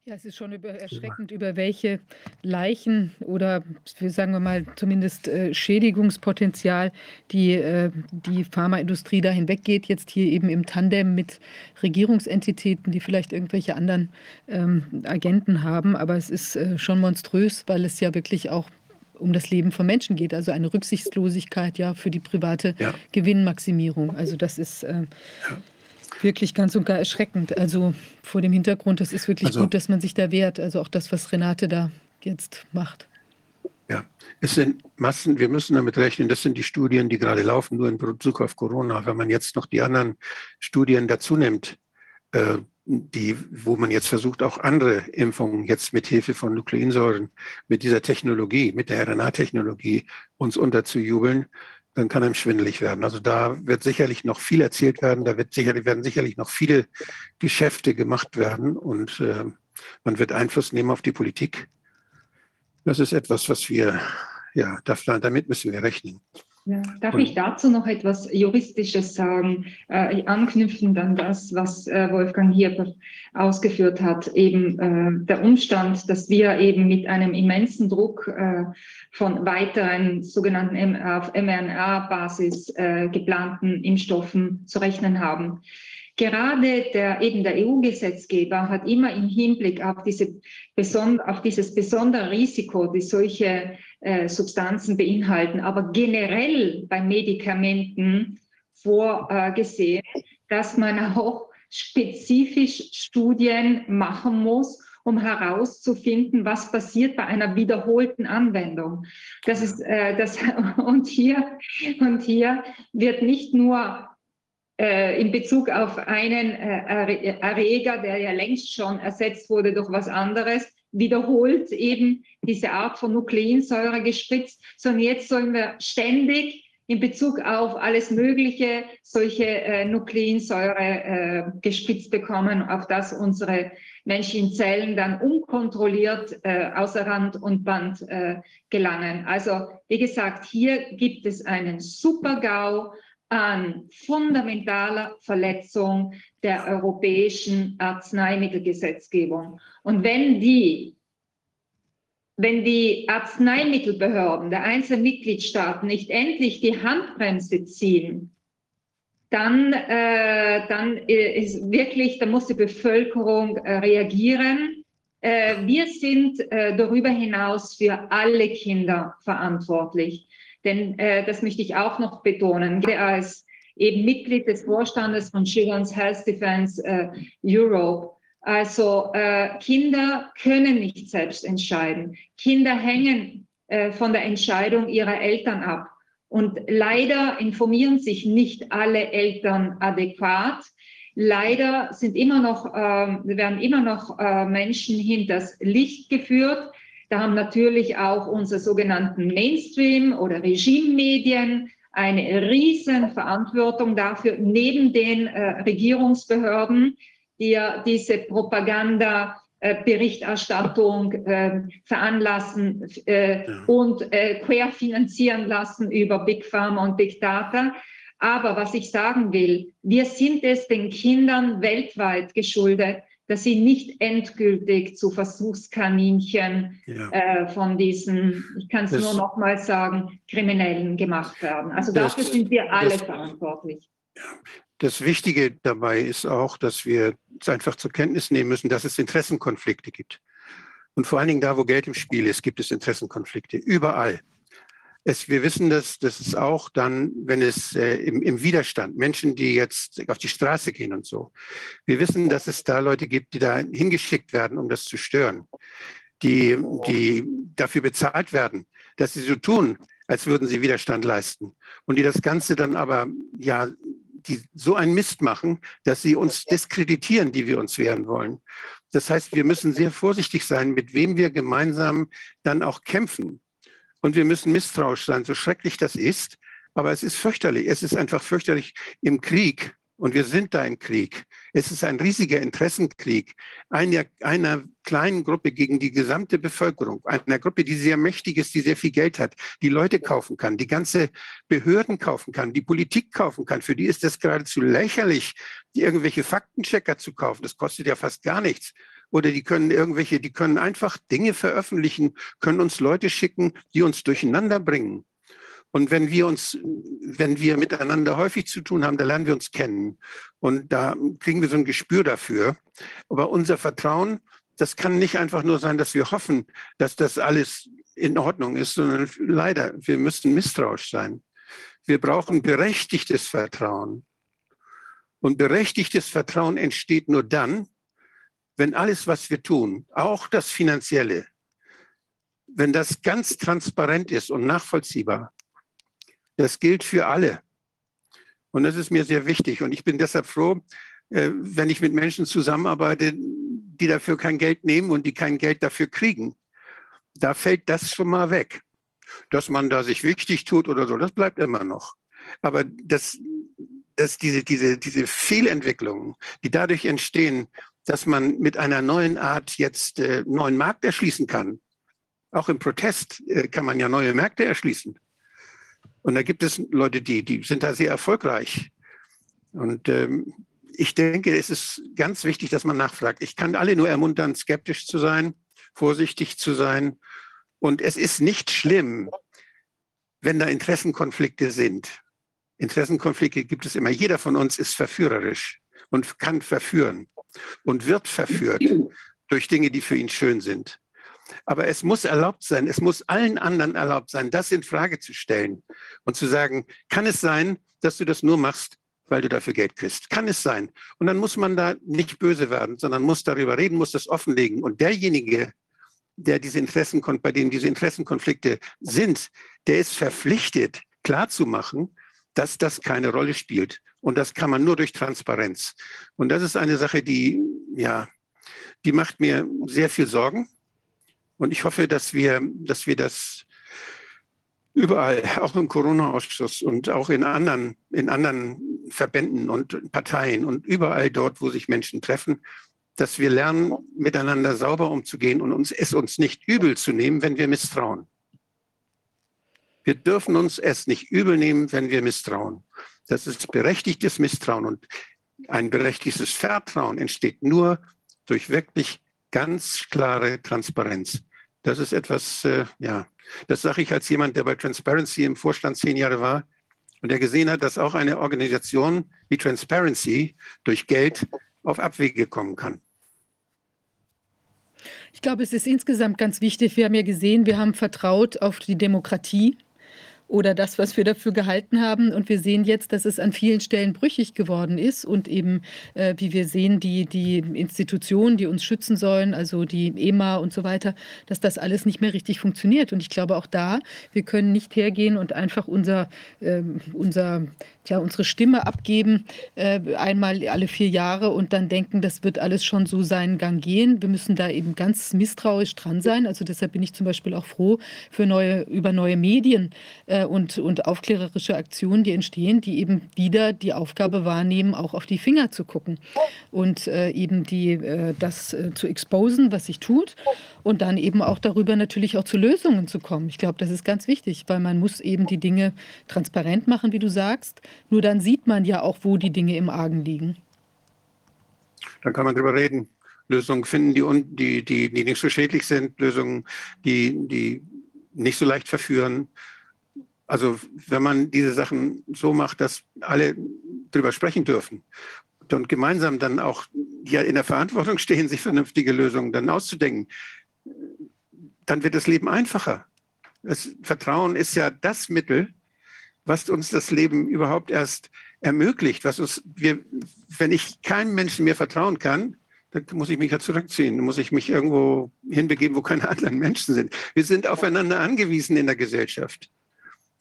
Ja, es ist schon über erschreckend, über welche Leichen oder sagen wir mal zumindest äh, Schädigungspotenzial die, äh, die Pharmaindustrie da hinweggeht. Jetzt hier eben im Tandem mit Regierungsentitäten, die vielleicht irgendwelche anderen ähm, Agenten haben. Aber es ist äh, schon monströs, weil es ja wirklich auch um das Leben von Menschen geht. Also eine Rücksichtslosigkeit ja für die private ja. Gewinnmaximierung. Also das ist äh, ja wirklich ganz und gar erschreckend. Also vor dem Hintergrund, es ist wirklich also, gut, dass man sich da wehrt. Also auch das, was Renate da jetzt macht. Ja, es sind Massen, wir müssen damit rechnen, das sind die Studien, die gerade laufen, nur in Bezug auf Corona. Wenn man jetzt noch die anderen Studien dazu nimmt, äh, die, wo man jetzt versucht, auch andere Impfungen jetzt mit Hilfe von Nukleinsäuren, mit dieser Technologie, mit der RNA-Technologie uns unterzujubeln, dann kann einem schwindelig werden. Also da wird sicherlich noch viel erzählt werden, da wird sicherlich, werden sicherlich noch viele Geschäfte gemacht werden und äh, man wird Einfluss nehmen auf die Politik. Das ist etwas, was wir, ja, damit müssen wir rechnen. Ja, darf ich dazu noch etwas Juristisches sagen, äh, anknüpfend an das, was äh, Wolfgang hier ausgeführt hat, eben äh, der Umstand, dass wir eben mit einem immensen Druck äh, von weiteren sogenannten auf mRNA-Basis äh, geplanten Impfstoffen zu rechnen haben. Gerade der, eben der EU-Gesetzgeber hat immer im Hinblick auf, diese, auf dieses besondere Risiko, die solche äh, Substanzen beinhalten, aber generell bei Medikamenten vorgesehen, dass man auch spezifisch Studien machen muss, um herauszufinden, was passiert bei einer wiederholten Anwendung. Das ist äh, das und hier und hier wird nicht nur äh, in Bezug auf einen äh, Erreger, der ja längst schon ersetzt wurde durch was anderes, wiederholt eben diese Art von Nukleinsäure gespritzt, sondern jetzt sollen wir ständig in Bezug auf alles Mögliche solche äh, Nukleinsäure äh, gespritzt bekommen, auf das unsere menschlichen Zellen dann unkontrolliert äh, außer Rand und Band äh, gelangen. Also wie gesagt, hier gibt es einen Super-GAU an fundamentaler Verletzung der europäischen Arzneimittelgesetzgebung. Und wenn die wenn die Arzneimittelbehörden der einzelnen Mitgliedstaaten nicht endlich die Handbremse ziehen, dann, äh, dann ist wirklich, da muss die Bevölkerung äh, reagieren. Äh, wir sind äh, darüber hinaus für alle Kinder verantwortlich. Denn äh, das möchte ich auch noch betonen. Als eben Mitglied des Vorstandes von Children's Health Defense äh, Europe also äh, Kinder können nicht selbst entscheiden. Kinder hängen äh, von der Entscheidung ihrer Eltern ab. Und leider informieren sich nicht alle Eltern adäquat. Leider sind immer noch, äh, werden immer noch äh, Menschen hinters Licht geführt. Da haben natürlich auch unsere sogenannten Mainstream- oder Regimemedien eine riesen Verantwortung dafür, neben den äh, Regierungsbehörden, die diese Propaganda-Berichterstattung äh, veranlassen äh, ja. und äh, querfinanzieren lassen über Big Pharma und Big Data. Aber was ich sagen will, wir sind es den Kindern weltweit geschuldet, dass sie nicht endgültig zu Versuchskaninchen ja. äh, von diesen, ich kann es nur noch mal sagen, Kriminellen gemacht werden. Also dafür das, sind wir alle das, verantwortlich. Ja. Das Wichtige dabei ist auch, dass wir einfach zur Kenntnis nehmen müssen, dass es Interessenkonflikte gibt. Und vor allen Dingen da, wo Geld im Spiel ist, gibt es Interessenkonflikte. Überall. Es, wir wissen das, das ist auch dann, wenn es äh, im, im Widerstand, Menschen, die jetzt auf die Straße gehen und so. Wir wissen, dass es da Leute gibt, die da hingeschickt werden, um das zu stören, die, die dafür bezahlt werden, dass sie so tun, als würden sie Widerstand leisten. Und die das Ganze dann aber ja die so einen Mist machen, dass sie uns diskreditieren, die wir uns wehren wollen. Das heißt, wir müssen sehr vorsichtig sein, mit wem wir gemeinsam dann auch kämpfen. Und wir müssen misstrauisch sein, so schrecklich das ist. Aber es ist fürchterlich. Es ist einfach fürchterlich im Krieg und wir sind da im Krieg. Es ist ein riesiger Interessenkrieg einer, einer kleinen Gruppe gegen die gesamte Bevölkerung, einer Gruppe, die sehr mächtig ist, die sehr viel Geld hat, die Leute kaufen kann, die ganze Behörden kaufen kann, die Politik kaufen kann. Für die ist das geradezu lächerlich, irgendwelche Faktenchecker zu kaufen. Das kostet ja fast gar nichts oder die können irgendwelche, die können einfach Dinge veröffentlichen, können uns Leute schicken, die uns durcheinander bringen. Und wenn wir uns, wenn wir miteinander häufig zu tun haben, da lernen wir uns kennen. Und da kriegen wir so ein Gespür dafür. Aber unser Vertrauen, das kann nicht einfach nur sein, dass wir hoffen, dass das alles in Ordnung ist, sondern leider, wir müssen misstrauisch sein. Wir brauchen berechtigtes Vertrauen. Und berechtigtes Vertrauen entsteht nur dann, wenn alles, was wir tun, auch das Finanzielle, wenn das ganz transparent ist und nachvollziehbar, das gilt für alle. Und das ist mir sehr wichtig. Und ich bin deshalb froh, äh, wenn ich mit Menschen zusammenarbeite, die dafür kein Geld nehmen und die kein Geld dafür kriegen. Da fällt das schon mal weg. Dass man da sich wichtig tut oder so, das bleibt immer noch. Aber das, dass diese, diese, diese Fehlentwicklungen, die dadurch entstehen, dass man mit einer neuen Art jetzt äh, neuen Markt erschließen kann. Auch im Protest äh, kann man ja neue Märkte erschließen. Und da gibt es Leute, die, die sind da sehr erfolgreich. Und ähm, ich denke, es ist ganz wichtig, dass man nachfragt. Ich kann alle nur ermuntern, skeptisch zu sein, vorsichtig zu sein. Und es ist nicht schlimm, wenn da Interessenkonflikte sind. Interessenkonflikte gibt es immer. Jeder von uns ist verführerisch und kann verführen und wird verführt durch Dinge, die für ihn schön sind. Aber es muss erlaubt sein, es muss allen anderen erlaubt sein, das in Frage zu stellen und zu sagen, kann es sein, dass du das nur machst, weil du dafür Geld kriegst. Kann es sein. Und dann muss man da nicht böse werden, sondern muss darüber reden, muss das offenlegen. Und derjenige, der diese Interessen, bei dem diese Interessenkonflikte sind, der ist verpflichtet, klarzumachen, dass das keine Rolle spielt. Und das kann man nur durch Transparenz. Und das ist eine Sache, die, ja, die macht mir sehr viel Sorgen. Und ich hoffe, dass wir, dass wir das überall, auch im Corona-Ausschuss und auch in anderen, in anderen Verbänden und Parteien und überall dort, wo sich Menschen treffen, dass wir lernen, miteinander sauber umzugehen und uns, es uns nicht übel zu nehmen, wenn wir misstrauen. Wir dürfen uns es nicht übel nehmen, wenn wir misstrauen. Das ist berechtigtes Misstrauen und ein berechtigtes Vertrauen entsteht nur durch wirklich ganz klare Transparenz. Das ist etwas, äh, ja, das sage ich als jemand, der bei Transparency im Vorstand zehn Jahre war und der gesehen hat, dass auch eine Organisation wie Transparency durch Geld auf Abwege kommen kann. Ich glaube, es ist insgesamt ganz wichtig. Wir haben ja gesehen, wir haben vertraut auf die Demokratie oder das, was wir dafür gehalten haben. Und wir sehen jetzt, dass es an vielen Stellen brüchig geworden ist und eben, äh, wie wir sehen, die, die Institutionen, die uns schützen sollen, also die EMA und so weiter, dass das alles nicht mehr richtig funktioniert. Und ich glaube auch da, wir können nicht hergehen und einfach unser, äh, unser tja, unsere Stimme abgeben, äh, einmal alle vier Jahre und dann denken, das wird alles schon so seinen Gang gehen. Wir müssen da eben ganz misstrauisch dran sein. Also deshalb bin ich zum Beispiel auch froh für neue, über neue Medien äh, und, und aufklärerische Aktionen, die entstehen, die eben wieder die Aufgabe wahrnehmen, auch auf die Finger zu gucken und äh, eben die, äh, das äh, zu exposen, was sich tut und dann eben auch darüber natürlich auch zu Lösungen zu kommen. Ich glaube, das ist ganz wichtig, weil man muss eben die Dinge transparent machen, wie du sagst. Nur dann sieht man ja auch, wo die Dinge im Argen liegen. Dann kann man darüber reden. Lösungen finden, die, die, die, die nicht so schädlich sind, Lösungen, die, die nicht so leicht verführen. Also wenn man diese Sachen so macht, dass alle darüber sprechen dürfen und gemeinsam dann auch ja in der Verantwortung stehen, sich vernünftige Lösungen dann auszudenken, dann wird das Leben einfacher. Das Vertrauen ist ja das Mittel, was uns das Leben überhaupt erst ermöglicht, was uns, wir, wenn ich keinem Menschen mehr vertrauen kann, dann muss ich mich ja zurückziehen, dann muss ich mich irgendwo hinbegeben, wo keine anderen Menschen sind. Wir sind aufeinander angewiesen in der Gesellschaft.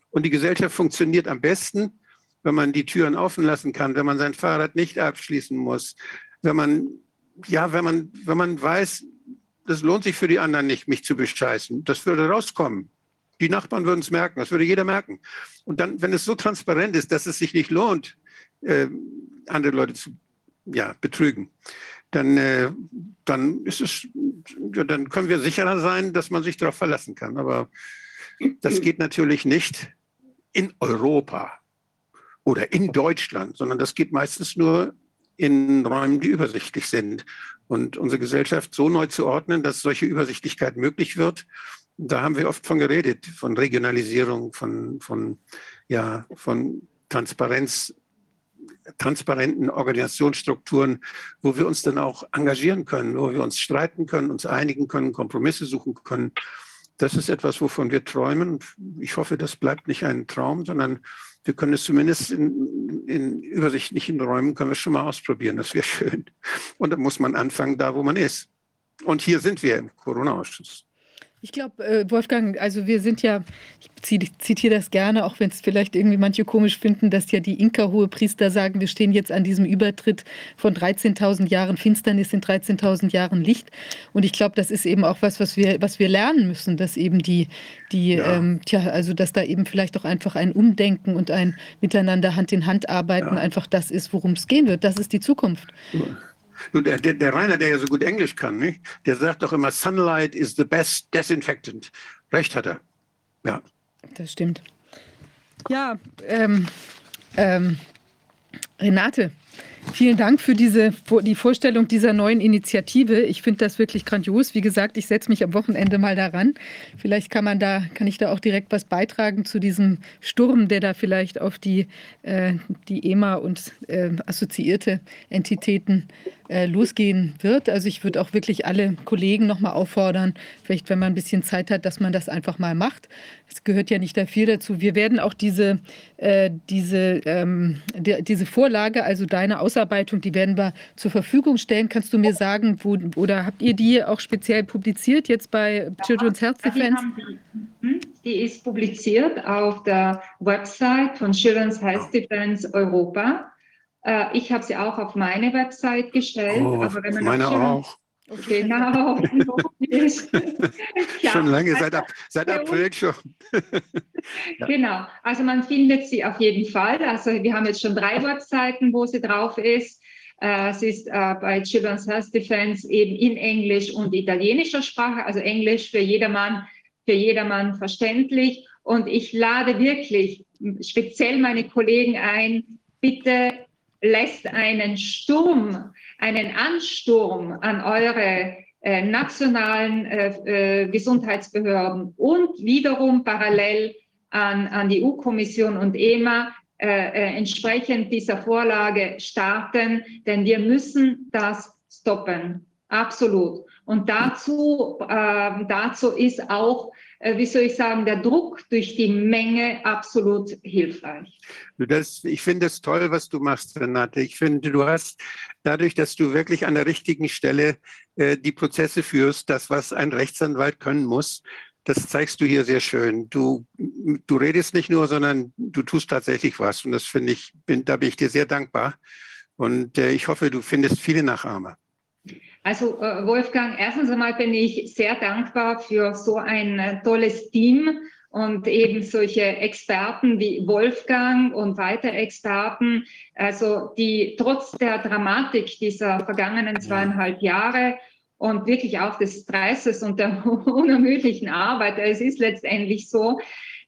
Und die Gesellschaft funktioniert am besten, wenn man die Türen offen lassen kann, wenn man sein Fahrrad nicht abschließen muss, wenn man, ja, wenn man, wenn man weiß, das lohnt sich für die anderen nicht, mich zu bescheißen. Das würde rauskommen. Die Nachbarn würden es merken, das würde jeder merken. Und dann, wenn es so transparent ist, dass es sich nicht lohnt, äh, andere Leute zu ja, betrügen, dann, äh, dann ist es, ja, dann können wir sicherer sein, dass man sich darauf verlassen kann. Aber das geht natürlich nicht in Europa oder in Deutschland, sondern das geht meistens nur in Räumen, die übersichtlich sind. Und unsere Gesellschaft so neu zu ordnen, dass solche Übersichtlichkeit möglich wird da haben wir oft von geredet, von Regionalisierung, von, von, ja, von Transparenz, transparenten Organisationsstrukturen, wo wir uns dann auch engagieren können, wo wir uns streiten können, uns einigen können, Kompromisse suchen können. Das ist etwas, wovon wir träumen. Ich hoffe, das bleibt nicht ein Traum, sondern wir können es zumindest in, in übersichtlichen Räumen können wir schon mal ausprobieren. Das wäre schön. Und dann muss man anfangen, da wo man ist. Und hier sind wir im Corona-Ausschuss. Ich glaube, äh, Wolfgang, also wir sind ja, ich zitiere das gerne, auch wenn es vielleicht irgendwie manche komisch finden, dass ja die Inka-Hohepriester sagen, wir stehen jetzt an diesem Übertritt von 13.000 Jahren Finsternis in 13.000 Jahren Licht. Und ich glaube, das ist eben auch was, was wir, was wir lernen müssen, dass eben die, die, ja. ähm, tja, also dass da eben vielleicht auch einfach ein Umdenken und ein Miteinander Hand in Hand arbeiten ja. einfach das ist, worum es gehen wird. Das ist die Zukunft. Ja. Der, der, der Rainer, der ja so gut Englisch kann, nicht? der sagt doch immer, Sunlight is the best disinfectant. Recht hat er. Ja. Das stimmt. Ja, ähm, ähm, Renate, Vielen Dank für diese, die Vorstellung dieser neuen Initiative. Ich finde das wirklich grandios. Wie gesagt, ich setze mich am Wochenende mal daran. Vielleicht kann man da, kann ich da auch direkt was beitragen zu diesem Sturm, der da vielleicht auf die, äh, die EMA und äh, assoziierte Entitäten äh, losgehen wird. Also ich würde auch wirklich alle Kollegen nochmal auffordern, vielleicht wenn man ein bisschen Zeit hat, dass man das einfach mal macht. Es gehört ja nicht da viel dazu. Wir werden auch diese, äh, diese, ähm, die, diese Vorlage, also deine Ausarbeitung, die werden wir zur Verfügung stellen. Kannst du mir sagen, wo, oder habt ihr die auch speziell publiziert jetzt bei Children's Health Defense? Die, hm, die ist publiziert auf der Website von Children's Health Defense Europa. Äh, ich habe sie auch auf meine Website gestellt. Oh, aber wenn man meine auch. Okay, genau. ja, schon lange, seit, ab, seit April schon. ja. Genau, also man findet sie auf jeden Fall. Also wir haben jetzt schon drei Webseiten, wo sie drauf ist. Äh, es ist äh, bei Children's Health Defense eben in Englisch und italienischer Sprache, also Englisch für jedermann, für jedermann verständlich. Und ich lade wirklich speziell meine Kollegen ein, bitte lässt einen Sturm, einen Ansturm an eure äh, nationalen äh, äh, Gesundheitsbehörden und wiederum parallel an, an die EU-Kommission und EMA äh, äh, entsprechend dieser Vorlage starten, denn wir müssen das stoppen. Absolut. Und dazu, äh, dazu ist auch wie soll ich sagen, der Druck durch die Menge absolut hilfreich. Das, ich finde es toll, was du machst, Renate. Ich finde, du hast dadurch, dass du wirklich an der richtigen Stelle äh, die Prozesse führst, das, was ein Rechtsanwalt können muss, das zeigst du hier sehr schön. Du, du redest nicht nur, sondern du tust tatsächlich was. Und das finde ich, bin, da bin ich dir sehr dankbar. Und äh, ich hoffe, du findest viele Nachahmer. Also äh, Wolfgang, erstens einmal bin ich sehr dankbar für so ein äh, tolles Team und eben solche Experten wie Wolfgang und weitere Experten, also die trotz der Dramatik dieser vergangenen zweieinhalb Jahre und wirklich auch des Stresses und der unermüdlichen Arbeit, es ist letztendlich so,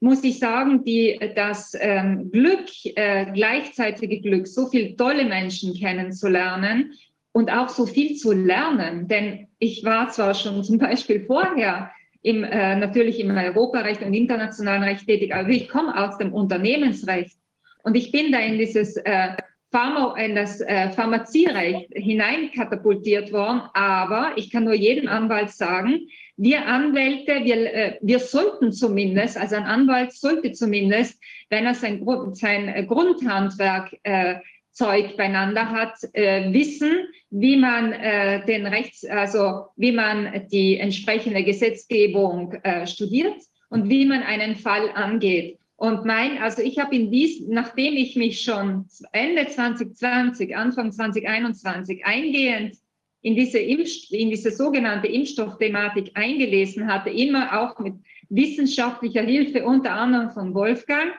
muss ich sagen, die, das ähm, Glück, äh, gleichzeitige Glück, so viele tolle Menschen kennenzulernen, und auch so viel zu lernen. Denn ich war zwar schon zum Beispiel vorher im, äh, natürlich im Europarecht und internationalen Recht tätig, aber ich komme aus dem Unternehmensrecht und ich bin da in dieses äh, Pharma, in das äh, Pharmazierecht hineinkatapultiert worden. Aber ich kann nur jedem Anwalt sagen, wir Anwälte, wir, äh, wir sollten zumindest, also ein Anwalt sollte zumindest, wenn er sein, sein Grundhandwerk äh, Zeug beieinander hat, äh, wissen, wie man äh, den Rechts, also wie man die entsprechende Gesetzgebung äh, studiert und wie man einen Fall angeht. Und mein, also ich habe in dies, nachdem ich mich schon Ende 2020, Anfang 2021 eingehend in diese, Impf in diese sogenannte Impfstoffthematik eingelesen hatte, immer auch mit wissenschaftlicher Hilfe, unter anderem von Wolfgang,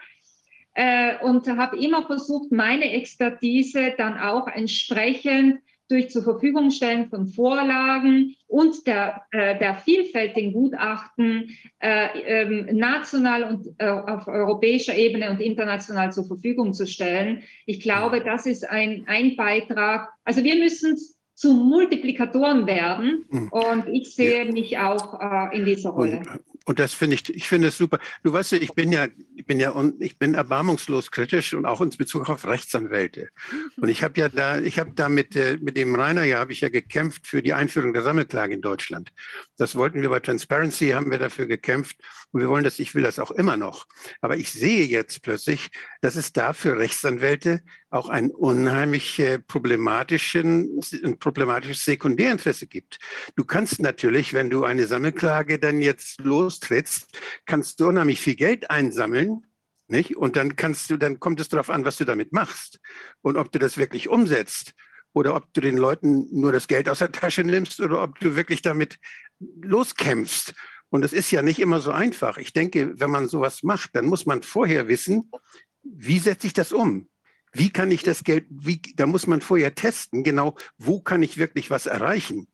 äh, und habe immer versucht, meine Expertise dann auch entsprechend durch zur Verfügung stellen von Vorlagen und der, äh, der vielfältigen Gutachten äh, ähm, national und äh, auf europäischer Ebene und international zur Verfügung zu stellen. Ich glaube, das ist ein, ein Beitrag. Also wir müssen zu Multiplikatoren werden hm. und ich sehe mich auch äh, in dieser Rolle. Und, und das finde ich, ich finde es super. Du weißt ja, ich bin ja, ich bin ja, ich bin erbarmungslos kritisch und auch in Bezug auf Rechtsanwälte. Und ich habe ja da, ich habe da mit, äh, mit dem Rainer ja, habe ich ja gekämpft für die Einführung der Sammelklage in Deutschland. Das wollten wir bei Transparency, haben wir dafür gekämpft. Und wir wollen das, ich will das auch immer noch. Aber ich sehe jetzt plötzlich, dass es da für Rechtsanwälte auch ein unheimlich äh, problematisches Sekundärinteresse gibt. Du kannst natürlich, wenn du eine Sammelklage dann jetzt lostrittst, kannst du unheimlich viel Geld einsammeln, nicht? Und dann kannst du, dann kommt es darauf an, was du damit machst und ob du das wirklich umsetzt oder ob du den Leuten nur das Geld aus der Tasche nimmst oder ob du wirklich damit loskämpfst. Und das ist ja nicht immer so einfach. Ich denke, wenn man sowas macht, dann muss man vorher wissen, wie setze ich das um? Wie kann ich das Geld, wie, da muss man vorher testen, genau, wo kann ich wirklich was erreichen?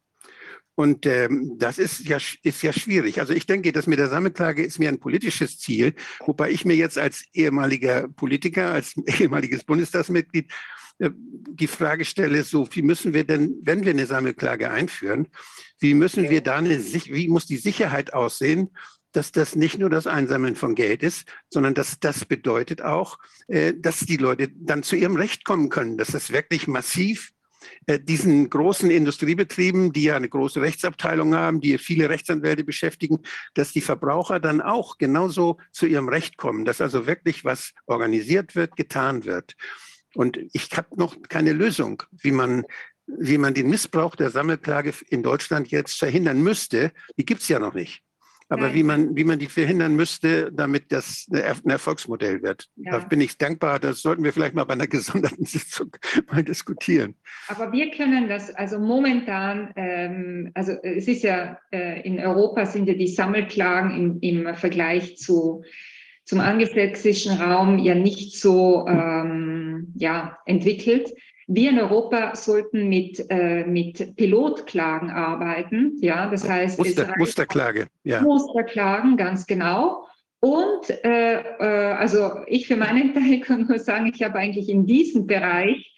Und ähm, das ist ja, ist ja schwierig. Also ich denke, das mit der Sammelklage ist mir ein politisches Ziel, wobei ich mir jetzt als ehemaliger Politiker, als ehemaliges Bundestagsmitglied die Frage stelle, so wie müssen wir denn, wenn wir eine Sammelklage einführen, wie müssen wir da eine, wie muss die Sicherheit aussehen, dass das nicht nur das Einsammeln von Geld ist, sondern dass das bedeutet auch, äh, dass die Leute dann zu ihrem Recht kommen können, dass das wirklich massiv äh, diesen großen Industriebetrieben, die ja eine große Rechtsabteilung haben, die viele Rechtsanwälte beschäftigen, dass die Verbraucher dann auch genauso zu ihrem Recht kommen, dass also wirklich was organisiert wird, getan wird. Und ich habe noch keine Lösung, wie man, wie man den Missbrauch der Sammelklage in Deutschland jetzt verhindern müsste. Die gibt es ja noch nicht. Aber wie man, wie man die verhindern müsste, damit das ein Erfolgsmodell wird. Ja. Da bin ich dankbar. Das sollten wir vielleicht mal bei einer gesonderten Sitzung mal diskutieren. Aber wir können das, also momentan, ähm, also es ist ja, äh, in Europa sind ja die Sammelklagen im, im Vergleich zu, zum angelsächsischen Raum ja nicht so ähm, ja, entwickelt. Wir in Europa sollten mit, äh, mit Pilotklagen arbeiten. Ja, das heißt, Muster, Musterklage. Ja. Musterklagen, ganz genau. Und äh, äh, also ich für meinen Teil kann nur sagen, ich habe eigentlich in diesem Bereich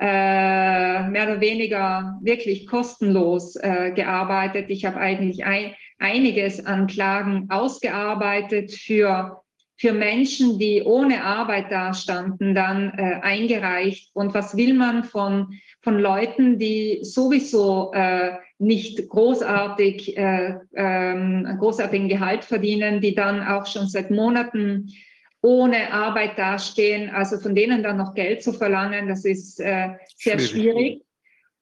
äh, mehr oder weniger wirklich kostenlos äh, gearbeitet. Ich habe eigentlich ein, einiges an Klagen ausgearbeitet für für Menschen, die ohne Arbeit dastanden, dann äh, eingereicht. Und was will man von, von Leuten, die sowieso äh, nicht großartig, äh, ähm, großartigen Gehalt verdienen, die dann auch schon seit Monaten ohne Arbeit dastehen. Also von denen dann noch Geld zu verlangen, das ist äh, sehr schwierig. schwierig.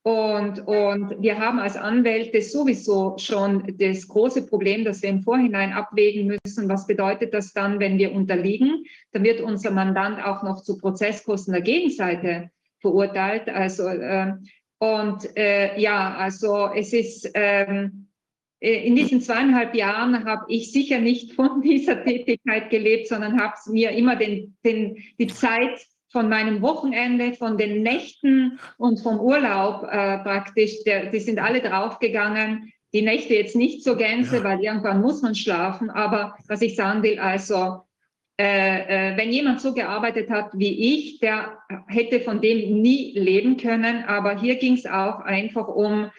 Und, und wir haben als Anwälte sowieso schon das große Problem, dass wir im Vorhinein abwägen müssen, was bedeutet das dann, wenn wir unterliegen. Dann wird unser Mandant auch noch zu Prozesskosten der Gegenseite verurteilt. Also, äh, und äh, ja, also es ist, ähm, äh, in diesen zweieinhalb Jahren habe ich sicher nicht von dieser Tätigkeit gelebt, sondern habe mir immer den, den, die Zeit von meinem Wochenende, von den Nächten und vom Urlaub äh, praktisch, der, die sind alle draufgegangen. Die Nächte jetzt nicht so Gänse, ja. weil irgendwann muss man schlafen. Aber was ich sagen will, also äh, äh, wenn jemand so gearbeitet hat wie ich, der hätte von dem nie leben können. Aber hier ging es auch einfach um,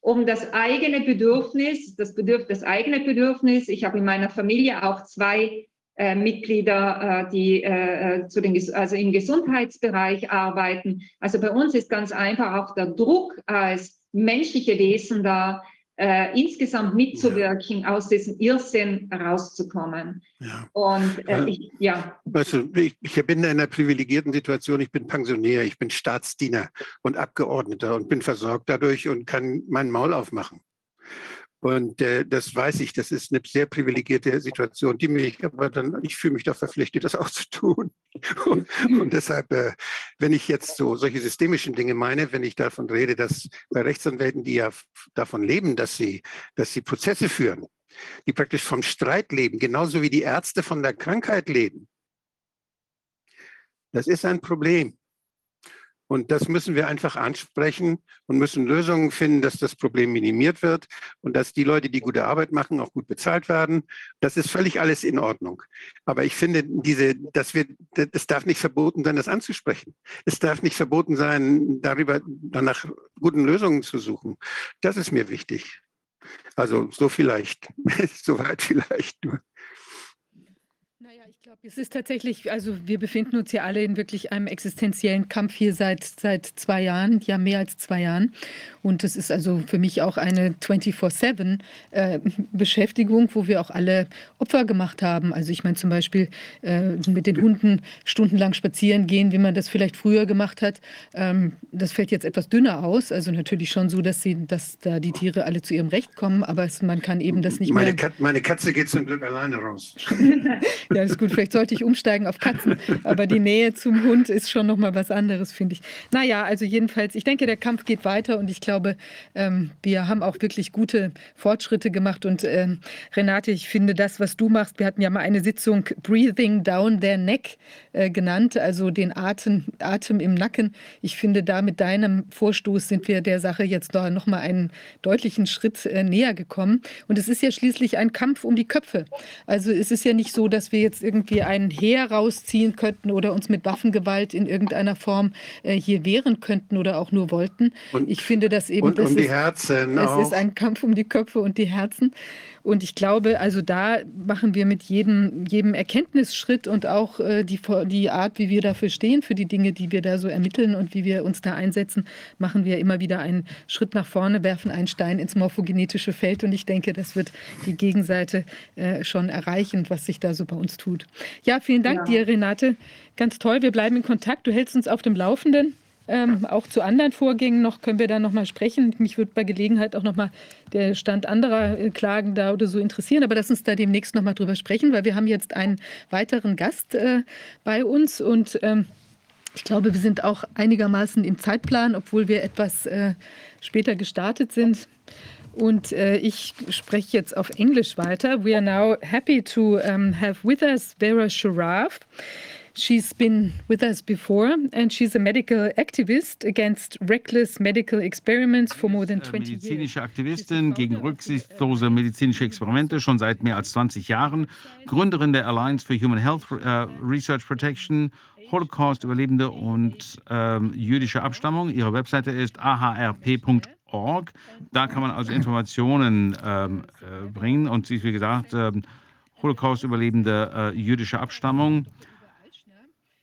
um das eigene Bedürfnis, das, Bedürf das eigene Bedürfnis. Ich habe in meiner Familie auch zwei äh, Mitglieder, äh, die äh, zu den, also im Gesundheitsbereich arbeiten. Also bei uns ist ganz einfach auch der Druck als menschliche Wesen da, äh, insgesamt mitzuwirken, ja. aus diesem Irrsinn rauszukommen. Ja. Und äh, ich, ja. Weißt du, ich, ich, bin in einer privilegierten Situation. Ich bin Pensionär, ich bin Staatsdiener und Abgeordneter und bin versorgt dadurch und kann mein Maul aufmachen. Und äh, das weiß ich, das ist eine sehr privilegierte Situation, die mich aber dann, ich fühle mich da verpflichtet, das auch zu tun. Und, und deshalb, äh, wenn ich jetzt so solche systemischen Dinge meine, wenn ich davon rede, dass bei Rechtsanwälten, die ja davon leben, dass sie, dass sie Prozesse führen, die praktisch vom Streit leben, genauso wie die Ärzte von der Krankheit leben, das ist ein Problem. Und das müssen wir einfach ansprechen und müssen Lösungen finden, dass das Problem minimiert wird und dass die Leute, die gute Arbeit machen, auch gut bezahlt werden. Das ist völlig alles in Ordnung. Aber ich finde, diese, dass wir, es darf nicht verboten sein, das anzusprechen. Es darf nicht verboten sein, darüber nach guten Lösungen zu suchen. Das ist mir wichtig. Also so vielleicht, soweit vielleicht nur. Es ist tatsächlich, also wir befinden uns ja alle in wirklich einem existenziellen Kampf hier seit, seit zwei Jahren, ja mehr als zwei Jahren. Und es ist also für mich auch eine 24-7-Beschäftigung, äh, wo wir auch alle Opfer gemacht haben. Also ich meine zum Beispiel äh, mit den Hunden stundenlang spazieren gehen, wie man das vielleicht früher gemacht hat. Ähm, das fällt jetzt etwas dünner aus. Also natürlich schon so, dass, sie, dass da die Tiere alle zu ihrem Recht kommen, aber es, man kann eben das nicht meine mehr... Kat meine Katze geht zum Glück alleine raus. ja, ist gut vielleicht sollte ich umsteigen auf Katzen. Aber die Nähe zum Hund ist schon noch mal was anderes, finde ich. Naja, also jedenfalls, ich denke, der Kampf geht weiter und ich glaube, ähm, wir haben auch wirklich gute Fortschritte gemacht. Und ähm, Renate, ich finde das, was du machst, wir hatten ja mal eine Sitzung Breathing Down Their Neck äh, genannt, also den Atem, Atem im Nacken. Ich finde, da mit deinem Vorstoß sind wir der Sache jetzt noch mal einen deutlichen Schritt äh, näher gekommen. Und es ist ja schließlich ein Kampf um die Köpfe. Also es ist ja nicht so, dass wir jetzt irgendwie wir ein Heer rausziehen könnten oder uns mit Waffengewalt in irgendeiner Form äh, hier wehren könnten oder auch nur wollten. Und, ich finde das eben. Und das um die ist, Herzen. Es auch. ist ein Kampf um die Köpfe und die Herzen. Und ich glaube, also da machen wir mit jedem, jedem Erkenntnisschritt und auch äh, die, die Art, wie wir dafür stehen, für die Dinge, die wir da so ermitteln und wie wir uns da einsetzen, machen wir immer wieder einen Schritt nach vorne, werfen einen Stein ins morphogenetische Feld. Und ich denke, das wird die Gegenseite äh, schon erreichen, was sich da so bei uns tut. Ja, vielen Dank ja. dir, Renate. Ganz toll. Wir bleiben in Kontakt. Du hältst uns auf dem Laufenden. Ähm, auch zu anderen Vorgängen noch können wir da noch mal sprechen. Mich würde bei Gelegenheit auch noch mal der Stand anderer äh, Klagen da oder so interessieren. Aber lass uns da demnächst noch mal drüber sprechen, weil wir haben jetzt einen weiteren Gast äh, bei uns und ähm, ich glaube, wir sind auch einigermaßen im Zeitplan, obwohl wir etwas äh, später gestartet sind. Und äh, ich spreche jetzt auf Englisch weiter. We are now happy to um, have with us Vera Sharaf. She's been with us before and she's a medical activist against reckless medical experiments for more than 20 years. Medizinische Aktivistin gegen rücksichtslose medizinische Experimente schon seit mehr als 20 Jahren, Gründerin der Alliance for Human Health uh, Research Protection, Holocaust-Überlebende und ähm, jüdische Abstammung. Ihre Webseite ist ahrp.org. Da kann man also Informationen ähm, äh, bringen und sie ist, wie gesagt, ähm, Holocaust-Überlebende äh, jüdische Abstammung.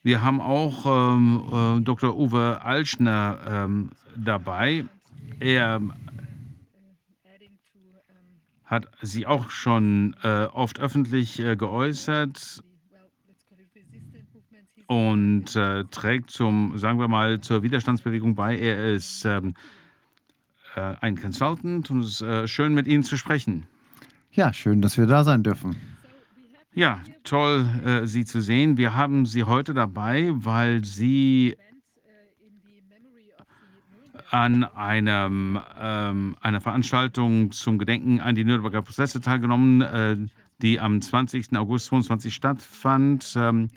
Wir haben auch ähm, äh, Dr. Uwe Alschner ähm, dabei. Er hat sie auch schon äh, oft öffentlich äh, geäußert und äh, trägt zum, sagen wir mal, zur Widerstandsbewegung bei. Er ist ähm, äh, ein Consultant und es ist äh, schön, mit Ihnen zu sprechen. Ja, schön, dass wir da sein dürfen. Ja, toll, äh, Sie zu sehen. Wir haben Sie heute dabei, weil Sie an einem, ähm, einer Veranstaltung zum Gedenken an die Nürnberger Prozesse teilgenommen, äh, die am 20. August 2022 stattfand. Ähm,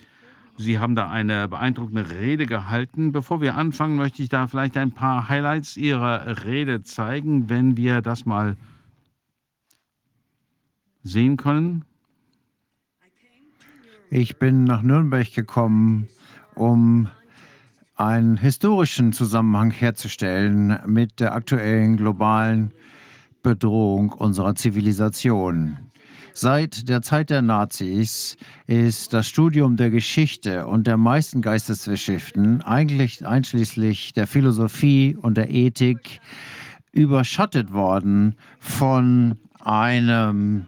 Sie haben da eine beeindruckende Rede gehalten. Bevor wir anfangen, möchte ich da vielleicht ein paar Highlights Ihrer Rede zeigen, wenn wir das mal sehen können. Ich bin nach Nürnberg gekommen, um einen historischen Zusammenhang herzustellen mit der aktuellen globalen Bedrohung unserer Zivilisation. Seit der Zeit der Nazis ist das Studium der Geschichte und der meisten Geisteswissenschaften, eigentlich einschließlich der Philosophie und der Ethik, überschattet worden von einem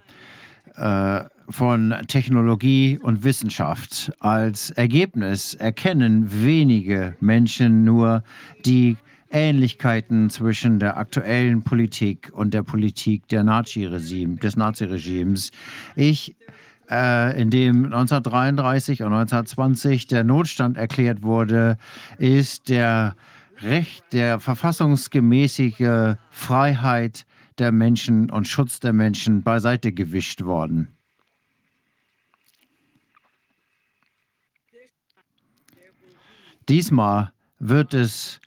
äh, von Technologie und Wissenschaft. Als Ergebnis erkennen wenige Menschen nur die Ähnlichkeiten zwischen der aktuellen Politik und der Politik der Nazi-Regime, des Naziregimes. Ich äh, in dem 1933 und 1920 der Notstand erklärt wurde, ist der Recht, der verfassungsgemäßige Freiheit der Menschen und Schutz der Menschen beiseite gewischt worden. Diesmal wird es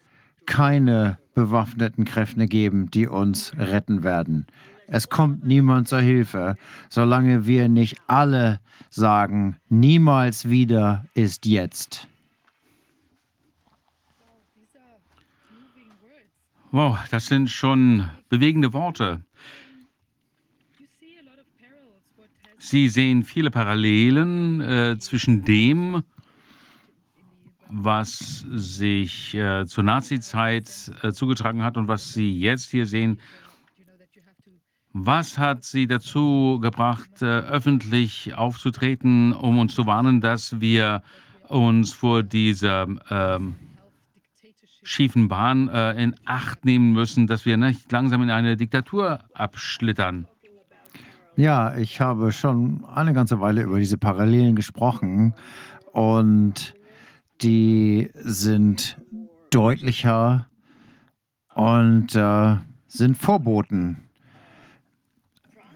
keine bewaffneten Kräfte geben, die uns retten werden. Es kommt niemand zur Hilfe, solange wir nicht alle sagen, niemals wieder ist jetzt. Wow, das sind schon bewegende Worte. Sie sehen viele Parallelen äh, zwischen dem, was sich äh, zur Nazi-Zeit äh, zugetragen hat und was Sie jetzt hier sehen. Was hat Sie dazu gebracht, äh, öffentlich aufzutreten, um uns zu warnen, dass wir uns vor dieser ähm, schiefen Bahn äh, in Acht nehmen müssen, dass wir nicht langsam in eine Diktatur abschlittern? Ja, ich habe schon eine ganze Weile über diese Parallelen gesprochen und die sind deutlicher und äh, sind Vorboten.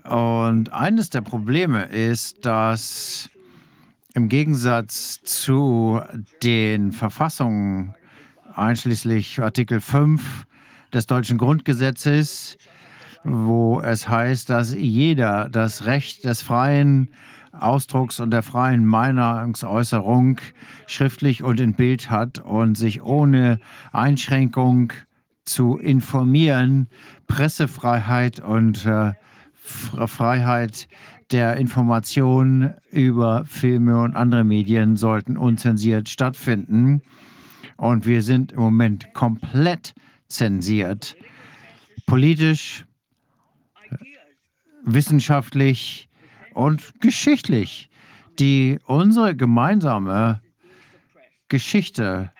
Und eines der Probleme ist, dass im Gegensatz zu den Verfassungen, einschließlich Artikel 5 des deutschen Grundgesetzes, wo es heißt, dass jeder das Recht des freien Ausdrucks und der freien Meinungsäußerung schriftlich und in Bild hat und sich ohne Einschränkung zu informieren, Pressefreiheit und äh, Freiheit der Information über Filme und andere Medien sollten unzensiert stattfinden. Und wir sind im Moment komplett zensiert, politisch, wissenschaftlich und geschichtlich, die unsere gemeinsame Geschichte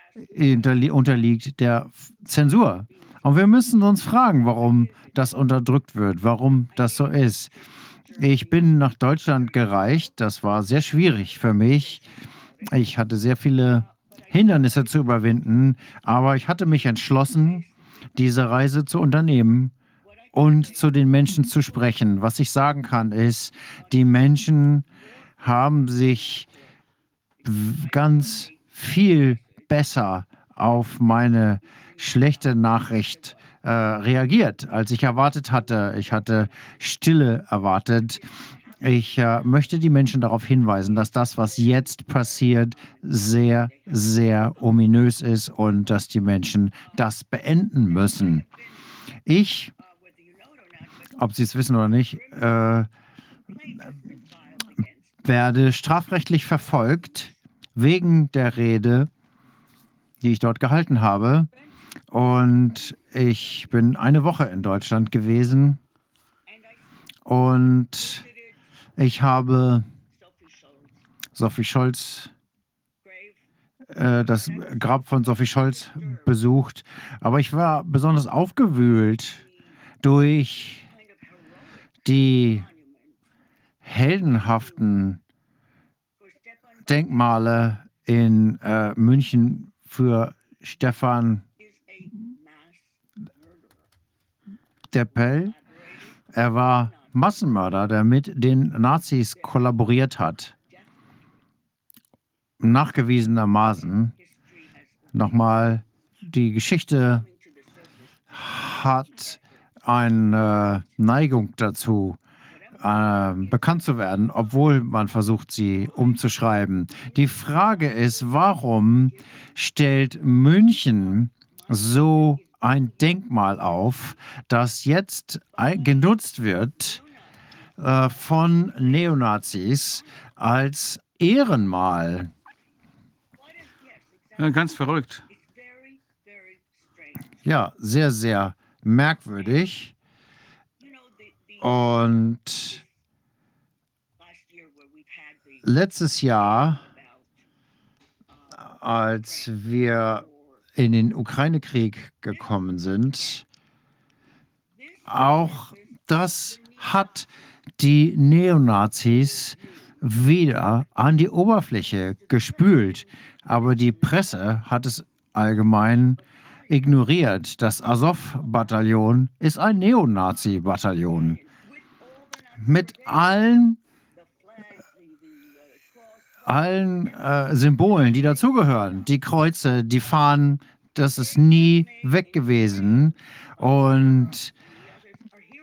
unterliegt der Zensur. Und wir müssen uns fragen, warum das unterdrückt wird, warum das so ist. Ich bin nach Deutschland gereicht. Das war sehr schwierig für mich. Ich hatte sehr viele Hindernisse zu überwinden, aber ich hatte mich entschlossen, diese Reise zu unternehmen und zu den Menschen zu sprechen. Was ich sagen kann, ist, die Menschen haben sich ganz viel besser auf meine schlechte Nachricht äh, reagiert, als ich erwartet hatte. Ich hatte Stille erwartet. Ich äh, möchte die Menschen darauf hinweisen, dass das, was jetzt passiert, sehr, sehr ominös ist und dass die Menschen das beenden müssen. Ich, ob Sie es wissen oder nicht, äh, werde strafrechtlich verfolgt wegen der Rede, die ich dort gehalten habe. Und ich bin eine Woche in Deutschland gewesen und ich habe Sophie Scholz, äh, das Grab von Sophie Scholz besucht. Aber ich war besonders aufgewühlt durch die heldenhaften Denkmale in äh, München für Stefan Deppel. Er war Massenmörder, der mit den Nazis kollaboriert hat. Nachgewiesenermaßen nochmal, die Geschichte hat eine Neigung dazu, äh, bekannt zu werden, obwohl man versucht, sie umzuschreiben. Die Frage ist, warum stellt München so ein Denkmal auf, das jetzt genutzt wird äh, von Neonazis als Ehrenmal. Ja, ganz verrückt. Ja, sehr, sehr merkwürdig. Und letztes Jahr, als wir in den Ukraine-Krieg gekommen sind, auch das hat die Neonazis wieder an die Oberfläche gespült. Aber die Presse hat es allgemein ignoriert. Das Azov-Bataillon ist ein Neonazi-Bataillon. Mit allen allen äh, Symbolen, die dazugehören. Die Kreuze, die Fahnen, das ist nie weg gewesen. Und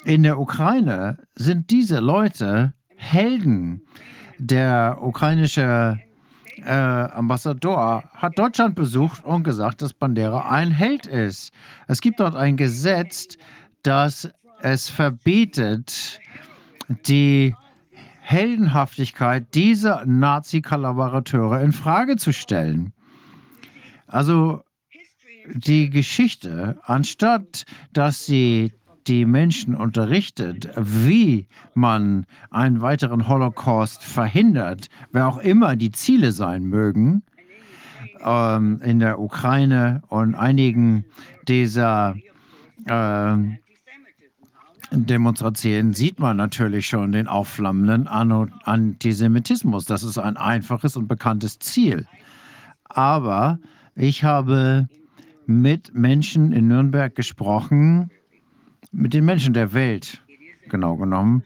in der Ukraine sind diese Leute Helden. Der ukrainische äh, Ambassador hat Deutschland besucht und gesagt, dass Bandera ein Held ist. Es gibt dort ein Gesetz, das es verbietet, die Heldenhaftigkeit dieser Nazi-Kollaborateure in Frage zu stellen. Also die Geschichte, anstatt dass sie die Menschen unterrichtet, wie man einen weiteren Holocaust verhindert, wer auch immer die Ziele sein mögen, ähm, in der Ukraine und einigen dieser äh, Demonstrationen sieht man natürlich schon den aufflammenden Antisemitismus. Das ist ein einfaches und bekanntes Ziel. Aber ich habe mit Menschen in Nürnberg gesprochen, mit den Menschen der Welt, genau genommen,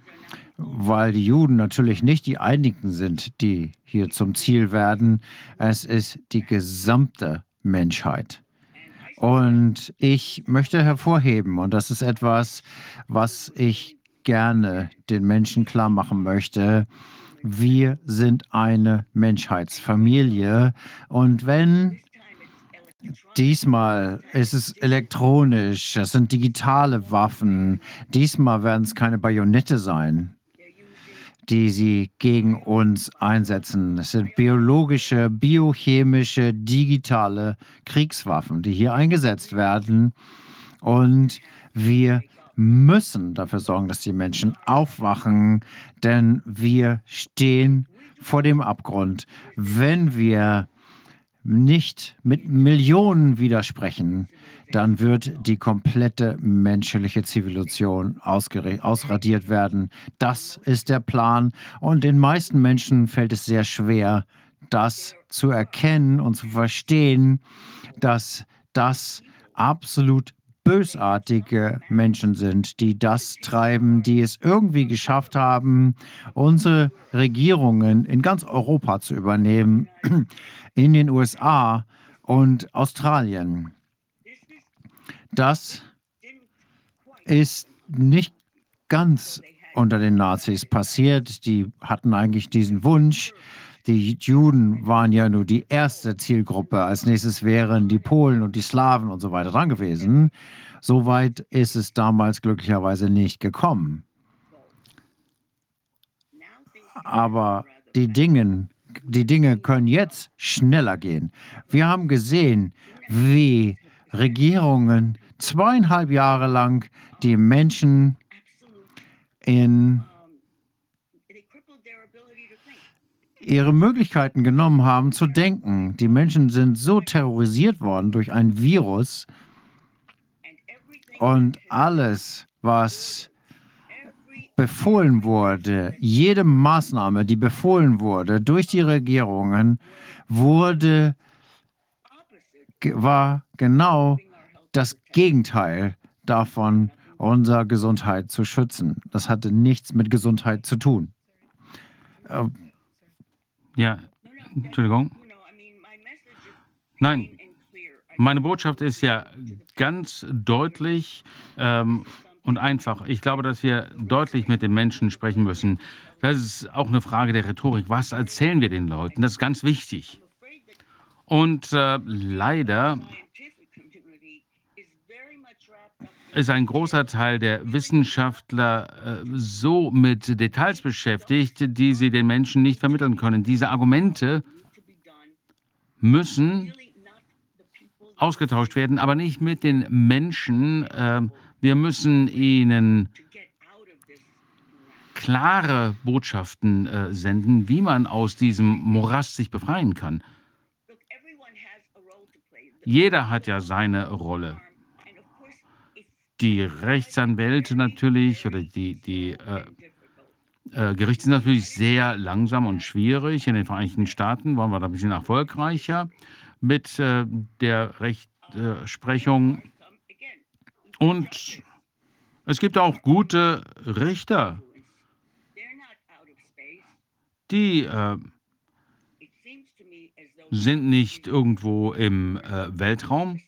weil die Juden natürlich nicht die einigen sind, die hier zum Ziel werden. Es ist die gesamte Menschheit. Und ich möchte hervorheben, und das ist etwas, was ich gerne den Menschen klar machen möchte, Wir sind eine Menschheitsfamilie. Und wenn diesmal ist es elektronisch, es sind digitale Waffen, diesmal werden es keine Bajonette sein, die sie gegen uns einsetzen. Es sind biologische, biochemische, digitale Kriegswaffen, die hier eingesetzt werden. Und wir müssen dafür sorgen, dass die Menschen aufwachen, denn wir stehen vor dem Abgrund. Wenn wir nicht mit Millionen widersprechen, dann wird die komplette menschliche Zivilisation ausradiert werden. Das ist der Plan. Und den meisten Menschen fällt es sehr schwer, das zu erkennen und zu verstehen, dass das absolut bösartige Menschen sind, die das treiben, die es irgendwie geschafft haben, unsere Regierungen in ganz Europa zu übernehmen, in den USA und Australien. Das ist nicht ganz unter den Nazis passiert. Die hatten eigentlich diesen Wunsch, die Juden waren ja nur die erste Zielgruppe. Als nächstes wären die Polen und die Slawen und so weiter dran gewesen. Soweit ist es damals glücklicherweise nicht gekommen. Aber die Dinge, die Dinge können jetzt schneller gehen. Wir haben gesehen, wie Regierungen zweieinhalb Jahre lang die Menschen in ihre Möglichkeiten genommen haben zu denken. Die Menschen sind so terrorisiert worden durch ein Virus und alles, was befohlen wurde, jede Maßnahme, die befohlen wurde durch die Regierungen, wurde, war genau das Gegenteil davon, unsere Gesundheit zu schützen. Das hatte nichts mit Gesundheit zu tun. Ja, Entschuldigung. Nein, meine Botschaft ist ja ganz deutlich ähm, und einfach. Ich glaube, dass wir deutlich mit den Menschen sprechen müssen. Das ist auch eine Frage der Rhetorik. Was erzählen wir den Leuten? Das ist ganz wichtig. Und äh, leider ist ein großer Teil der Wissenschaftler äh, so mit Details beschäftigt, die sie den Menschen nicht vermitteln können. Diese Argumente müssen ausgetauscht werden, aber nicht mit den Menschen. Äh, wir müssen ihnen klare Botschaften äh, senden, wie man aus diesem Morast sich befreien kann. Jeder hat ja seine Rolle die Rechtsanwälte natürlich oder die, die äh, äh, Gerichte sind natürlich sehr langsam und schwierig. In den Vereinigten Staaten waren wir da ein bisschen erfolgreicher mit äh, der Rechtsprechung. Und es gibt auch gute Richter, die äh, sind nicht irgendwo im äh, Weltraum,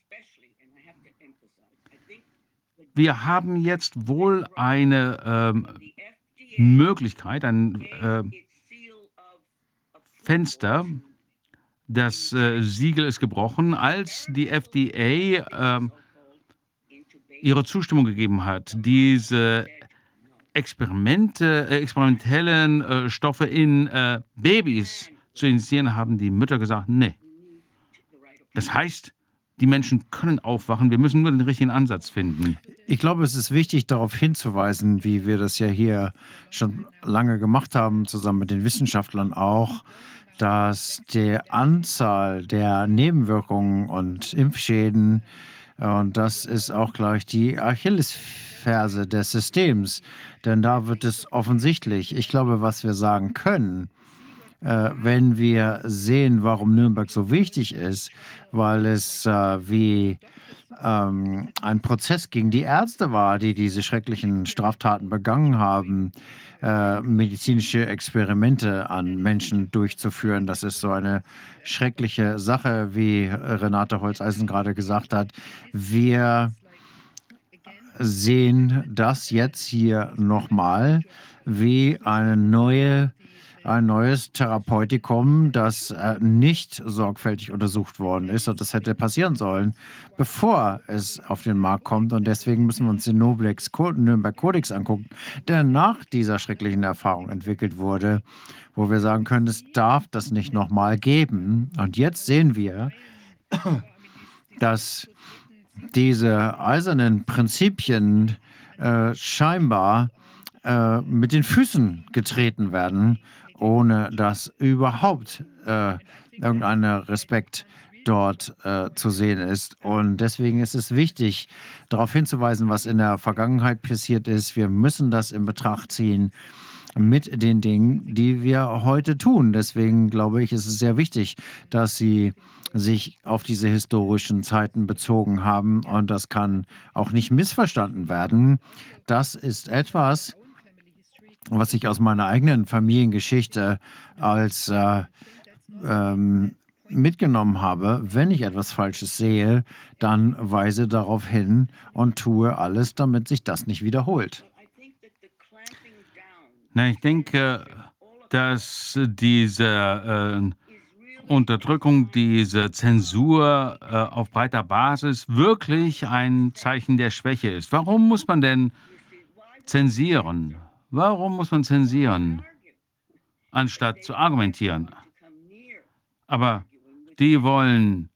wir haben jetzt wohl eine ähm, Möglichkeit, ein äh, Fenster. Das äh, Siegel ist gebrochen, als die FDA äh, ihre Zustimmung gegeben hat, diese Experimente, äh, experimentellen äh, Stoffe in äh, Babys zu injizieren, haben die Mütter gesagt, nee. Das heißt, die Menschen können aufwachen. Wir müssen nur den richtigen Ansatz finden. Ich glaube, es ist wichtig, darauf hinzuweisen, wie wir das ja hier schon lange gemacht haben, zusammen mit den Wissenschaftlern auch, dass die Anzahl der Nebenwirkungen und Impfschäden, und das ist auch gleich die Achillesferse des Systems, denn da wird es offensichtlich. Ich glaube, was wir sagen können, äh, wenn wir sehen, warum Nürnberg so wichtig ist, weil es äh, wie ähm, ein Prozess gegen die Ärzte war, die diese schrecklichen Straftaten begangen haben, äh, medizinische Experimente an Menschen durchzuführen. Das ist so eine schreckliche Sache, wie Renate Holzeisen gerade gesagt hat. Wir sehen das jetzt hier nochmal wie eine neue ein neues Therapeutikum, das äh, nicht sorgfältig untersucht worden ist. Und das hätte passieren sollen, bevor es auf den Markt kommt. Und deswegen müssen wir uns den Noblex Nürnberg Kodex angucken, der nach dieser schrecklichen Erfahrung entwickelt wurde, wo wir sagen können, es darf das nicht nochmal geben. Und jetzt sehen wir, dass diese eisernen Prinzipien äh, scheinbar äh, mit den Füßen getreten werden, ohne dass überhaupt äh, irgendein Respekt dort äh, zu sehen ist. Und deswegen ist es wichtig, darauf hinzuweisen, was in der Vergangenheit passiert ist. Wir müssen das in Betracht ziehen mit den Dingen, die wir heute tun. Deswegen glaube ich, ist es sehr wichtig, dass Sie sich auf diese historischen Zeiten bezogen haben. Und das kann auch nicht missverstanden werden. Das ist etwas, was ich aus meiner eigenen Familiengeschichte als äh, ähm, mitgenommen habe. Wenn ich etwas Falsches sehe, dann weise darauf hin und tue alles, damit sich das nicht wiederholt. Na, ich denke, dass diese äh, Unterdrückung, diese Zensur äh, auf breiter Basis wirklich ein Zeichen der Schwäche ist. Warum muss man denn zensieren? Warum muss man zensieren, anstatt zu argumentieren? Aber die wollen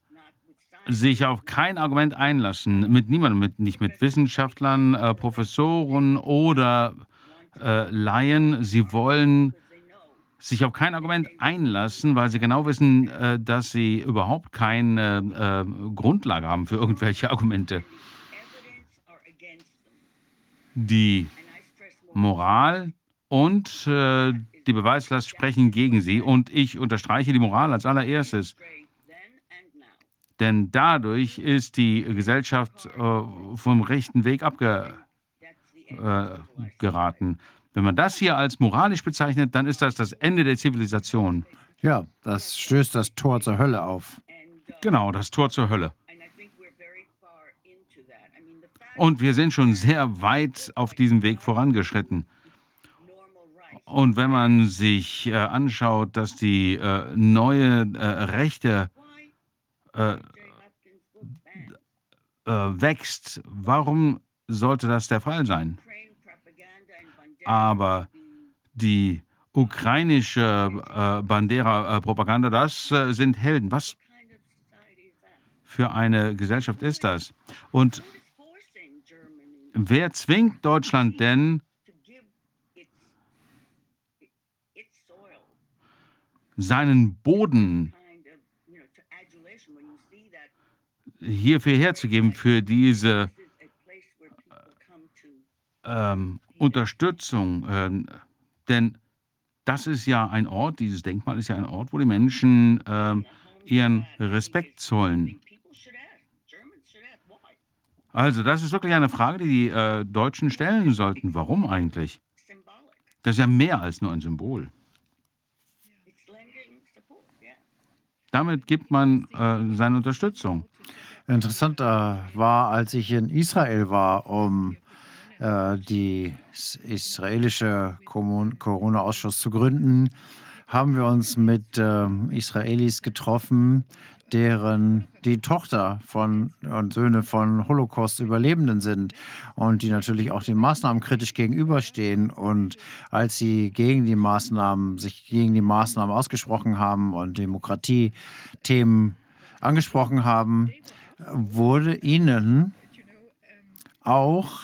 sich auf kein Argument einlassen, mit niemandem, mit, nicht mit Wissenschaftlern, äh, Professoren oder äh, Laien. Sie wollen sich auf kein Argument einlassen, weil sie genau wissen, äh, dass sie überhaupt keine äh, Grundlage haben für irgendwelche Argumente. Die Moral und äh, die Beweislast sprechen gegen sie und ich unterstreiche die Moral als allererstes. Denn dadurch ist die Gesellschaft äh, vom rechten Weg abgeraten. Äh, wenn man das hier als moralisch bezeichnet, dann ist das das Ende der Zivilisation. Ja, das stößt das Tor zur Hölle auf. Genau, das Tor zur Hölle. Und wir sind schon sehr weit auf diesem Weg vorangeschritten. Und wenn man sich äh, anschaut, dass die äh, neue äh, Rechte äh, äh, wächst, warum sollte das der Fall sein? aber die ukrainische äh, Bandera-Propaganda, das sind Helden. Was für eine Gesellschaft ist das? Und wer zwingt Deutschland denn, seinen Boden hierfür herzugeben, für diese ähm, Unterstützung. Äh, denn das ist ja ein Ort, dieses Denkmal ist ja ein Ort, wo die Menschen äh, ihren Respekt zollen. Also das ist wirklich eine Frage, die die äh, Deutschen stellen sollten. Warum eigentlich? Das ist ja mehr als nur ein Symbol. Damit gibt man äh, seine Unterstützung. Interessant äh, war, als ich in Israel war, um äh, die israelische Corona-Ausschuss zu gründen, haben wir uns mit äh, Israelis getroffen, deren die Tochter von und Söhne von Holocaust-Überlebenden sind und die natürlich auch den Maßnahmen kritisch gegenüberstehen. Und als sie gegen die Maßnahmen, sich gegen die Maßnahmen ausgesprochen haben und Demokratie-Themen angesprochen haben, wurde ihnen auch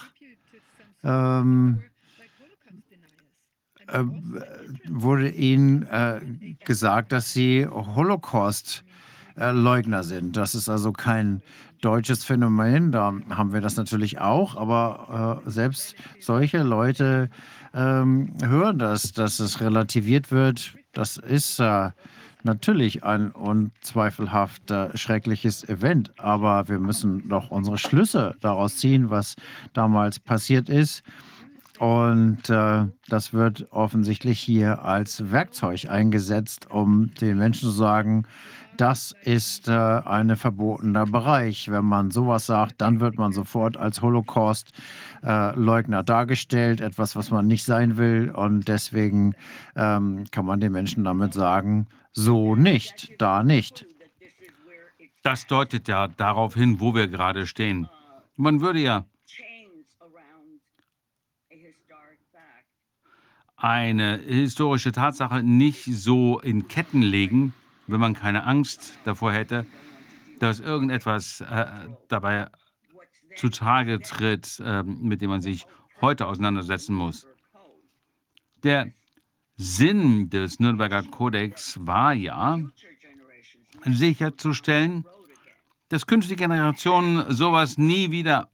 ähm, äh, wurde ihnen äh, gesagt, dass sie Holocaust-Leugner sind. Das ist also kein deutsches Phänomen. Da haben wir das natürlich auch, aber äh, selbst solche Leute ähm, hören das, dass es relativiert wird. Das ist äh, natürlich ein unzweifelhaft schreckliches Event, aber wir müssen doch unsere Schlüsse daraus ziehen, was damals passiert ist. Und äh, das wird offensichtlich hier als Werkzeug eingesetzt, um den Menschen zu sagen, das ist äh, ein verbotener Bereich. Wenn man sowas sagt, dann wird man sofort als Holocaust-Leugner äh, dargestellt, etwas, was man nicht sein will. Und deswegen ähm, kann man den Menschen damit sagen, so nicht, da nicht. Das deutet ja darauf hin, wo wir gerade stehen. Man würde ja eine historische Tatsache nicht so in Ketten legen, wenn man keine Angst davor hätte, dass irgendetwas äh, dabei zutage tritt, äh, mit dem man sich heute auseinandersetzen muss. Der Sinn des Nürnberger Kodex war ja, sicherzustellen, dass künftige Generationen sowas nie wieder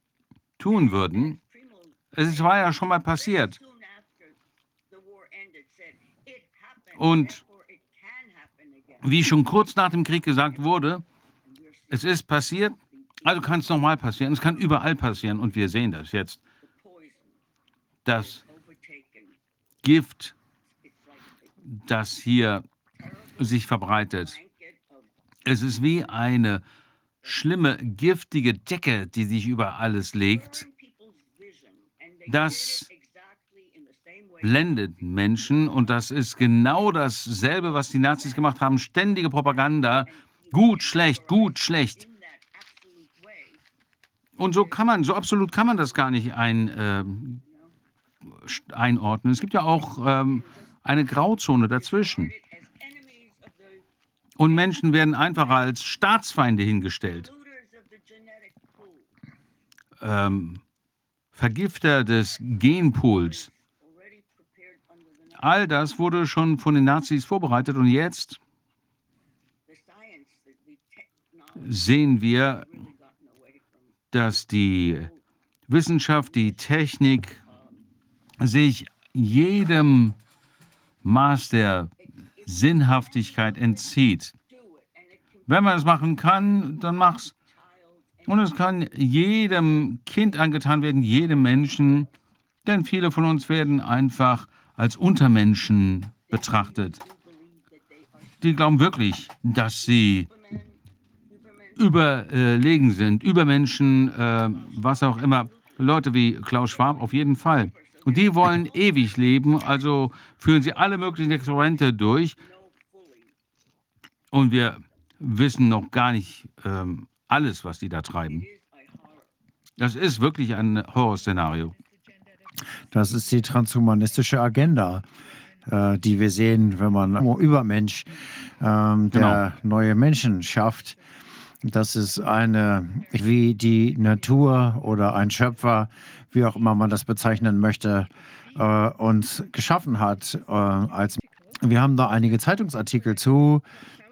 tun würden. Es war ja schon mal passiert. Und wie schon kurz nach dem Krieg gesagt wurde, es ist passiert, also kann es nochmal passieren. Es kann überall passieren und wir sehen das jetzt. Das Gift, das hier sich verbreitet, es ist wie eine schlimme, giftige Decke, die sich über alles legt. Das blendet Menschen und das ist genau dasselbe, was die Nazis gemacht haben. Ständige Propaganda. Gut, schlecht, gut, schlecht. Und so kann man, so absolut kann man das gar nicht ein, äh, einordnen. Es gibt ja auch ähm, eine Grauzone dazwischen. Und Menschen werden einfach als Staatsfeinde hingestellt. Ähm, Vergifter des Genpools. All das wurde schon von den Nazis vorbereitet und jetzt sehen wir, dass die Wissenschaft, die Technik sich jedem Maß der Sinnhaftigkeit entzieht. Wenn man es machen kann, dann mach's. Und es kann jedem Kind angetan werden, jedem Menschen, denn viele von uns werden einfach als Untermenschen betrachtet. Die glauben wirklich, dass sie überlegen sind, Übermenschen, äh, was auch immer. Leute wie Klaus Schwab auf jeden Fall. Und die wollen ewig leben, also führen sie alle möglichen Experimente durch. Und wir wissen noch gar nicht ähm, alles, was die da treiben. Das ist wirklich ein Horrorszenario. Das ist die transhumanistische Agenda, äh, die wir sehen, wenn man Übermensch, ähm, der genau. neue Menschen schafft. Das ist eine, wie die Natur oder ein Schöpfer, wie auch immer man das bezeichnen möchte, äh, uns geschaffen hat. Äh, als wir haben da einige Zeitungsartikel zu.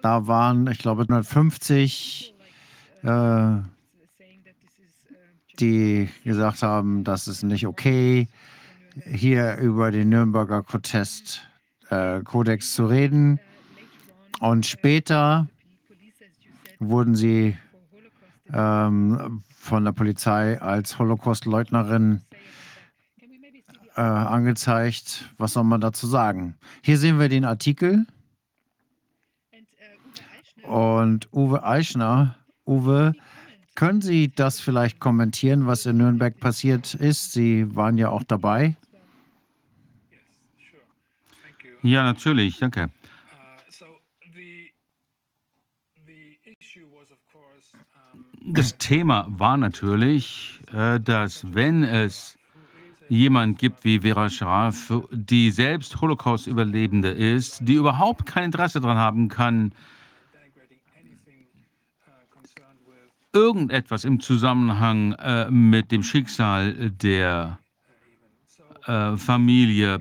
Da waren, ich glaube, 150 äh, die gesagt haben, das ist nicht okay, hier über den Nürnberger Protest, äh, Kodex zu reden. Und später wurden sie ähm, von der Polizei als Holocaust-Leugnerin äh, angezeigt. Was soll man dazu sagen? Hier sehen wir den Artikel. Und Uwe Eichner, Uwe, können Sie das vielleicht kommentieren, was in Nürnberg passiert ist? Sie waren ja auch dabei. Ja, natürlich, danke. Das Thema war natürlich, äh, dass wenn es jemand gibt wie Vera Scharaf, die selbst Holocaust-Überlebende ist, die überhaupt kein Interesse daran haben kann, irgendetwas im Zusammenhang äh, mit dem Schicksal der äh, Familie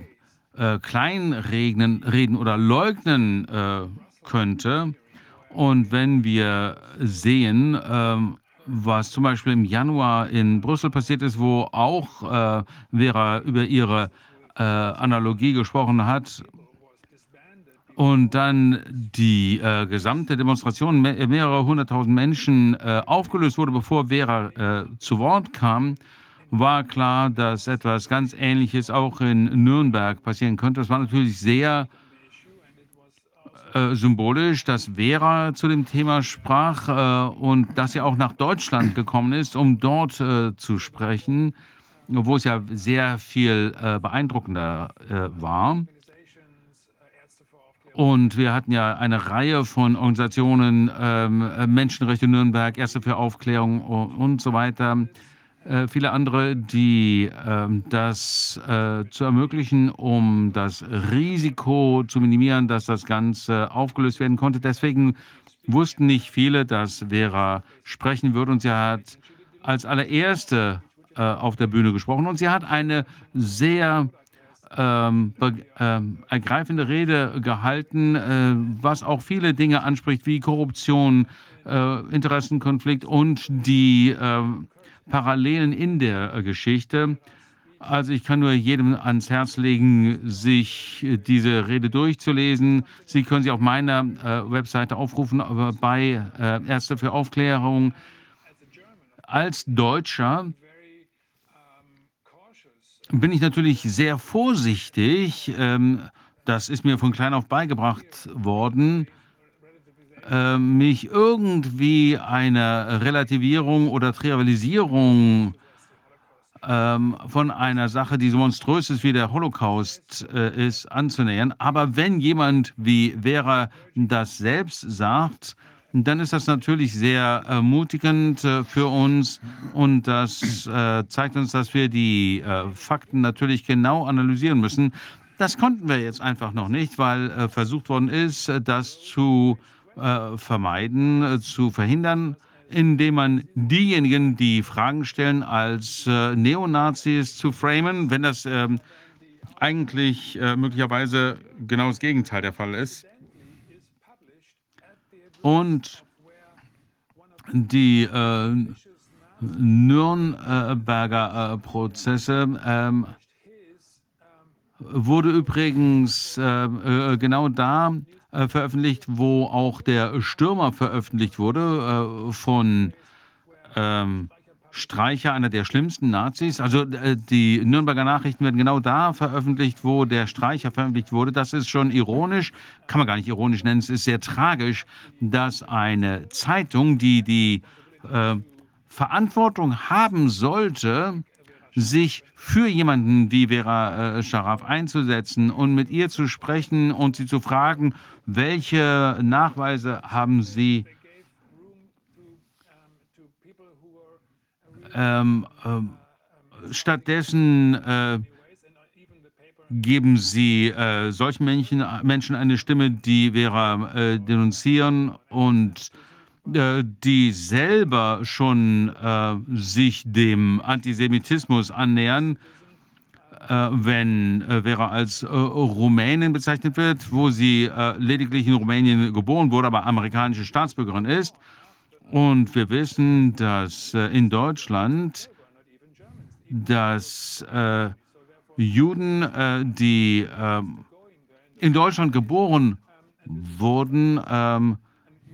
äh, kleinreden reden oder leugnen äh, könnte. Und wenn wir sehen, ähm, was zum Beispiel im Januar in Brüssel passiert ist, wo auch äh, Vera über ihre äh, Analogie gesprochen hat, und dann die äh, gesamte Demonstration, me mehrere hunderttausend Menschen äh, aufgelöst wurde, bevor Vera äh, zu Wort kam. war klar, dass etwas ganz Ähnliches auch in Nürnberg passieren könnte. Das war natürlich sehr äh, symbolisch, dass Vera zu dem Thema sprach äh, und dass sie auch nach Deutschland gekommen ist, um dort äh, zu sprechen, wo es ja sehr viel beeindruckender war. Und wir hatten ja eine Reihe von Organisationen, ähm, Menschenrechte Nürnberg, Erste für Aufklärung und so weiter, äh, viele andere, die ähm, das äh, zu ermöglichen, um das Risiko zu minimieren, dass das Ganze aufgelöst werden konnte. Deswegen wussten nicht viele, dass Vera sprechen würde. Und sie hat als allererste äh, auf der Bühne gesprochen. Und sie hat eine sehr ähm, ähm, ergreifende Rede gehalten, äh, was auch viele Dinge anspricht, wie Korruption, äh, Interessenkonflikt und die äh, Parallelen in der äh, Geschichte. Also ich kann nur jedem ans Herz legen, sich diese Rede durchzulesen. Sie können sie auf meiner äh, Webseite aufrufen, bei äh, Ärzte für Aufklärung. Als Deutscher bin ich natürlich sehr vorsichtig. Ähm, das ist mir von klein auf beigebracht worden äh, mich irgendwie einer Relativierung oder Trivialisierung ähm, von einer Sache, die so monströs ist wie der Holocaust äh, ist, anzunähern. Aber wenn jemand wie Vera das selbst sagt, dann ist das natürlich sehr ermutigend äh, für uns und das äh, zeigt uns, dass wir die äh, Fakten natürlich genau analysieren müssen. Das konnten wir jetzt einfach noch nicht, weil äh, versucht worden ist, das zu äh, vermeiden, äh, zu verhindern, indem man diejenigen, die Fragen stellen, als äh, Neonazis zu framen, wenn das ähm, eigentlich äh, möglicherweise genau das Gegenteil der Fall ist. Und die äh, Nürnberger äh, Prozesse ähm, wurde übrigens genau da äh, veröffentlicht, wo auch der Stürmer veröffentlicht wurde äh, von ähm, Streicher, einer der schlimmsten Nazis. Also äh, die Nürnberger Nachrichten werden genau da veröffentlicht, wo der Streicher veröffentlicht wurde. Das ist schon ironisch, kann man gar nicht ironisch nennen. Es ist sehr tragisch, dass eine Zeitung, die die äh, Verantwortung haben sollte, sich für jemanden wie Vera äh, Scharaf einzusetzen und mit ihr zu sprechen und sie zu fragen, welche Nachweise haben Sie ähm, äh, stattdessen äh, geben Sie äh, solchen Menschen, Menschen eine Stimme, die Vera äh, denunzieren und äh, die selber schon äh, sich dem Antisemitismus annähern, äh, wenn Vera als Rumänin bezeichnet wird, wo sie lediglich in Rumänien geboren wurde, aber amerikanische Staatsbürgerin ist. Und wir wissen, dass in Deutschland, dass Juden, die in Deutschland geboren wurden, ähm,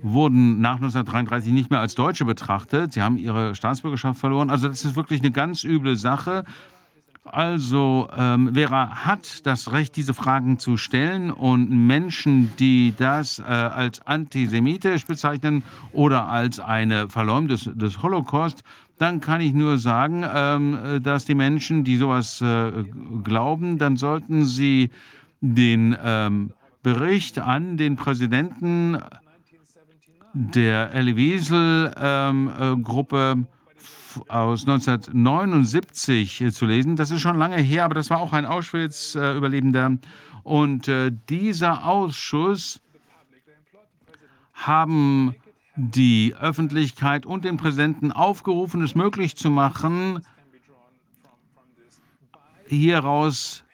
wurden nach 1933 nicht mehr als Deutsche betrachtet. Sie haben ihre Staatsbürgerschaft verloren. Also das ist wirklich eine ganz üble Sache. Also ähm, Vera hat das Recht, diese Fragen zu stellen und Menschen, die das äh, als antisemitisch bezeichnen oder als eine Verleumdung des, des Holocaust, dann kann ich nur sagen, ähm, dass die Menschen, die sowas äh, glauben, dann sollten sie den ähm, Bericht an den Präsidenten der Elie Wiesel-Gruppe ähm, äh, aus 1979 zu lesen. Das ist schon lange her, aber das war auch ein Auschwitz-Überlebender. Und äh, dieser Ausschuss haben die Öffentlichkeit und den Präsidenten aufgerufen, es möglich zu machen, hieraus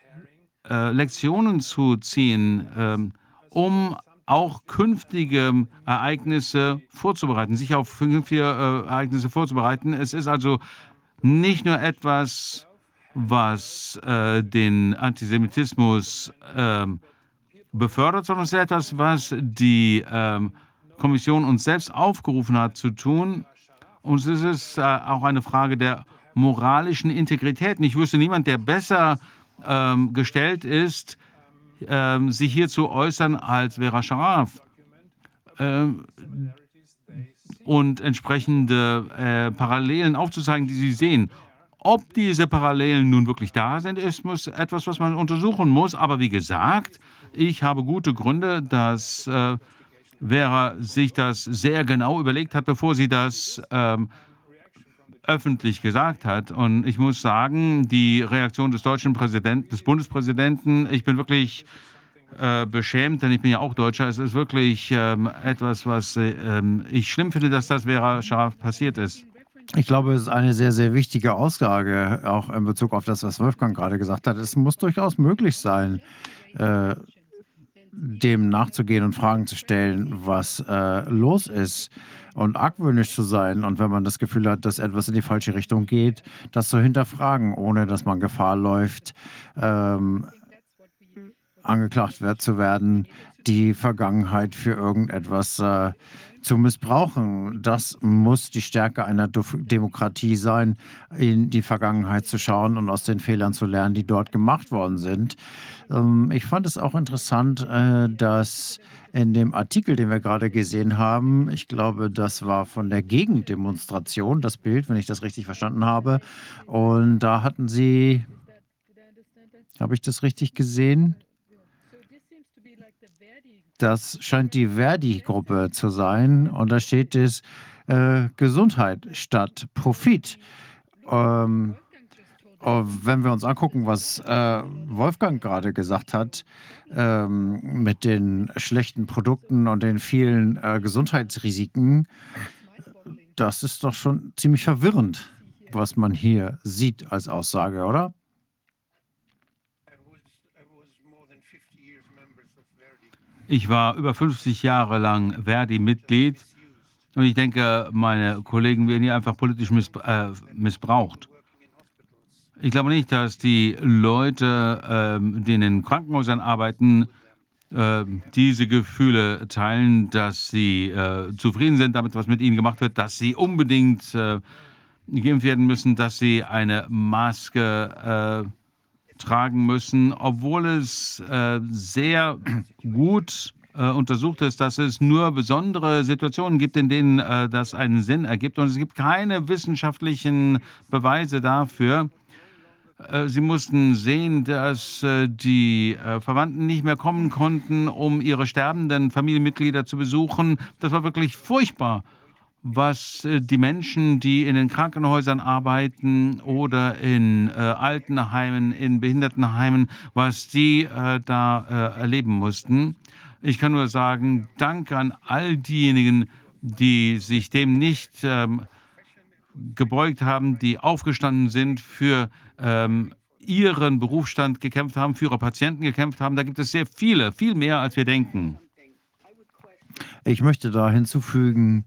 äh, Lektionen zu ziehen, äh, um auch künftige Ereignisse vorzubereiten, sich auf künftige äh, Ereignisse vorzubereiten. Es ist also nicht nur etwas, was äh, den Antisemitismus äh, befördert, sondern es ist etwas, was die ähm, Kommission uns selbst aufgerufen hat zu tun. Und es ist äh, auch eine Frage der moralischen Integrität. Ich wüsste niemand, der besser ähm, gestellt ist, ähm, sich hier zu äußern als Vera Sharaf. Ähm, und entsprechende äh, Parallelen aufzuzeigen, die Sie sehen. Ob diese Parallelen nun wirklich da sind, ist muss etwas, was man untersuchen muss. Aber wie gesagt, ich habe gute Gründe, dass äh, Vera sich das sehr genau überlegt hat, bevor sie das ähm, öffentlich gesagt hat. Und ich muss sagen, die Reaktion des deutschen Präsidenten, des Bundespräsidenten, ich bin wirklich äh, beschämt, denn ich bin ja auch Deutscher. Es ist wirklich ähm, etwas, was äh, ich schlimm finde, dass das Vera scharf passiert ist. Ich glaube, es ist eine sehr, sehr wichtige Aussage, auch in Bezug auf das, was Wolfgang gerade gesagt hat. Es muss durchaus möglich sein, äh, dem nachzugehen und Fragen zu stellen, was äh, los ist und argwöhnisch zu sein. Und wenn man das Gefühl hat, dass etwas in die falsche Richtung geht, das zu hinterfragen, ohne dass man Gefahr läuft, ähm, angeklagt wird, zu werden, die Vergangenheit für irgendetwas äh, zu missbrauchen. Das muss die Stärke einer Demokratie sein, in die Vergangenheit zu schauen und aus den Fehlern zu lernen, die dort gemacht worden sind. Ähm, ich fand es auch interessant, äh, dass in dem Artikel, den wir gerade gesehen haben, ich glaube, das war von der Gegendemonstration, das Bild, wenn ich das richtig verstanden habe. Und da hatten Sie, habe ich das richtig gesehen? Das scheint die Verdi-Gruppe zu sein. Und da steht es äh, Gesundheit statt Profit. Ähm, wenn wir uns angucken, was äh, Wolfgang gerade gesagt hat, ähm, mit den schlechten Produkten und den vielen äh, Gesundheitsrisiken, das ist doch schon ziemlich verwirrend, was man hier sieht als Aussage, oder? Ich war über 50 Jahre lang Verdi-Mitglied und ich denke, meine Kollegen werden hier einfach politisch äh, missbraucht. Ich glaube nicht, dass die Leute, äh, die in den Krankenhäusern arbeiten, äh, diese Gefühle teilen, dass sie äh, zufrieden sind damit, was mit ihnen gemacht wird, dass sie unbedingt äh, geimpft werden müssen, dass sie eine Maske äh, tragen müssen, obwohl es sehr gut untersucht ist, dass es nur besondere Situationen gibt, in denen das einen Sinn ergibt. Und es gibt keine wissenschaftlichen Beweise dafür. Äh, sie mussten sehen, dass äh, die äh, Verwandten nicht mehr kommen konnten, um ihre sterbenden Familienmitglieder zu besuchen. Das war wirklich furchtbar was die Menschen, die in den Krankenhäusern arbeiten oder in Altenheimen, in Behindertenheimen, was die da erleben mussten. Ich kann nur sagen, danke an all diejenigen, die sich dem nicht ähm, gebeugt haben, die aufgestanden sind, für ähm, ihren Berufsstand gekämpft haben, für ihre Patienten gekämpft haben. Da gibt es sehr viele, viel mehr, als wir denken. Ich möchte da hinzufügen,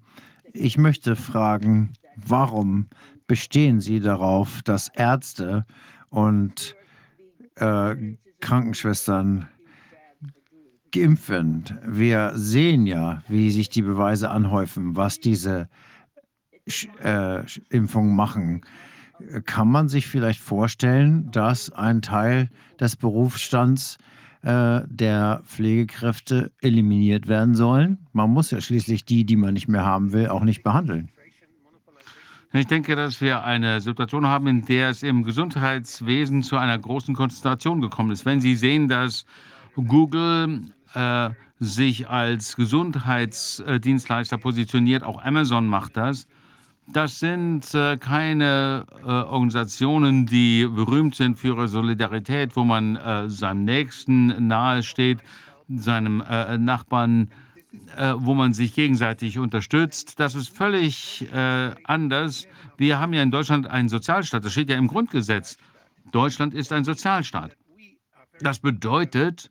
ich möchte fragen, warum bestehen Sie darauf, dass Ärzte und äh, Krankenschwestern geimpft werden? Wir sehen ja, wie sich die Beweise anhäufen, was diese äh, Impfungen machen. Kann man sich vielleicht vorstellen, dass ein Teil des Berufsstands äh, der Pflegekräfte eliminiert werden sollen. Man muss ja schließlich die, die man nicht mehr haben will, auch nicht behandeln. Ich denke, dass wir eine Situation haben, in der es im Gesundheitswesen zu einer großen Konzentration gekommen ist. Wenn Sie sehen, dass Google äh, sich als Gesundheitsdienstleister positioniert, auch Amazon macht das, das sind äh, keine äh, Organisationen, die berühmt sind für ihre Solidarität, wo man äh, seinem Nächsten nahesteht, seinem äh, Nachbarn, äh, wo man sich gegenseitig unterstützt. Das ist völlig äh, anders. Wir haben ja in Deutschland einen Sozialstaat. Das steht ja im Grundgesetz. Deutschland ist ein Sozialstaat. Das bedeutet,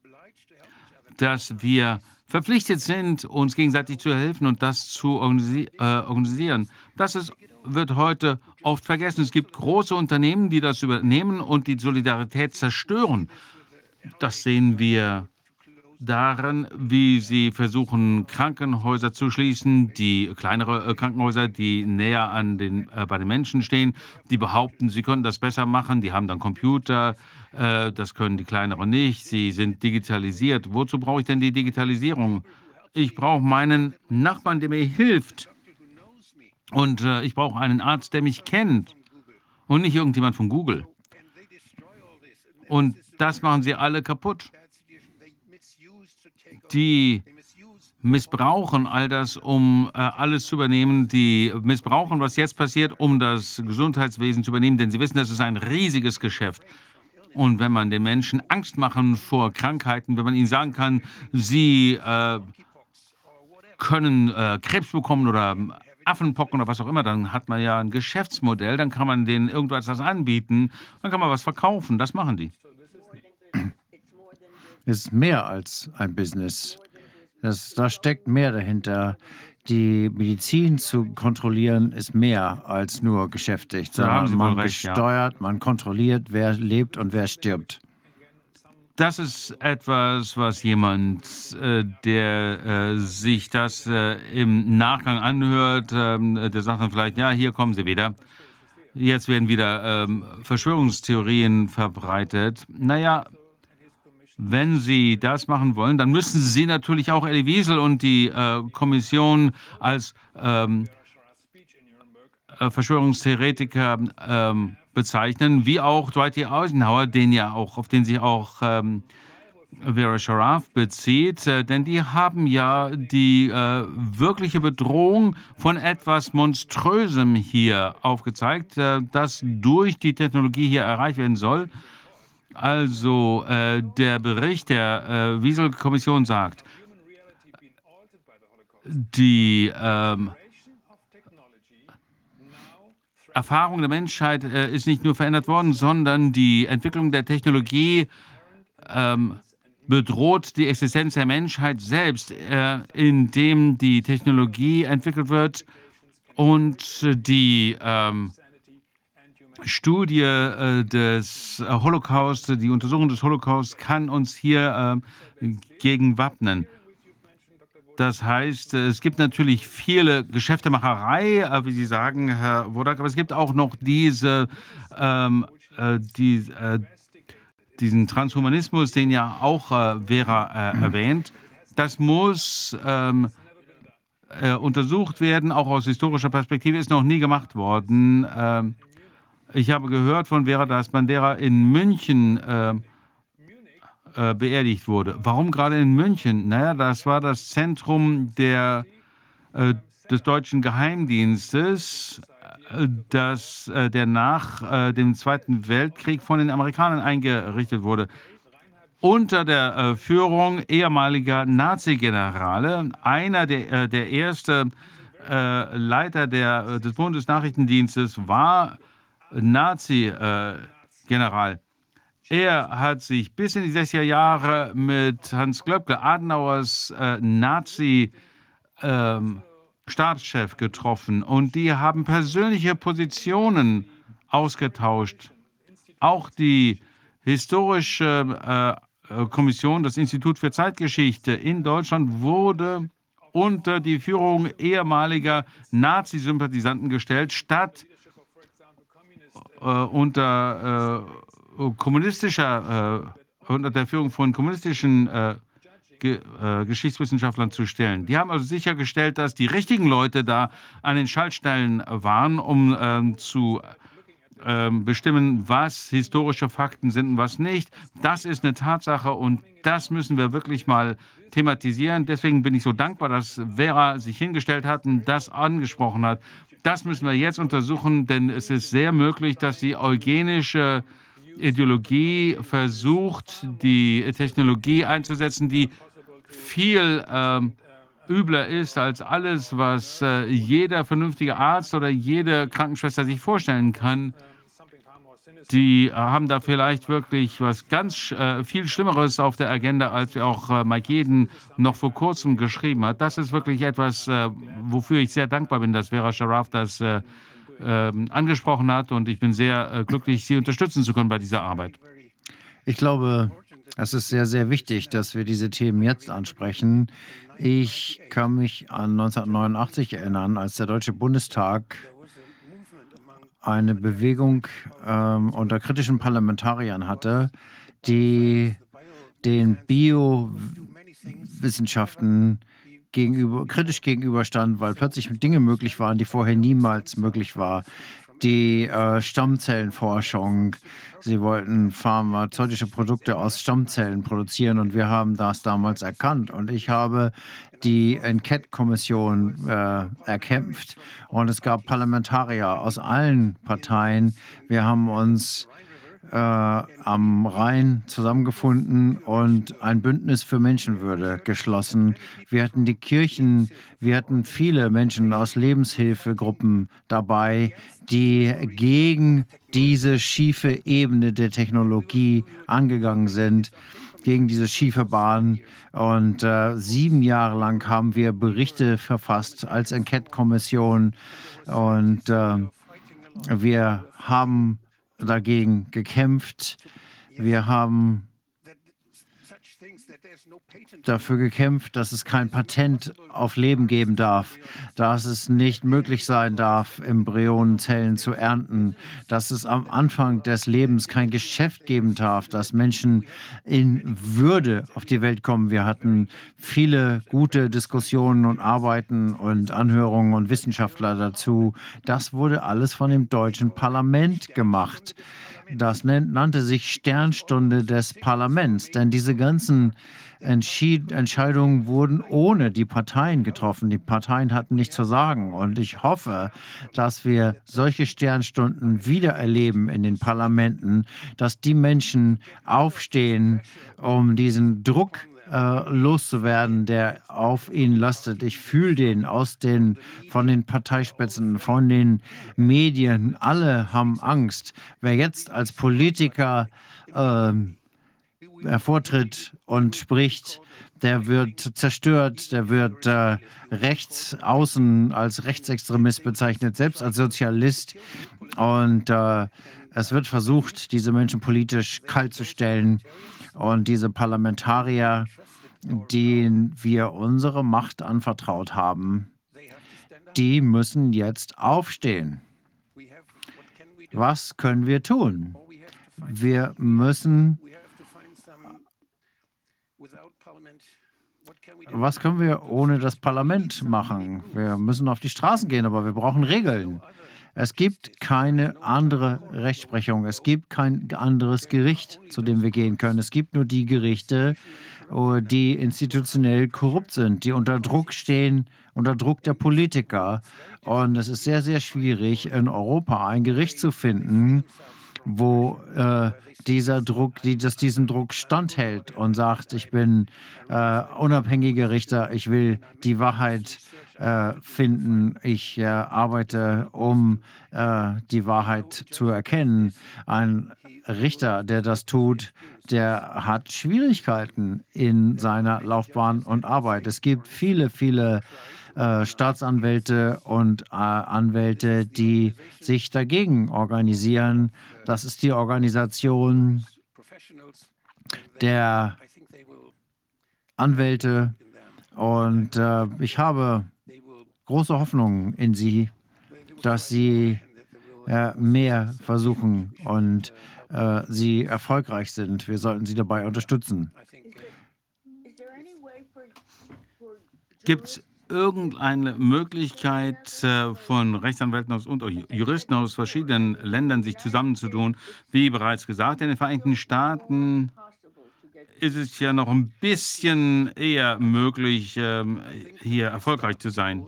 dass wir verpflichtet sind, uns gegenseitig zu helfen und das zu organisi äh, organisieren. Das ist, wird heute oft vergessen. Es gibt große Unternehmen, die das übernehmen und die Solidarität zerstören. Das sehen wir darin, wie sie versuchen, Krankenhäuser zu schließen, die kleinere äh, Krankenhäuser, die näher an den, äh, bei den Menschen stehen, die behaupten, sie können das besser machen, die haben dann Computer, das können die kleineren nicht, sie sind digitalisiert. Wozu brauche ich denn die Digitalisierung? Ich brauche meinen Nachbarn, der mir hilft. Und äh, ich brauche einen Arzt, der mich kennt und nicht irgendjemand von Google. Und das machen sie alle kaputt. Die missbrauchen all das, um äh, alles zu übernehmen. Die missbrauchen, was jetzt passiert, um das Gesundheitswesen zu übernehmen, denn sie wissen, das ist ein riesiges Geschäft. Und wenn man den Menschen Angst machen vor Krankheiten, wenn man ihnen sagen kann, sie äh, können äh, Krebs bekommen oder Affenpocken oder was auch immer, dann hat man ja ein Geschäftsmodell, dann kann man denen irgendwas anbieten, dann kann man was verkaufen. Das machen die. Es ist mehr als ein Business. Das, da steckt mehr dahinter. Die Medizin zu kontrollieren ist mehr als nur geschäftig, sondern man recht, steuert, ja. man kontrolliert, wer lebt und wer stirbt. Das ist etwas, was jemand, äh, der äh, sich das äh, im Nachgang anhört, ähm, der sagt dann vielleicht, ja, hier kommen sie wieder. Jetzt werden wieder ähm, Verschwörungstheorien verbreitet. Naja, wenn Sie das machen wollen, dann müssen Sie natürlich auch Elie Wiesel und die äh, Kommission als ähm, äh, Verschwörungstheoretiker ähm, bezeichnen, wie auch Dwight D. Eisenhower, den ja auch, auf den sich auch ähm, Vera Sharaf bezieht, äh, denn die haben ja die äh, wirkliche Bedrohung von etwas Monströsem hier aufgezeigt, äh, das durch die Technologie hier erreicht werden soll. Also äh, der Bericht der äh, Wiesel-Kommission sagt, die ähm, Erfahrung der Menschheit äh, ist nicht nur verändert worden, sondern die Entwicklung der Technologie ähm, bedroht die Existenz der Menschheit selbst, äh, indem die Technologie entwickelt wird und die ähm, Studie äh, des Holocaust, die Untersuchung des Holocaust kann uns hier äh, gegen wappnen. Das heißt, es gibt natürlich viele Geschäftemacherei, äh, wie Sie sagen, Herr Wodak, aber es gibt auch noch diese, ähm, äh, die, äh, diesen Transhumanismus, den ja auch äh, Vera äh, erwähnt. Das muss ähm, äh, untersucht werden, auch aus historischer Perspektive, ist noch nie gemacht worden. Ich habe gehört von Vera, dass Bandera in München äh, beerdigt wurde. Warum gerade in München? Naja, das war das Zentrum der, äh, des deutschen Geheimdienstes, äh, das, äh, der nach äh, dem Zweiten Weltkrieg von den Amerikanern eingerichtet wurde. Unter der äh, Führung ehemaliger Nazi-Generale, einer der, der erste Leiter der, des Bundesnachrichtendienstes war Nazi-General. Er hat sich bis in die 60er Jahre mit Hans Glöbke, Adenauers äh, Nazi-Staatschef ähm, getroffen und die haben persönliche Positionen ausgetauscht. Auch die historische äh, Kommission, das Institut für Zeitgeschichte in Deutschland wurde unter die Führung ehemaliger Nazi-Sympathisanten gestellt, statt äh, unter äh, kommunistischer, äh, unter der Führung von kommunistischen äh, Ge äh, Geschichtswissenschaftlern zu stellen. Die haben also sichergestellt, dass die richtigen Leute da an den Schaltstellen waren, um ähm, zu ähm, bestimmen, was historische Fakten sind und was nicht. Das ist eine Tatsache und das müssen wir wirklich mal thematisieren. Deswegen bin ich so dankbar, dass Vera sich hingestellt hat und das angesprochen hat. Das müssen wir jetzt untersuchen, denn es ist sehr möglich, dass die eugenische Ideologie versucht, die Technologie einzusetzen, die viel ähm, übler ist als alles, was äh, jeder vernünftige Arzt oder jede Krankenschwester sich vorstellen kann. Die äh, haben da vielleicht wirklich was ganz äh, viel Schlimmeres auf der Agenda, als auch äh, Mike Jeden noch vor kurzem geschrieben hat. Das ist wirklich etwas, äh, wofür ich sehr dankbar bin, dass Vera Sharaf das äh, ähm, angesprochen hat. Und ich bin sehr äh, glücklich, Sie unterstützen zu können bei dieser Arbeit. Ich glaube, Es ist sehr, sehr wichtig, dass wir diese Themen jetzt ansprechen. Ich kann mich an 1989 erinnern, als der Deutsche Bundestag eine Bewegung ähm, unter kritischen Parlamentariern hatte, die den Biowissenschaften gegenüber, kritisch gegenüberstand, weil plötzlich Dinge möglich waren, die vorher niemals möglich waren. Die äh, Stammzellenforschung, sie wollten pharmazeutische Produkte aus Stammzellen produzieren und wir haben das damals erkannt. Und ich habe die Enquete-Kommission äh, erkämpft und es gab Parlamentarier aus allen Parteien. Wir haben uns äh, am Rhein zusammengefunden und ein Bündnis für Menschenwürde geschlossen. Wir hatten die Kirchen, wir hatten viele Menschen aus Lebenshilfegruppen dabei, die gegen diese schiefe Ebene der Technologie angegangen sind, gegen diese schiefe Bahn. Und äh, sieben Jahre lang haben wir Berichte verfasst als Enquete-Kommission und äh, wir haben dagegen gekämpft. Wir haben dafür gekämpft, dass es kein Patent auf Leben geben darf, dass es nicht möglich sein darf, Embryonenzellen zu ernten, dass es am Anfang des Lebens kein Geschäft geben darf, dass Menschen in Würde auf die Welt kommen. Wir hatten viele gute Diskussionen und Arbeiten und Anhörungen und Wissenschaftler dazu. Das wurde alles von dem deutschen Parlament gemacht. Das nannte sich Sternstunde des Parlaments, denn diese ganzen Entschied Entscheidungen wurden ohne die Parteien getroffen. Die Parteien hatten nichts zu sagen. Und ich hoffe, dass wir solche Sternstunden wieder erleben in den Parlamenten, dass die Menschen aufstehen, um diesen Druck äh, loszuwerden, der auf ihnen lastet. Ich fühle den aus den, von den Parteispitzen, von den Medien. Alle haben Angst. Wer jetzt als Politiker äh, hervortritt und spricht, der wird zerstört, der wird äh, rechts außen als Rechtsextremist bezeichnet, selbst als Sozialist. Und äh, es wird versucht, diese Menschen politisch kalt zu stellen. Und diese Parlamentarier, denen wir unsere Macht anvertraut haben, die müssen jetzt aufstehen. Was können wir tun? Wir müssen was können wir ohne das Parlament machen? Wir müssen auf die Straßen gehen, aber wir brauchen Regeln. Es gibt keine andere Rechtsprechung. Es gibt kein anderes Gericht, zu dem wir gehen können. Es gibt nur die Gerichte, oh, die institutionell korrupt sind, die unter Druck stehen, unter Druck der Politiker. Und es ist sehr, sehr schwierig, in Europa ein Gericht zu finden, wo äh, dieser Druck, die, das diesem Druck standhält und sagt, ich bin äh, unabhängiger Richter, ich will die Wahrheit äh, finden, ich äh, arbeite, um äh, die Wahrheit zu erkennen. Ein Richter, der das tut, der hat Schwierigkeiten in seiner Laufbahn und Arbeit. Es gibt viele, viele äh, Staatsanwälte und äh, Anwälte, die sich dagegen organisieren. Das ist die Organisation der Anwälte. Und äh, ich habe große Hoffnung in sie, dass sie äh, mehr versuchen und äh, sie erfolgreich sind. Wir sollten sie dabei unterstützen. Gibt es irgendeine Möglichkeit äh, von Rechtsanwälten aus und Juristen aus verschiedenen Ländern sich zusammenzutun? Wie bereits gesagt, in den Vereinigten Staaten ist es ja noch ein bisschen eher möglich, ähm, hier erfolgreich zu sein.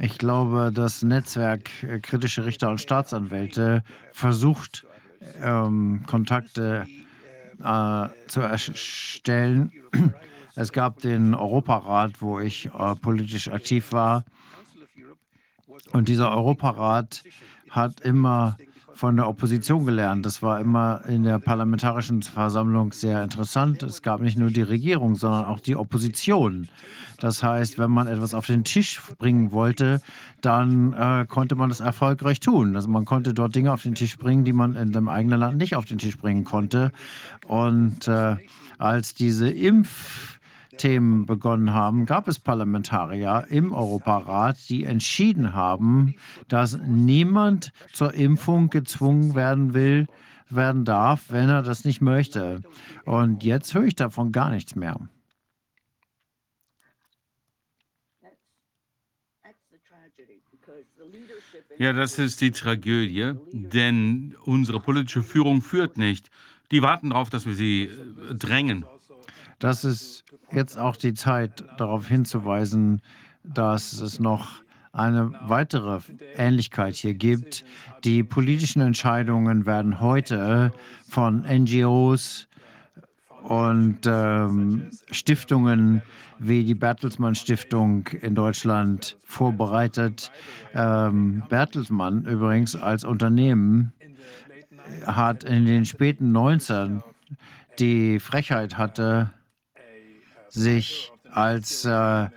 Ich glaube, das Netzwerk äh, kritische Richter und Staatsanwälte versucht, ähm, Kontakte äh, zu erstellen es gab den Europarat, wo ich äh, politisch aktiv war. Und dieser Europarat hat immer von der Opposition gelernt. Das war immer in der Parlamentarischen Versammlung sehr interessant. Es gab nicht nur die Regierung, sondern auch die Opposition. Das heißt, wenn man etwas auf den Tisch bringen wollte, dann äh, konnte man das erfolgreich tun. Also man konnte dort Dinge auf den Tisch bringen, die man in dem eigenen Land nicht auf den Tisch bringen konnte. Und äh, Als diese Impfthemen begonnen haben, gab es Parlamentarier im Europarat, die entschieden haben, dass niemand zur Impfung gezwungen werden will, werden darf, wenn er das nicht möchte. Und jetzt höre ich davon gar nichts mehr. Ja, das ist die Tragödie, denn unsere politische Führung führt nicht. Die warten darauf, dass wir sie äh, drängen. Das ist jetzt auch die Zeit, darauf hinzuweisen, dass es noch eine weitere Ähnlichkeit hier gibt. Die politischen Entscheidungen werden heute von NGOs und ähm, Stiftungen wie die Bertelsmann Stiftung in Deutschland vorbereitet. Ähm, Bertelsmann übrigens als Unternehmen hat in den späten 19 die Frechheit hatte, sich als äh,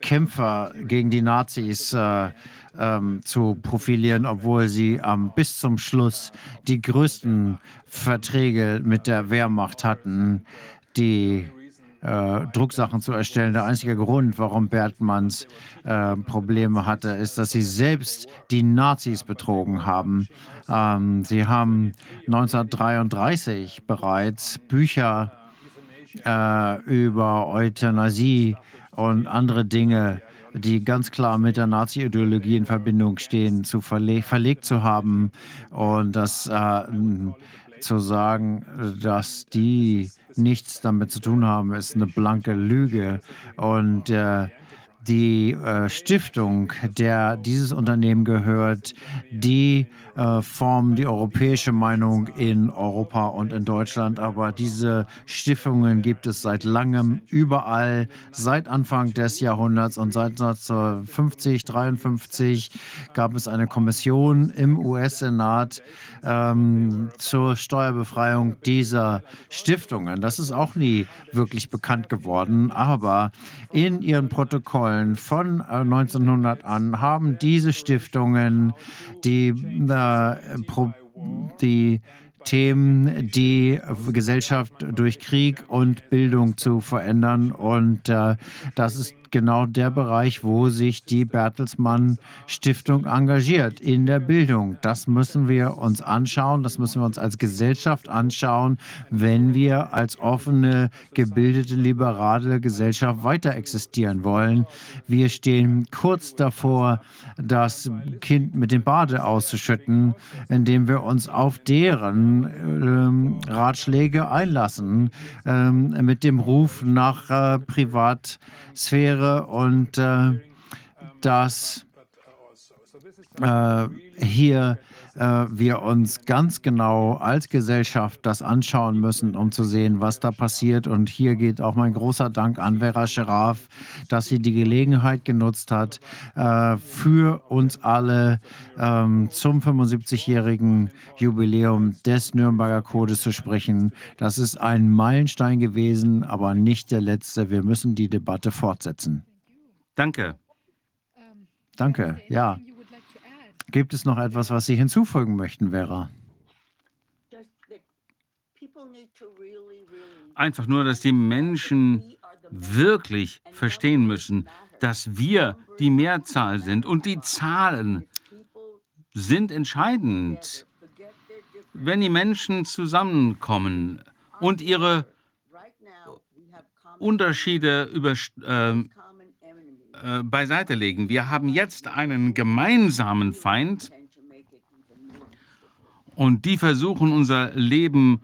Kämpfer gegen die Nazis äh, ähm, zu profilieren, obwohl sie ähm, bis zum Schluss die größten Verträge mit der Wehrmacht hatten, die äh, Drucksachen zu erstellen. Der einzige Grund, warum Bertmanns äh, Probleme hatte, ist, dass sie selbst die Nazis betrogen haben. Ähm, sie haben 1933 bereits Bücher äh, über Euthanasie und andere Dinge, die ganz klar mit der Nazi-Ideologie in Verbindung stehen, zu verle verlegt zu haben und das äh, zu sagen, dass die nichts damit zu tun haben, ist eine blanke Lüge. Und äh, die äh, Stiftung, der dieses Unternehmen gehört, die äh, formen die europäische Meinung in Europa und in Deutschland. Aber diese Stiftungen gibt es seit langem überall, seit Anfang des Jahrhunderts und seit 1950, 53 gab es eine Kommission im US-Senat ähm, zur Steuerbefreiung dieser Stiftungen. Das ist auch nie wirklich bekannt geworden, aber in ihren Protokollen von 1900 äh, an haben diese Stiftungen die äh, die Themen, die Gesellschaft durch Krieg und Bildung zu verändern. Und äh, das ist genau der Bereich, wo sich die Bertelsmann Stiftung engagiert, in der Bildung. Das müssen wir uns anschauen, das müssen wir uns als Gesellschaft anschauen, wenn wir als offene, gebildete, liberale Gesellschaft weiter existieren wollen. Wir stehen kurz davor, das Kind mit dem Bade auszuschütten, indem wir uns auf deren ähm, Ratschläge einlassen, ähm, mit dem Ruf nach äh, Privatsphäre wäre und äh, dass äh, hier wir uns ganz genau als Gesellschaft das anschauen müssen, um zu sehen, was da passiert. Und hier geht auch mein großer Dank an Vera Scheraf, dass sie die Gelegenheit genutzt hat, äh, für uns alle ähm, zum 75-jährigen Jubiläum des Nürnberger Codes zu sprechen. Das ist ein Meilenstein gewesen, aber nicht der letzte. Wir müssen die Debatte fortsetzen. Danke. Danke, ja. Gibt es noch etwas, was Sie hinzufügen möchten, Vera? Einfach nur, dass die Menschen wirklich verstehen müssen, dass wir die Mehrzahl sind und die Zahlen sind entscheidend. Wenn die Menschen zusammenkommen und ihre Unterschiede über, äh, äh, beiseite legen. Wir haben jetzt einen gemeinsamen Feind und die versuchen unser Leben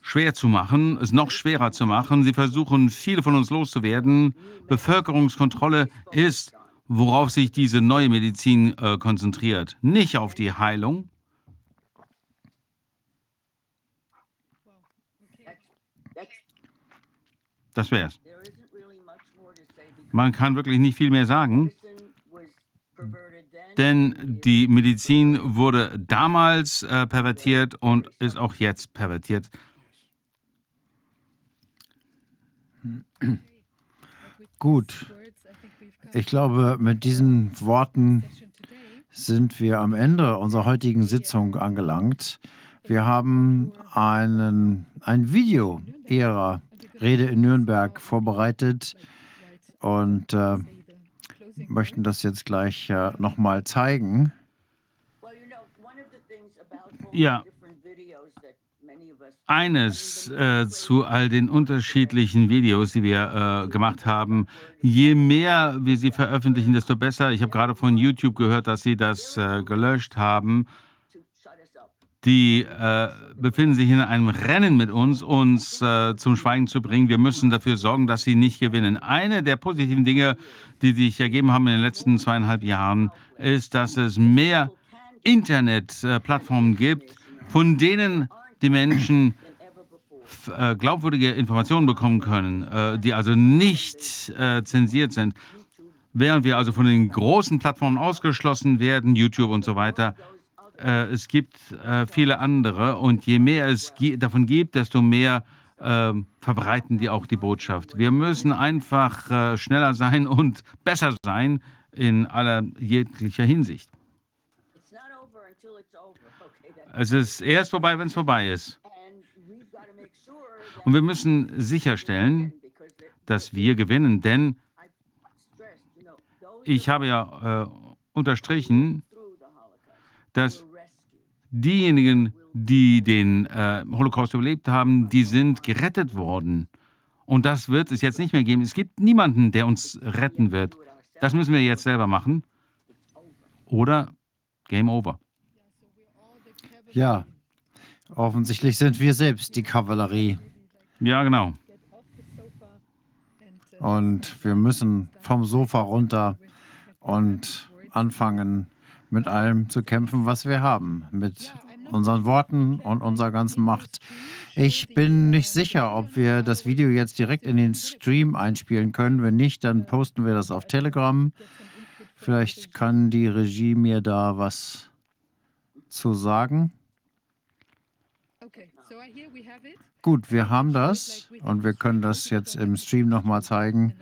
schwer zu machen, es noch schwerer zu machen. Sie versuchen, viele von uns loszuwerden. Bevölkerungskontrolle ist, worauf sich diese neue Medizin äh, konzentriert, nicht auf die Heilung. Das wär's. Man kann wirklich nicht viel mehr sagen, denn die Medizin wurde damals äh, pervertiert und ist auch jetzt pervertiert. Gut. Ich glaube, mit diesen Worten sind wir am Ende unserer heutigen Sitzung angelangt. Wir haben einen, ein Video Ihrer Rede in Nürnberg vorbereitet und äh, möchten das jetzt gleich äh, nochmal zeigen. Ja, eines äh, zu all den unterschiedlichen Videos, die wir äh, gemacht haben. Je mehr wir sie veröffentlichen, desto besser. Ich habe gerade von YouTube gehört, dass sie das äh, gelöscht haben. Die äh, befinden sich in einem Rennen mit uns, uns äh, zum Schweigen zu bringen. Wir müssen dafür sorgen, dass sie nicht gewinnen. Eine der positiven Dinge, die sich ergeben haben in den letzten zweieinhalb Jahren, ist, dass es mehr Internetplattformen gibt, von denen die Menschen äh, glaubwürdige Informationen bekommen können, äh, die also nicht äh, zensiert sind. Während wir also von den großen Plattformen ausgeschlossen werden, YouTube und so weiter, äh, es gibt äh, viele andere und je mehr es davon gibt, desto mehr ähm, verbreiten die auch die Botschaft. Wir müssen einfach äh, schneller sein und besser sein in aller jeglicher Hinsicht. Es ist erst vorbei, wenn es vorbei ist. Und wir müssen sicherstellen, dass wir gewinnen, denn ich habe ja äh, unterstrichen, dass diejenigen, die den äh, Holocaust überlebt haben, die sind gerettet worden. Und das wird es jetzt nicht mehr geben. Es gibt niemanden, der uns retten wird. Das müssen wir jetzt selber machen. Oder Game Over. Ja, offensichtlich sind wir selbst die Kavallerie. Ja, genau. Und wir müssen vom Sofa runter und anfangen, mit allem zu kämpfen, was wir haben. Mit unseren Worten und unserer ganzen Macht. Ich bin nicht sicher, ob wir das Video jetzt direkt in den Stream einspielen können. Wenn nicht, dann posten wir das auf Telegram. Vielleicht kann die Regie mir da was zu sagen. Gut, wir haben das und wir können das jetzt im Stream nochmal zeigen.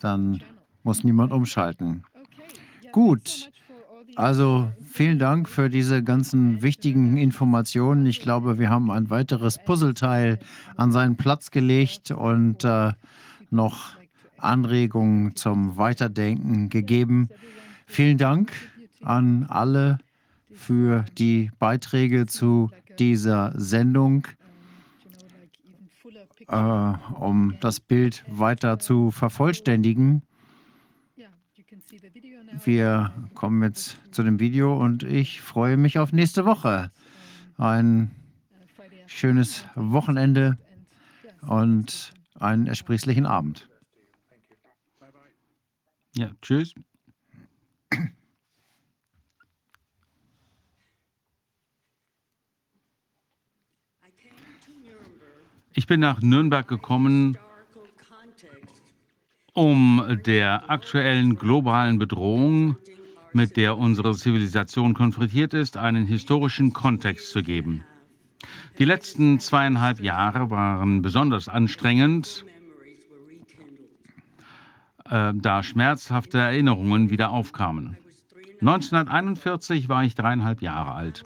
Dann muss niemand umschalten. Gut, also vielen Dank für diese ganzen wichtigen Informationen. Ich glaube, wir haben ein weiteres Puzzleteil an seinen Platz gelegt und äh, noch Anregungen zum Weiterdenken gegeben. Vielen Dank an alle für die Beiträge zu dieser Sendung, äh, um das Bild weiter zu vervollständigen. Wir kommen jetzt zu dem Video und ich freue mich auf nächste Woche. Ein schönes Wochenende und einen ersprießlichen Abend. Ja, tschüss. Ich bin nach Nürnberg gekommen, um der aktuellen globalen Bedrohung, mit der unsere Zivilisation konfrontiert ist, einen historischen Kontext zu geben. Die letzten zweieinhalb Jahre waren besonders anstrengend, äh, da schmerzhafte Erinnerungen wieder aufkamen. 1941 war ich dreieinhalb Jahre alt,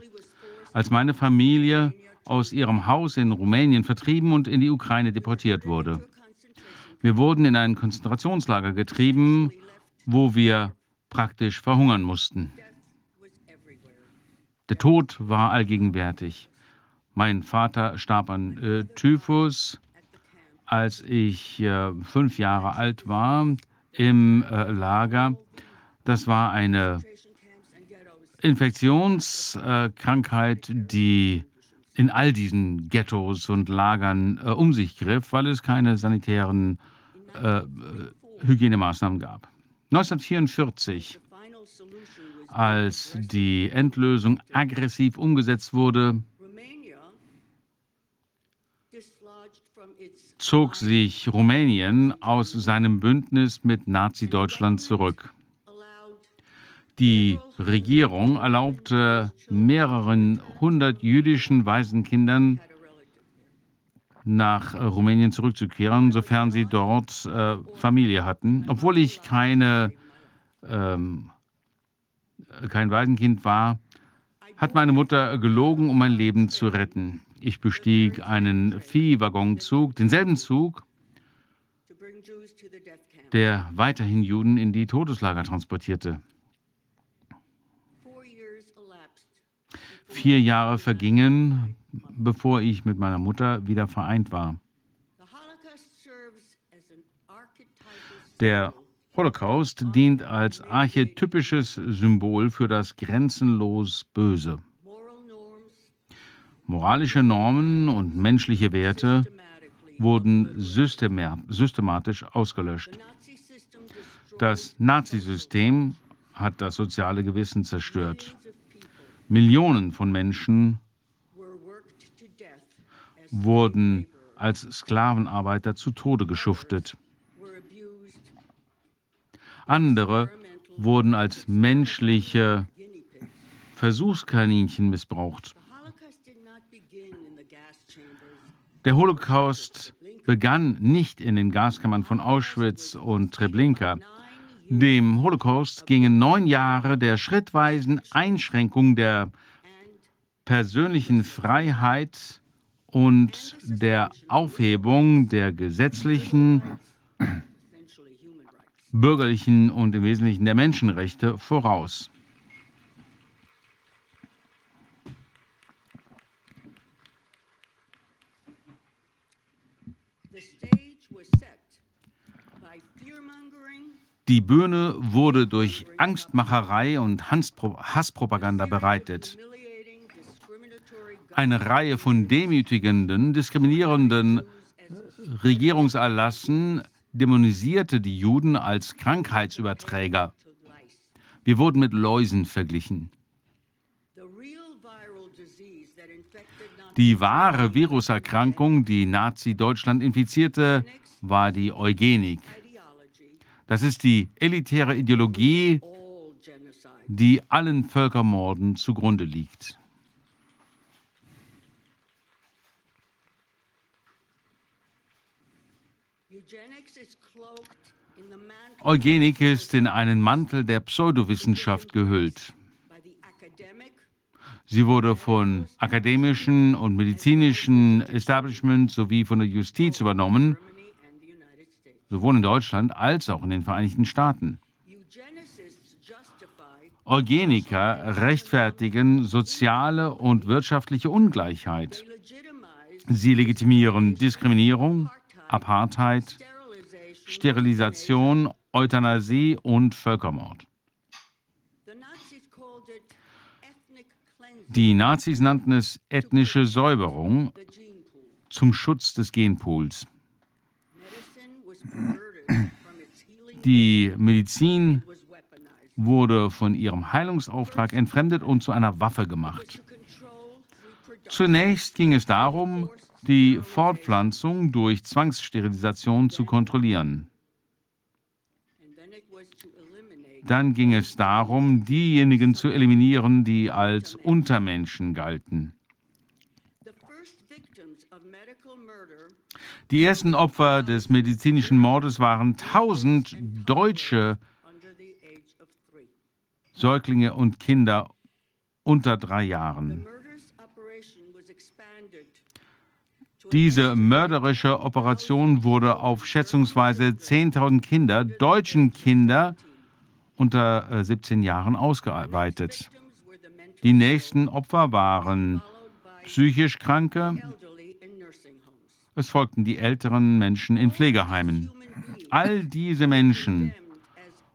als meine Familie aus ihrem Haus in Rumänien vertrieben und in die Ukraine deportiert wurde. Wir wurden in ein Konzentrationslager getrieben, wo wir praktisch verhungern mussten. Der Tod war allgegenwärtig. Mein Vater starb an äh, Typhus, als ich äh, fünf Jahre alt war, im äh, Lager. Das war eine Infektionskrankheit, die in all diesen Ghettos und Lagern äh, um sich griff, weil es keine sanitären äh, Hygienemaßnahmen gab. 1944, als die Endlösung aggressiv umgesetzt wurde, zog sich Rumänien aus seinem Bündnis mit Nazi-Deutschland zurück. Die Regierung erlaubte mehreren hundert jüdischen Waisenkindern nach Rumänien zurückzukehren, sofern sie dort äh, Familie hatten. Obwohl ich keine, ähm, kein Waisenkind war, hat meine Mutter gelogen, um mein Leben zu retten. Ich bestieg einen Viehwaggonzug, denselben Zug, der weiterhin Juden in die Todeslager transportierte. Vier Jahre vergingen, bevor ich mit meiner Mutter wieder vereint war. Der Holocaust dient als archetypisches Symbol für das grenzenlos Böse. Moralische Normen und menschliche Werte wurden systematisch ausgelöscht. Das Nazisystem hat das soziale Gewissen zerstört. Millionen von Menschen wurden als Sklavenarbeiter zu Tode geschuftet. Andere wurden als menschliche Versuchskaninchen missbraucht. Der Holocaust begann nicht in den Gaskammern von Auschwitz und Treblinka. Dem Holocaust gingen neun Jahre der schrittweisen Einschränkung der persönlichen Freiheit und der Aufhebung der gesetzlichen, bürgerlichen und im Wesentlichen der Menschenrechte voraus. Die Bühne wurde durch Angstmacherei und Hasspropaganda bereitet. Eine Reihe von demütigenden, diskriminierenden Regierungserlassen dämonisierte die Juden als Krankheitsüberträger. Wir wurden mit Läusen verglichen. Die wahre Viruserkrankung, die Nazi-Deutschland infizierte, war die Eugenik. Das ist die elitäre Ideologie, die allen Völkermorden zugrunde liegt. Eugenik ist in einen Mantel der Pseudowissenschaft gehüllt. Sie wurde von akademischen und medizinischen Establishments sowie von der Justiz übernommen, sowohl in Deutschland als auch in den Vereinigten Staaten. Eugeniker rechtfertigen soziale und wirtschaftliche Ungleichheit. Sie legitimieren Diskriminierung, Apartheid, Sterilisation, Euthanasie und Völkermord. Die Nazis nannten es ethnische Säuberung zum Schutz des Genpools. Die Medizin wurde von ihrem Heilungsauftrag entfremdet und zu einer Waffe gemacht. Zunächst ging es darum, die Fortpflanzung durch Zwangssterilisation zu kontrollieren. Dann ging es darum, diejenigen zu eliminieren, die als Untermenschen galten. Die ersten Opfer des medizinischen Mordes waren tausend deutsche Säuglinge und Kinder unter drei Jahren. Diese mörderische Operation wurde auf schätzungsweise 10.000 Kinder, deutschen Kinder unter 17 äh, Jahren ausgeweitet. Die nächsten Opfer waren psychisch Kranke, es folgten die älteren Menschen in Pflegeheimen. All diese Menschen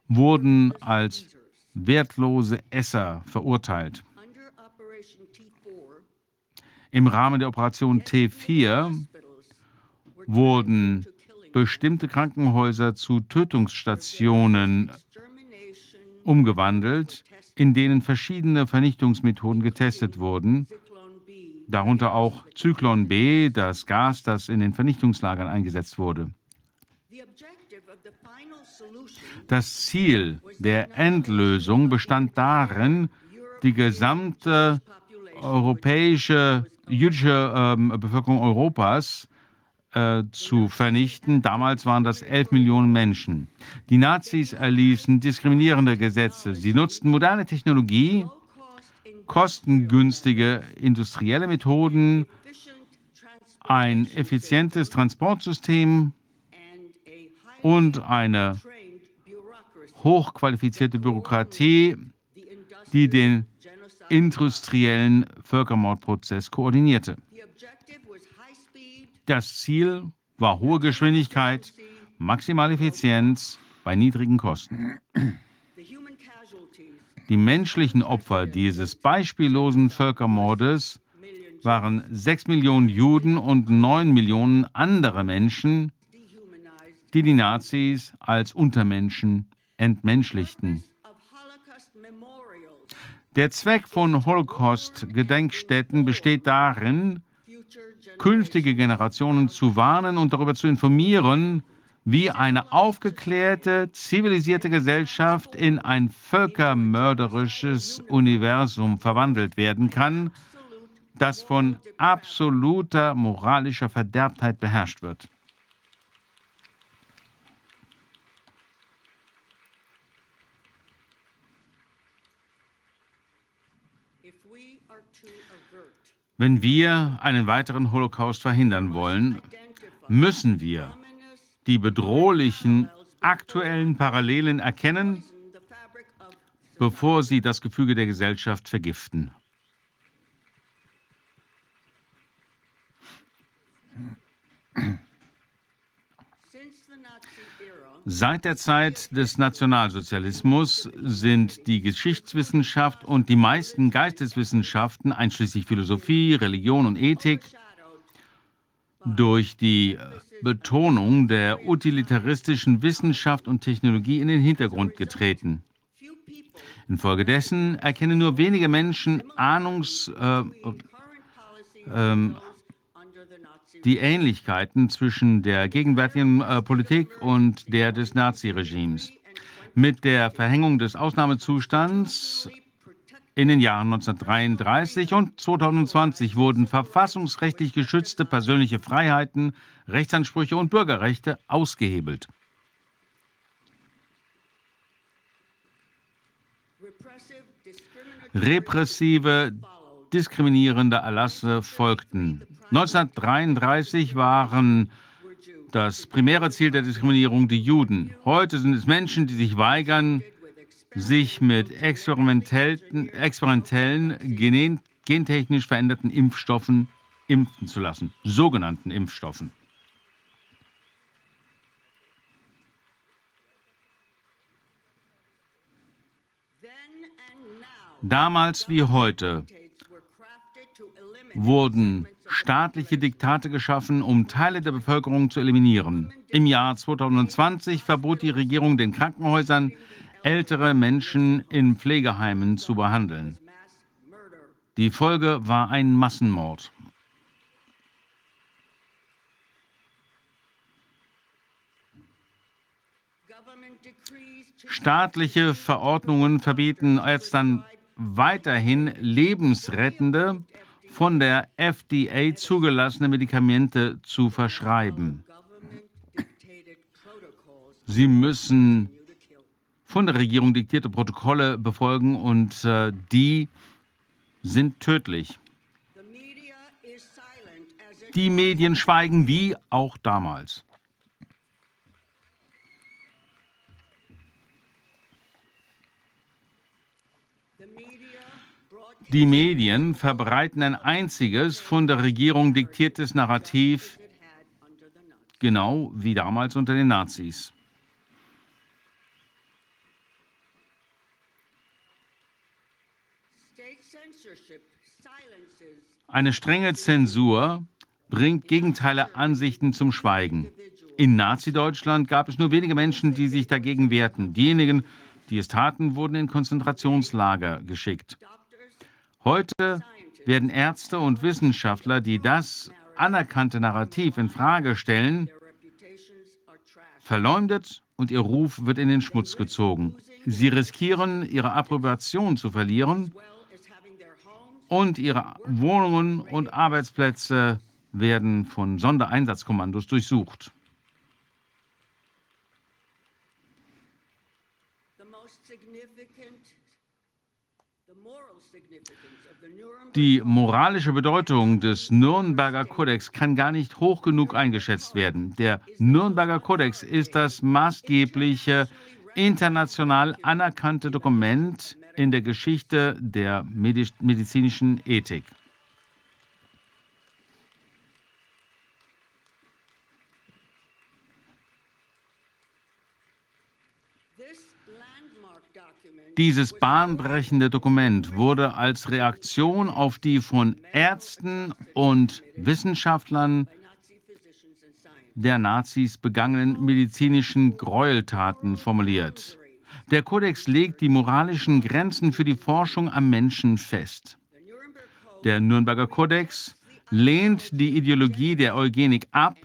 wurden als wertlose Esser verurteilt. Im Rahmen der Operation T4 wurden bestimmte Krankenhäuser zu Tötungsstationen umgewandelt, in denen verschiedene Vernichtungsmethoden getestet wurden, darunter auch Zyklon B, das Gas, das in den Vernichtungslagern eingesetzt wurde. Das Ziel der Endlösung bestand darin, die gesamte europäische jüdische ähm, Bevölkerung Europas äh, zu vernichten. Damals waren das 11 Millionen Menschen. Die Nazis erließen diskriminierende Gesetze. Sie nutzten moderne Technologie, kostengünstige industrielle Methoden, ein effizientes Transportsystem und eine hochqualifizierte Bürokratie, die den industriellen Völkermordprozess koordinierte. Das Ziel war hohe Geschwindigkeit, maximale Effizienz bei niedrigen Kosten. Die menschlichen Opfer dieses beispiellosen Völkermordes waren sechs Millionen Juden und neun Millionen andere Menschen, die die Nazis als Untermenschen entmenschlichten. Der Zweck von Holocaust-Gedenkstätten besteht darin, künftige Generationen zu warnen und darüber zu informieren, wie eine aufgeklärte, zivilisierte Gesellschaft in ein völkermörderisches Universum verwandelt werden kann, das von absoluter moralischer Verderbtheit beherrscht wird. Wenn wir einen weiteren Holocaust verhindern wollen, müssen wir die bedrohlichen aktuellen Parallelen erkennen, bevor sie das Gefüge der Gesellschaft vergiften. Seit der Zeit des Nationalsozialismus sind die Geschichtswissenschaft und die meisten Geisteswissenschaften, einschließlich Philosophie, Religion und Ethik, durch die Betonung der utilitaristischen Wissenschaft und Technologie in den Hintergrund getreten. Infolgedessen erkennen nur wenige Menschen Ahnungs, äh, äh, die Ähnlichkeiten zwischen der gegenwärtigen äh, Politik und der des Naziregimes. Mit der Verhängung des Ausnahmezustands in den Jahren 1933 und 2020 wurden verfassungsrechtlich geschützte persönliche Freiheiten, Rechtsansprüche und Bürgerrechte ausgehebelt. Repressive, diskriminierende Erlasse folgten. 1933 waren das primäre Ziel der Diskriminierung die Juden. Heute sind es Menschen, die sich weigern, sich mit experimentellen, experimentellen genen, gentechnisch veränderten Impfstoffen impfen zu lassen, sogenannten Impfstoffen. Damals wie heute wurden staatliche Diktate geschaffen, um Teile der Bevölkerung zu eliminieren. Im Jahr 2020 verbot die Regierung den Krankenhäusern, ältere Menschen in Pflegeheimen zu behandeln. Die Folge war ein Massenmord. Staatliche Verordnungen verbieten jetzt dann weiterhin lebensrettende von der FDA zugelassene Medikamente zu verschreiben. Sie müssen von der Regierung diktierte Protokolle befolgen und äh, die sind tödlich. Die Medien schweigen wie auch damals. Die Medien verbreiten ein einziges von der Regierung diktiertes Narrativ, genau wie damals unter den Nazis. Eine strenge Zensur bringt gegenteilige Ansichten zum Schweigen. In Nazi-Deutschland gab es nur wenige Menschen, die sich dagegen wehrten. Diejenigen, die es taten, wurden in Konzentrationslager geschickt. Heute werden Ärzte und Wissenschaftler, die das anerkannte Narrativ in Frage stellen, verleumdet und ihr Ruf wird in den Schmutz gezogen. Sie riskieren, ihre Approbation zu verlieren und ihre Wohnungen und Arbeitsplätze werden von Sondereinsatzkommandos durchsucht. Die moralische Bedeutung des Nürnberger Kodex kann gar nicht hoch genug eingeschätzt werden. Der Nürnberger Kodex ist das maßgebliche international anerkannte Dokument in der Geschichte der medizinischen Ethik. Dieses bahnbrechende Dokument wurde als Reaktion auf die von Ärzten und Wissenschaftlern der Nazis begangenen medizinischen Gräueltaten formuliert. Der Kodex legt die moralischen Grenzen für die Forschung am Menschen fest. Der Nürnberger Kodex lehnt die Ideologie der Eugenik ab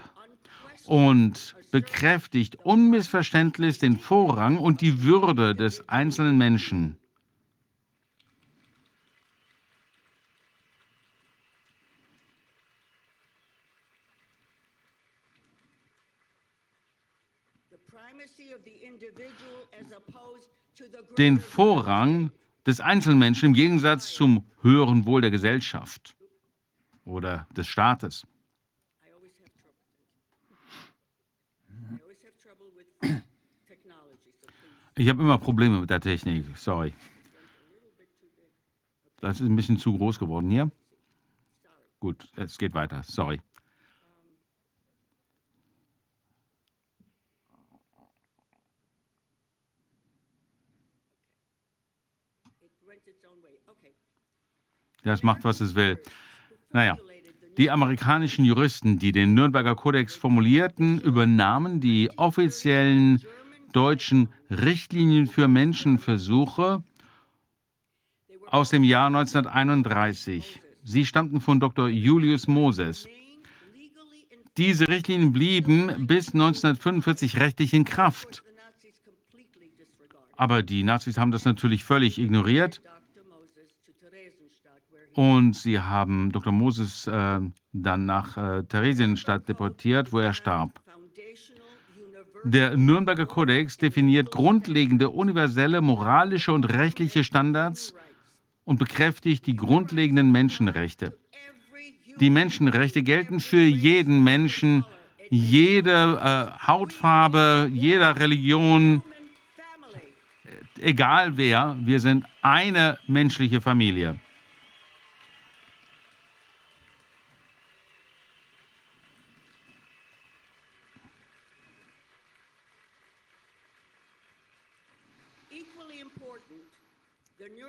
und bekräftigt unmissverständlich den Vorrang und die Würde des einzelnen Menschen. Den Vorrang des Einzelmenschen im Gegensatz zum höheren Wohl der Gesellschaft oder des Staates. Ich habe immer Probleme mit der Technik, sorry. Das ist ein bisschen zu groß geworden hier. Gut, es geht weiter, sorry. Das macht, was es will. Naja, die amerikanischen Juristen, die den Nürnberger Kodex formulierten, übernahmen die offiziellen deutschen Richtlinien für Menschenversuche aus dem Jahr 1931. Sie stammten von Dr. Julius Moses. Diese Richtlinien blieben bis 1945 rechtlich in Kraft. Aber die Nazis haben das natürlich völlig ignoriert. Und sie haben Dr. Moses äh, dann nach äh, Theresienstadt deportiert, wo er starb. Der Nürnberger Kodex definiert grundlegende universelle moralische und rechtliche Standards und bekräftigt die grundlegenden Menschenrechte. Die Menschenrechte gelten für jeden Menschen, jede äh, Hautfarbe, jeder Religion, egal wer, wir sind eine menschliche Familie.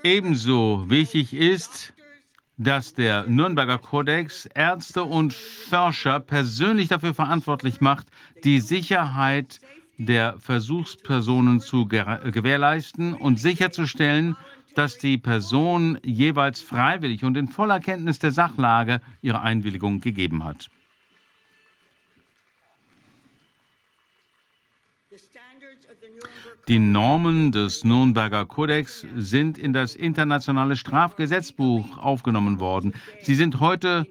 Ebenso wichtig ist, dass der Nürnberger Kodex Ärzte und Forscher persönlich dafür verantwortlich macht, die Sicherheit der Versuchspersonen zu gewährleisten und sicherzustellen, dass die Person jeweils freiwillig und in voller Kenntnis der Sachlage ihre Einwilligung gegeben hat. Die Normen des Nürnberger Kodex sind in das internationale Strafgesetzbuch aufgenommen worden. Sie sind heute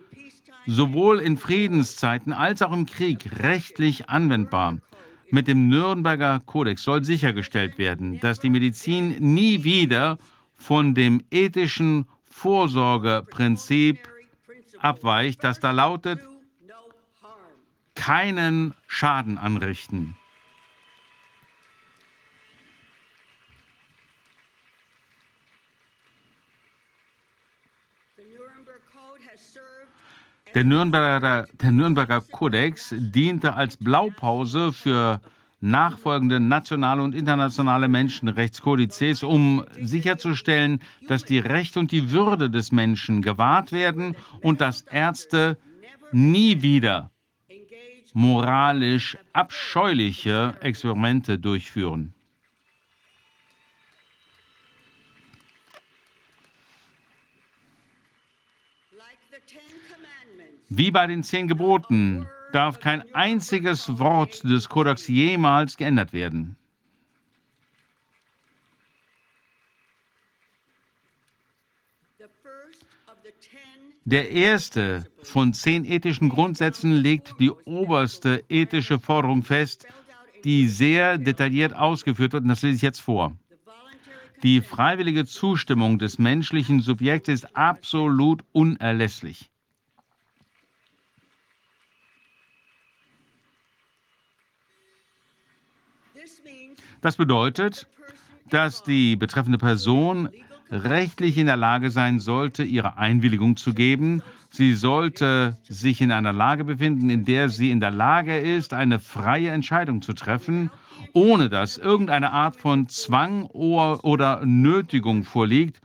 sowohl in Friedenszeiten als auch im Krieg rechtlich anwendbar. Mit dem Nürnberger Kodex soll sichergestellt werden, dass die Medizin nie wieder von dem ethischen Vorsorgeprinzip abweicht, das da lautet, keinen Schaden anrichten. Der Nürnberger, der Nürnberger Kodex diente als Blaupause für nachfolgende nationale und internationale Menschenrechtskodizes, um sicherzustellen, dass die Rechte und die Würde des Menschen gewahrt werden und dass Ärzte nie wieder moralisch abscheuliche Experimente durchführen. Wie bei den zehn Geboten darf kein einziges Wort des Kodex jemals geändert werden. Der erste von zehn ethischen Grundsätzen legt die oberste ethische Forderung fest, die sehr detailliert ausgeführt wird, und das lese ich jetzt vor. Die freiwillige Zustimmung des menschlichen Subjekts ist absolut unerlässlich. Das bedeutet, dass die betreffende Person rechtlich in der Lage sein sollte, ihre Einwilligung zu geben. Sie sollte sich in einer Lage befinden, in der sie in der Lage ist, eine freie Entscheidung zu treffen, ohne dass irgendeine Art von Zwang oder Nötigung vorliegt.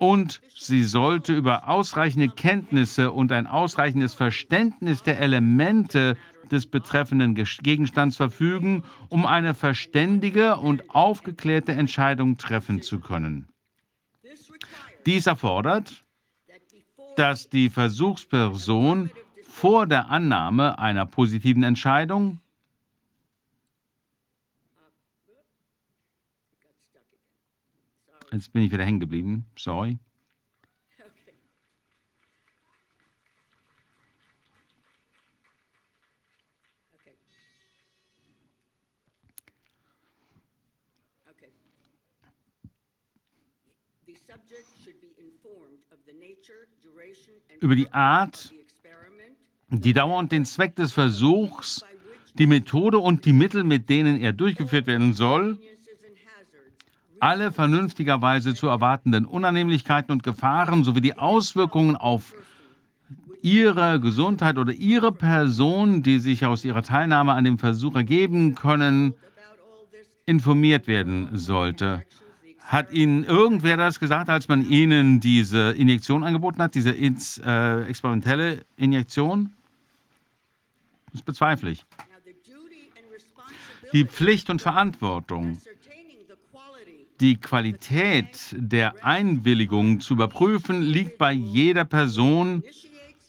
Und sie sollte über ausreichende Kenntnisse und ein ausreichendes Verständnis der Elemente des betreffenden Gegenstands verfügen, um eine verständige und aufgeklärte Entscheidung treffen zu können. Dies erfordert, dass die Versuchsperson vor der Annahme einer positiven Entscheidung Jetzt bin ich wieder hängen geblieben. Sorry. Über die Art, die Dauer und den Zweck des Versuchs, die Methode und die Mittel, mit denen er durchgeführt werden soll, alle vernünftigerweise zu erwartenden Unannehmlichkeiten und Gefahren sowie die Auswirkungen auf ihre Gesundheit oder ihre Person, die sich aus ihrer Teilnahme an dem Versuch ergeben können, informiert werden sollte. Hat Ihnen irgendwer das gesagt, als man Ihnen diese Injektion angeboten hat, diese ins, äh, experimentelle Injektion? Das bezweifle ich. Die Pflicht und Verantwortung, die Qualität der Einwilligung zu überprüfen, liegt bei jeder Person,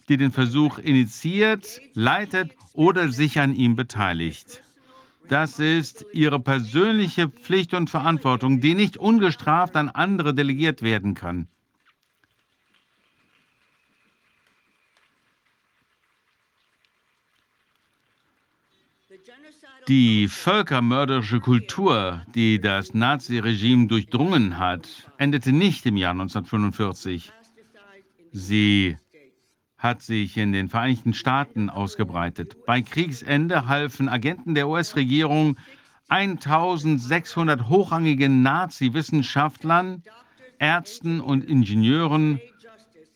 die den Versuch initiiert, leitet oder sich an ihm beteiligt. Das ist ihre persönliche Pflicht und Verantwortung, die nicht ungestraft an andere delegiert werden kann. Die völkermörderische Kultur, die das Naziregime durchdrungen hat, endete nicht im Jahr 1945. Sie hat sich in den Vereinigten Staaten ausgebreitet. Bei Kriegsende halfen Agenten der US-Regierung 1600 hochrangigen Nazi-Wissenschaftlern, Ärzten und Ingenieuren,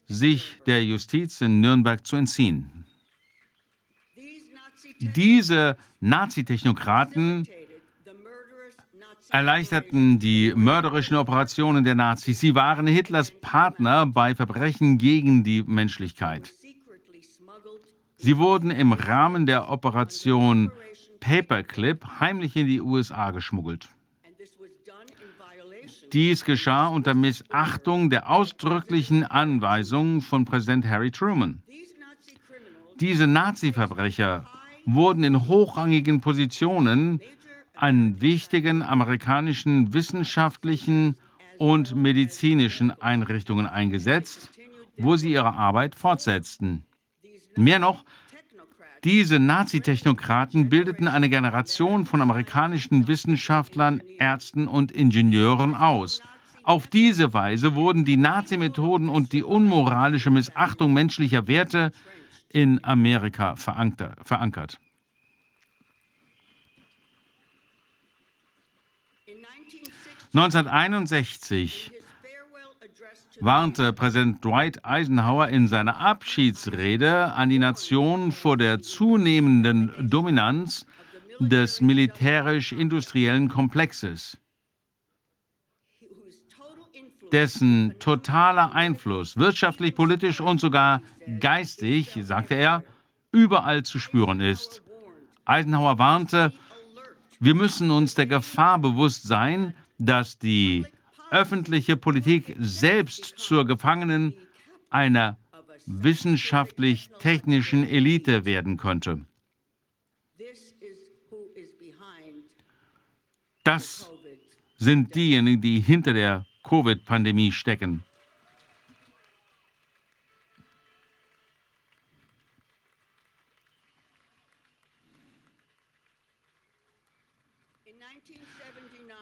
sich der Justiz in Nürnberg zu entziehen. Diese Nazi-Technokraten erleichterten die mörderischen Operationen der Nazis. Sie waren Hitlers Partner bei Verbrechen gegen die Menschlichkeit. Sie wurden im Rahmen der Operation Paperclip heimlich in die USA geschmuggelt. Dies geschah unter Missachtung der ausdrücklichen Anweisungen von Präsident Harry Truman. Diese Nazi-Verbrecher wurden in hochrangigen Positionen an wichtigen amerikanischen wissenschaftlichen und medizinischen Einrichtungen eingesetzt, wo sie ihre Arbeit fortsetzten. Mehr noch, diese Nazi-Technokraten bildeten eine Generation von amerikanischen Wissenschaftlern, Ärzten und Ingenieuren aus. Auf diese Weise wurden die Nazi-Methoden und die unmoralische Missachtung menschlicher Werte in Amerika verankert. 1961 warnte Präsident Dwight Eisenhower in seiner Abschiedsrede an die Nation vor der zunehmenden Dominanz des militärisch-industriellen Komplexes, dessen totaler Einfluss wirtschaftlich, politisch und sogar geistig, sagte er, überall zu spüren ist. Eisenhower warnte, wir müssen uns der Gefahr bewusst sein, dass die öffentliche Politik selbst zur Gefangenen einer wissenschaftlich-technischen Elite werden könnte. Das sind diejenigen, die hinter der Covid-Pandemie stecken.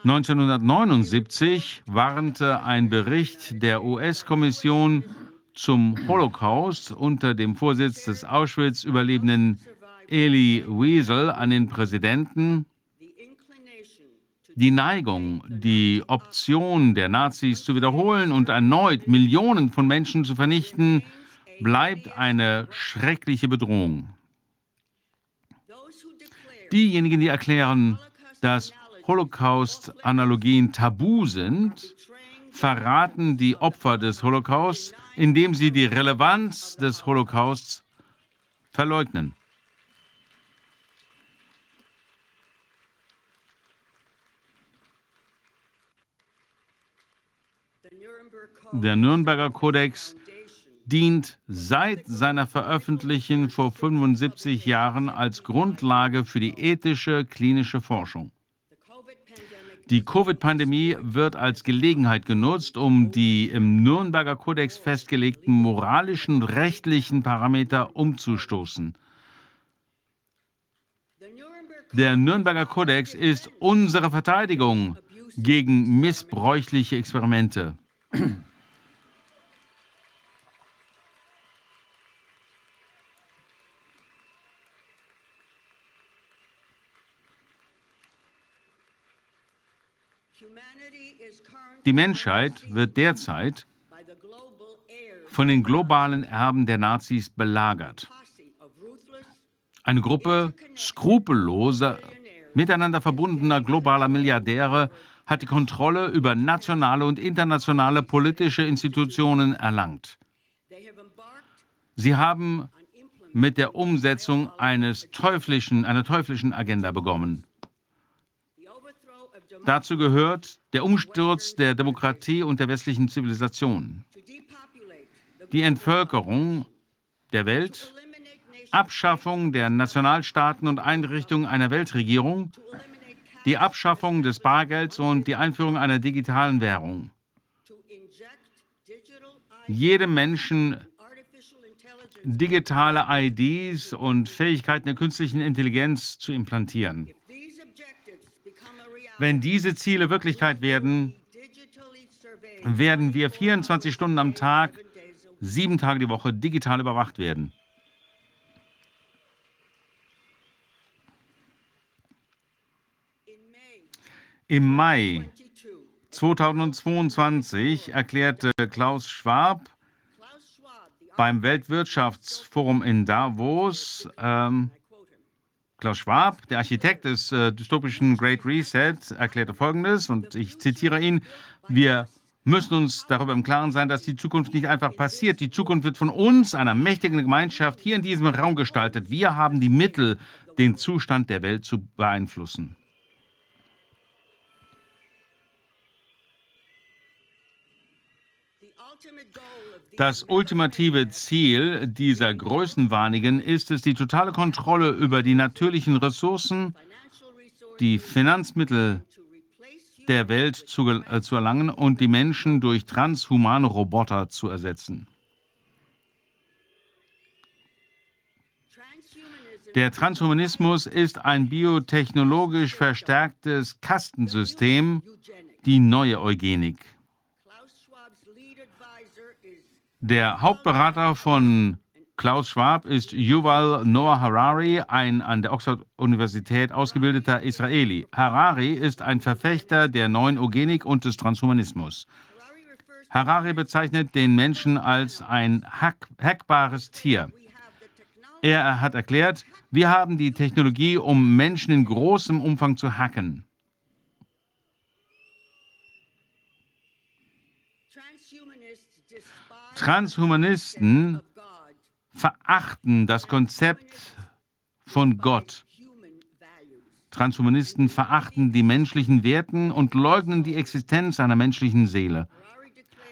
1979 warnte ein Bericht der US-Kommission zum Holocaust unter dem Vorsitz des Auschwitz-Überlebenden Elie Wiesel an den Präsidenten, die Neigung, die Option der Nazis zu wiederholen und erneut Millionen von Menschen zu vernichten, bleibt eine schreckliche Bedrohung. Diejenigen, die erklären, dass Holocaust-Analogien tabu sind, verraten die Opfer des Holocausts, indem sie die Relevanz des Holocausts verleugnen. Der Nürnberger Kodex dient seit seiner Veröffentlichung vor 75 Jahren als Grundlage für die ethische klinische Forschung. Die Covid-Pandemie wird als Gelegenheit genutzt, um die im Nürnberger Kodex festgelegten moralischen rechtlichen Parameter umzustoßen. Der Nürnberger Kodex ist unsere Verteidigung gegen missbräuchliche Experimente. Die Menschheit wird derzeit von den globalen Erben der Nazis belagert. Eine Gruppe skrupelloser, miteinander verbundener globaler Milliardäre hat die Kontrolle über nationale und internationale politische Institutionen erlangt. Sie haben mit der Umsetzung eines teuflischen, einer teuflischen Agenda begonnen. Dazu gehört der Umsturz der Demokratie und der westlichen Zivilisation, die Entvölkerung der Welt, Abschaffung der Nationalstaaten und Einrichtung einer Weltregierung, die Abschaffung des Bargelds und die Einführung einer digitalen Währung. Jedem Menschen digitale IDs und Fähigkeiten der künstlichen Intelligenz zu implantieren. Wenn diese Ziele Wirklichkeit werden, werden wir 24 Stunden am Tag, sieben Tage die Woche digital überwacht werden. Im Mai 2022 erklärte Klaus Schwab beim Weltwirtschaftsforum in Davos, ähm, Klaus Schwab, der Architekt des äh, dystopischen Great Reset, erklärte Folgendes, und ich zitiere ihn, wir müssen uns darüber im Klaren sein, dass die Zukunft nicht einfach passiert. Die Zukunft wird von uns, einer mächtigen Gemeinschaft, hier in diesem Raum gestaltet. Wir haben die Mittel, den Zustand der Welt zu beeinflussen. Das ultimative Ziel dieser Größenwahrungen ist es, die totale Kontrolle über die natürlichen Ressourcen, die Finanzmittel der Welt zu, äh, zu erlangen und die Menschen durch transhumane Roboter zu ersetzen. Der Transhumanismus ist ein biotechnologisch verstärktes Kastensystem, die neue Eugenik. Der Hauptberater von Klaus Schwab ist Yuval Noah Harari, ein an der Oxford-Universität ausgebildeter Israeli. Harari ist ein Verfechter der neuen Eugenik und des Transhumanismus. Harari bezeichnet den Menschen als ein hack hackbares Tier. Er hat erklärt, wir haben die Technologie, um Menschen in großem Umfang zu hacken. Transhumanisten verachten das Konzept von Gott. Transhumanisten verachten die menschlichen Werten und leugnen die Existenz einer menschlichen Seele.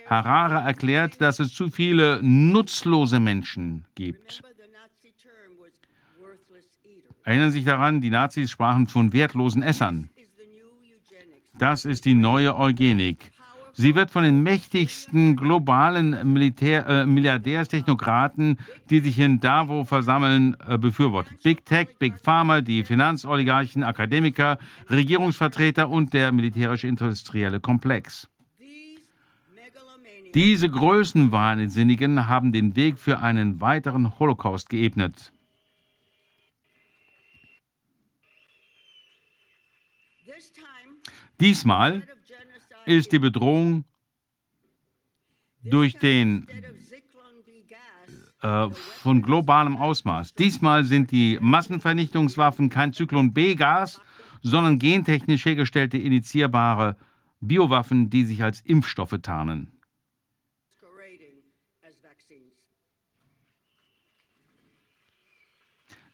Harare erklärt, dass es zu viele nutzlose Menschen gibt. Erinnern Sie sich daran, die Nazis sprachen von wertlosen Essern. Das ist die neue Eugenik. Sie wird von den mächtigsten globalen Militär, äh, Milliardärstechnokraten, die sich in Davos versammeln, äh, befürwortet. Big Tech, Big Pharma, die Finanzoligarchen, Akademiker, Regierungsvertreter und der militärisch-industrielle Komplex. Diese Größenwahnsinnigen haben den Weg für einen weiteren Holocaust geebnet. Diesmal ist die Bedrohung durch den äh, von globalem Ausmaß. Diesmal sind die Massenvernichtungswaffen kein Zyklon B-Gas, sondern gentechnisch hergestellte initiierbare Biowaffen, die sich als Impfstoffe tarnen.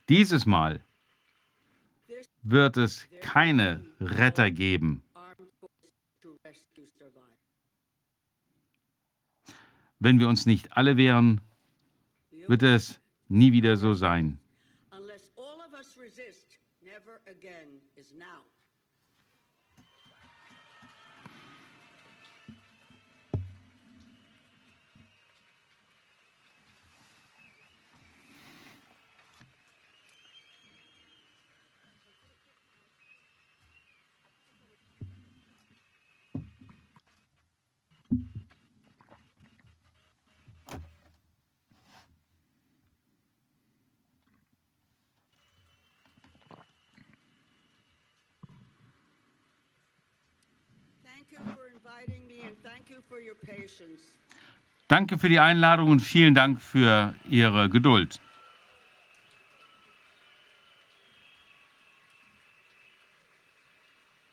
Dieses Mal wird es keine Retter geben. Wenn wir uns nicht alle wehren, wird es nie wieder so sein. Unless all of us resist, never again is now. Thank you for inviting me and thank you for your patience. Danke für die Einladung und vielen Dank für Ihre Geduld.